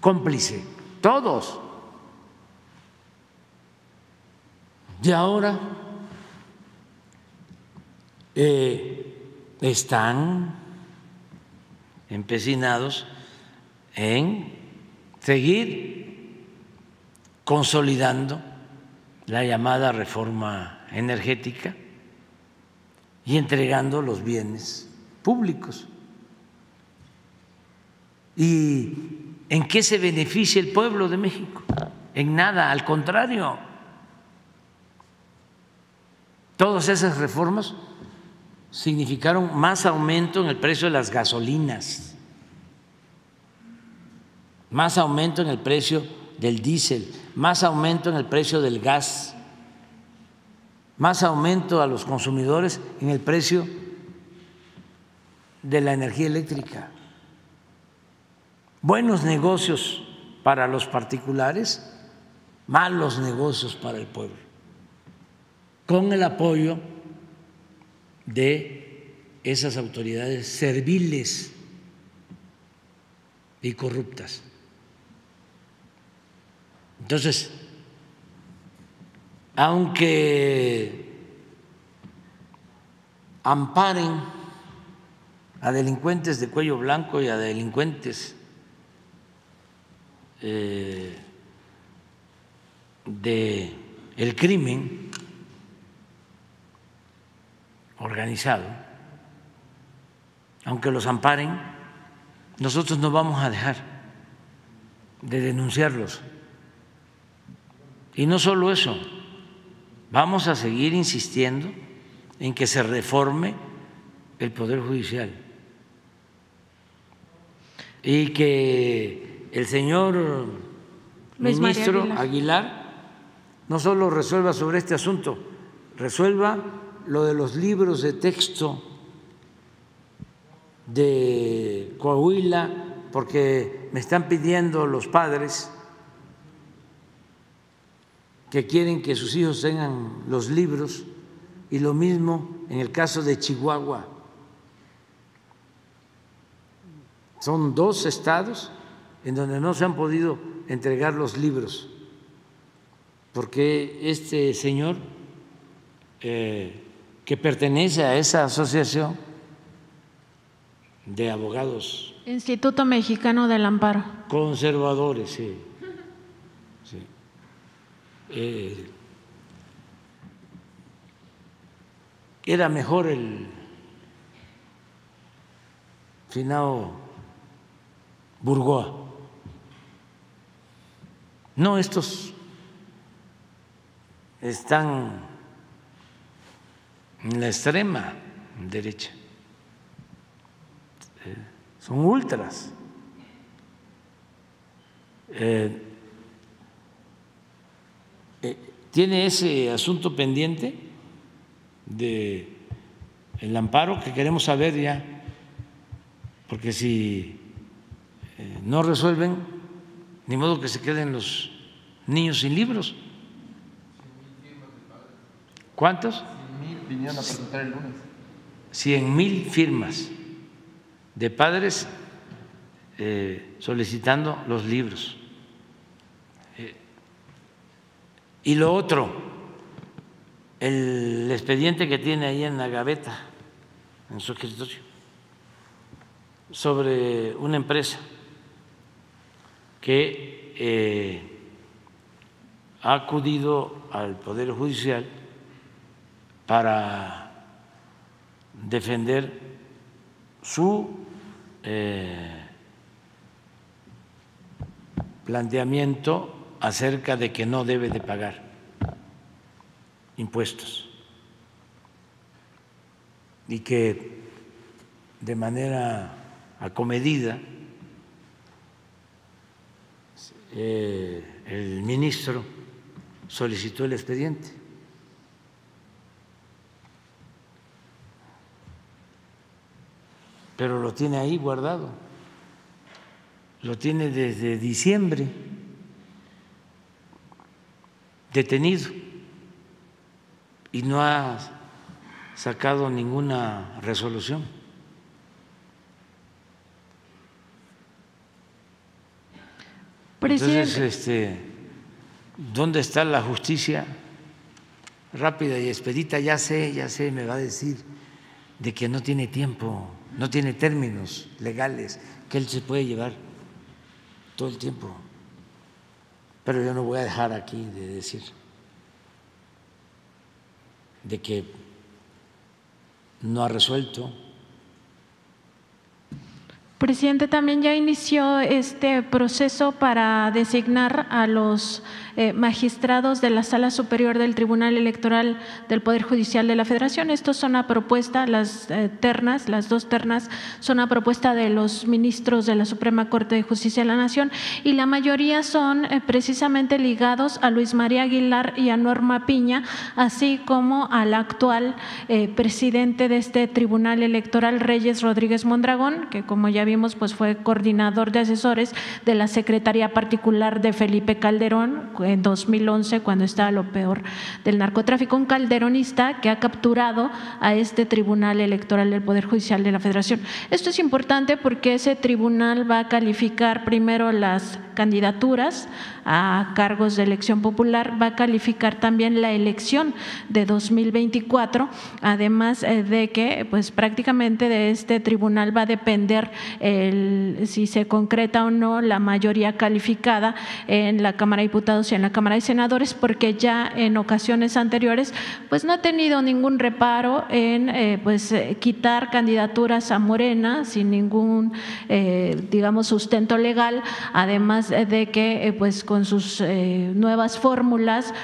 cómplice, todos. Y ahora eh, están empecinados en seguir consolidando la llamada reforma energética y entregando los bienes públicos. ¿Y en qué se beneficia el pueblo de México? En nada, al contrario. Todas esas reformas significaron más aumento en el precio de las gasolinas, más aumento en el precio del diésel, más aumento en el precio del gas, más aumento a los consumidores en el precio de la energía eléctrica, buenos negocios para los particulares, malos negocios para el pueblo, con el apoyo de esas autoridades serviles y corruptas. Entonces, aunque amparen a delincuentes de cuello blanco y a delincuentes eh, de el crimen, organizado, aunque los amparen, nosotros no vamos a dejar de denunciarlos. Y no solo eso, vamos a seguir insistiendo en que se reforme el Poder Judicial y que el señor ministro Aguilar no solo resuelva sobre este asunto, resuelva lo de los libros de texto de Coahuila, porque me están pidiendo los padres que quieren que sus hijos tengan los libros, y lo mismo en el caso de Chihuahua. Son dos estados en donde no se han podido entregar los libros, porque este señor eh, que pertenece a esa asociación de abogados. Instituto Mexicano del Amparo. Conservadores, sí. Eh, era mejor el finado Burgoa. No, estos están la extrema derecha. Eh, son ultras. Eh, eh, tiene ese asunto pendiente de el amparo que queremos saber ya, porque si no resuelven, ni modo que se queden los niños sin libros. ¿Cuántos? Vinieron a presentar el lunes. Cien mil firmas de padres eh, solicitando los libros. Eh, y lo otro, el expediente que tiene ahí en la gaveta, en su escritorio sobre una empresa que eh, ha acudido al Poder Judicial para defender su eh, planteamiento acerca de que no debe de pagar impuestos y que de manera acomedida eh, el ministro solicitó el expediente. Pero lo tiene ahí guardado, lo tiene desde diciembre detenido y no ha sacado ninguna resolución. Entonces, este, ¿dónde está la justicia rápida y expedita? Ya sé, ya sé, me va a decir de que no tiene tiempo, no tiene términos legales, que él se puede llevar todo el tiempo. Pero yo no voy a dejar aquí de decir de que no ha resuelto Presidente, también ya inició este proceso para designar a los eh, magistrados de la Sala Superior del Tribunal Electoral del Poder Judicial de la Federación. Estos son a propuesta, las eh, ternas, las dos ternas son a propuesta de los ministros de la Suprema Corte de Justicia de la Nación y la mayoría son eh, precisamente ligados a Luis María Aguilar y a Norma Piña, así como al actual presidente de este Tribunal Electoral, Reyes Rodríguez Mondragón, que como ya pues fue coordinador de asesores de la Secretaría Particular de Felipe Calderón en 2011, cuando estaba lo peor del narcotráfico, un calderonista que ha capturado a este Tribunal Electoral del Poder Judicial de la Federación. Esto es importante porque ese tribunal va a calificar primero las candidaturas a cargos de elección popular, va a calificar también la elección de 2024, además eh, de que pues prácticamente de este tribunal va a depender si se concreta o no la mayoría calificada en la Cámara de Diputados y en la Cámara de Senadores, porque ya en ocasiones anteriores pues no ha tenido ningún reparo en eh, pues eh, quitar candidaturas a Morena sin ningún digamos sustento legal, además de que pues con sus eh, nuevas fórmulas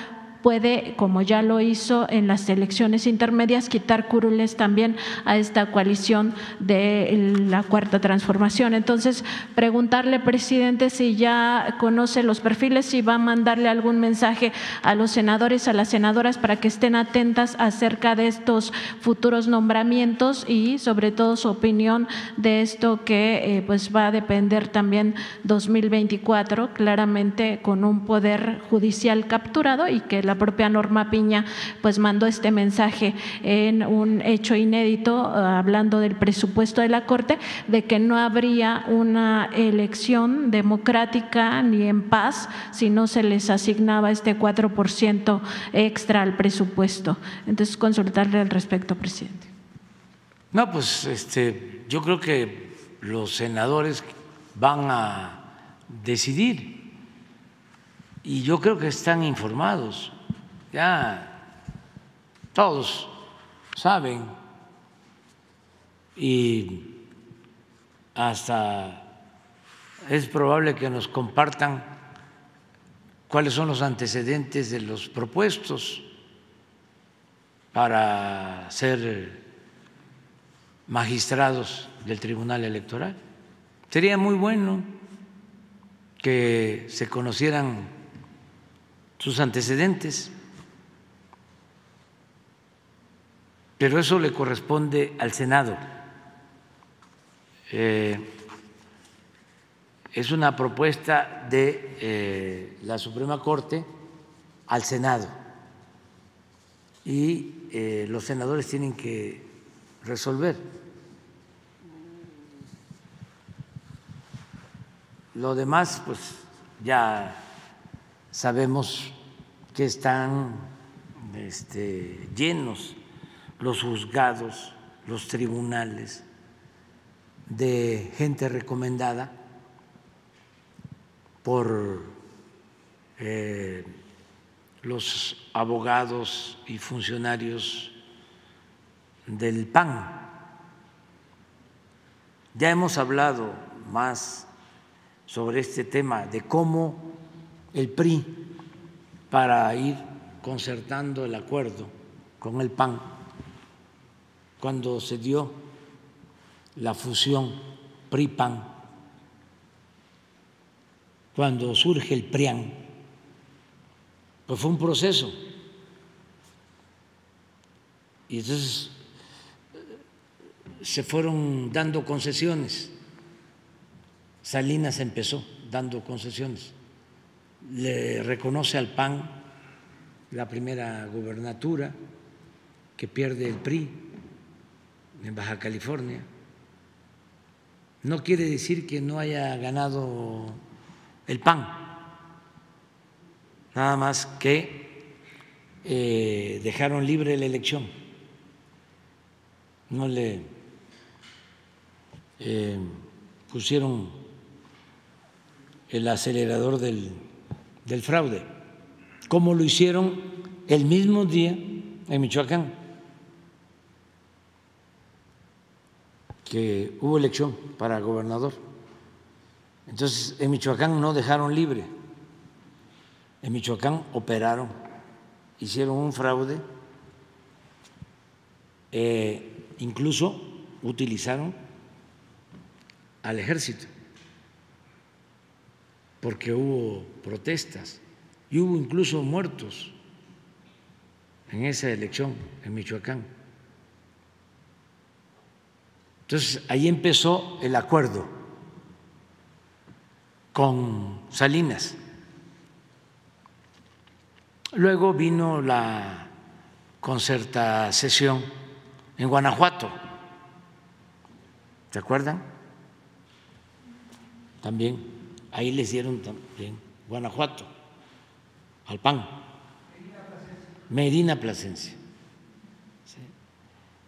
puede, como ya lo hizo en las elecciones intermedias, quitar curules también a esta coalición de la cuarta transformación. Entonces, preguntarle, presidente, si ya conoce los perfiles, si va a mandarle algún mensaje a los senadores, a las senadoras, para que estén atentas acerca de estos futuros nombramientos y sobre todo su opinión de esto que eh, pues va a depender también 2024, claramente con un poder judicial capturado y que la propia Norma Piña pues mandó este mensaje en un hecho inédito eh, hablando del presupuesto de la Corte de que no habría una elección democrática ni en paz si no se les asignaba este 4% extra al presupuesto. Entonces consultarle al respecto, presidente. No, pues este yo creo que los senadores van a decidir y yo creo que están informados ya todos saben y hasta es probable que nos compartan cuáles son los antecedentes de los propuestos para ser magistrados del Tribunal Electoral. Sería muy bueno que se conocieran sus antecedentes. Pero eso le corresponde al Senado. Eh, es una propuesta de eh, la Suprema Corte al Senado y eh, los senadores tienen que resolver. Lo demás, pues ya sabemos que están este, llenos los juzgados los tribunales de gente recomendada por eh, los abogados y funcionarios del PAN. Ya hemos hablado más sobre este tema de cómo el PRI, para ir concertando el acuerdo con el PAN, cuando se dio la fusión PRI-PAN, cuando surge el PRIAN, pues fue un proceso. Y entonces se fueron dando concesiones. Salinas empezó dando concesiones. Le reconoce al PAN la primera gubernatura que pierde el PRI en Baja California. No quiere decir que no haya ganado el PAN, nada más que eh, dejaron libre la elección. No le eh, pusieron el acelerador del, del fraude, como lo hicieron el mismo día en Michoacán, que hubo elección para gobernador. Entonces, en Michoacán no dejaron libre, en Michoacán operaron, hicieron un fraude, eh, incluso utilizaron al ejército, porque hubo protestas y hubo incluso muertos en esa elección en Michoacán. Entonces, ahí empezó el acuerdo con Salinas. Luego vino la concerta sesión en Guanajuato. ¿Se acuerdan? También ahí les dieron también Guanajuato al PAN. Medina Plasencia.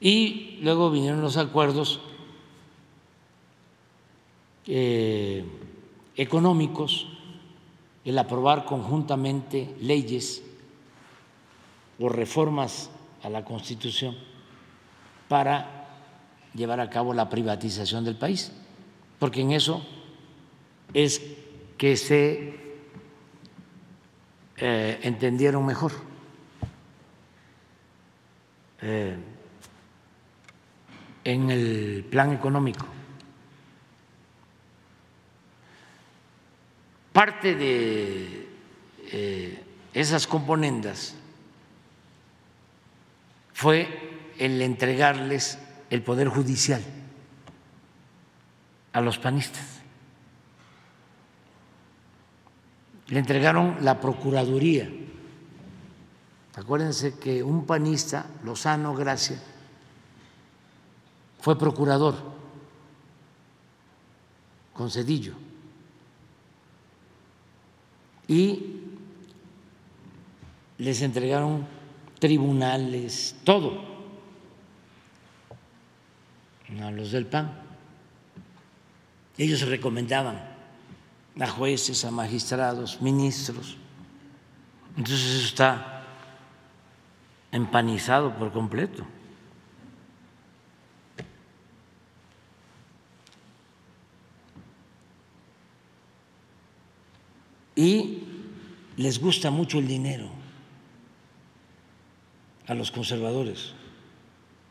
Y luego vinieron los acuerdos eh, económicos, el aprobar conjuntamente leyes o reformas a la Constitución para llevar a cabo la privatización del país, porque en eso es que se eh, entendieron mejor. Eh, en el plan económico. Parte de eh, esas componendas fue el entregarles el poder judicial a los panistas. Le entregaron la Procuraduría. Acuérdense que un panista, Lozano Gracia, fue procurador con Cedillo y les entregaron tribunales, todo a los del PAN. Ellos recomendaban a jueces, a magistrados, ministros. Entonces eso está empanizado por completo. Y les gusta mucho el dinero a los conservadores.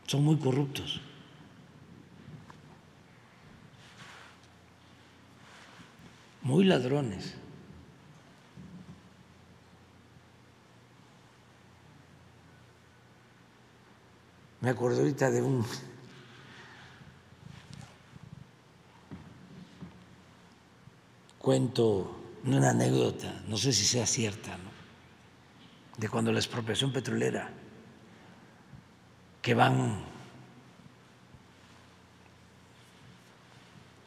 Son muy corruptos. muy ladrones. Me acuerdo ahorita de un cuento, una anécdota, no sé si sea cierta, ¿no? de cuando la expropiación petrolera, que van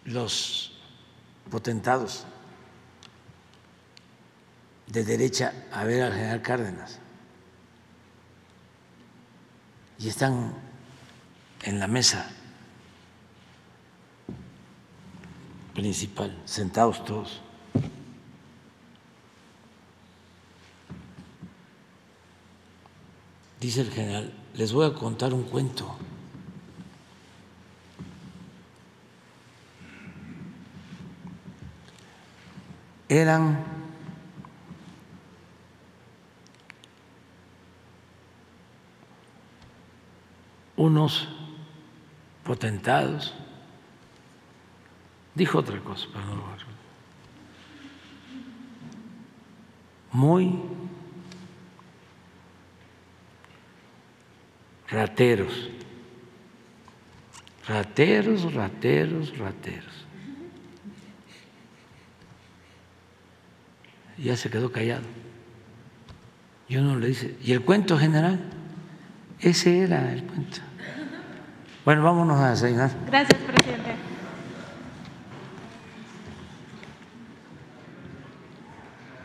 los potentados de derecha a ver al general Cárdenas y están en la mesa principal, sentados todos. Dice el general, les voy a contar un cuento. Eran unos potentados. Dijo otra cosa, pero no. Muy rateros, rateros, rateros, rateros. Ya se quedó callado. Y uno le dice, ¿y el cuento general? Ese era el cuento. Bueno, vámonos a desayunar. Gracias.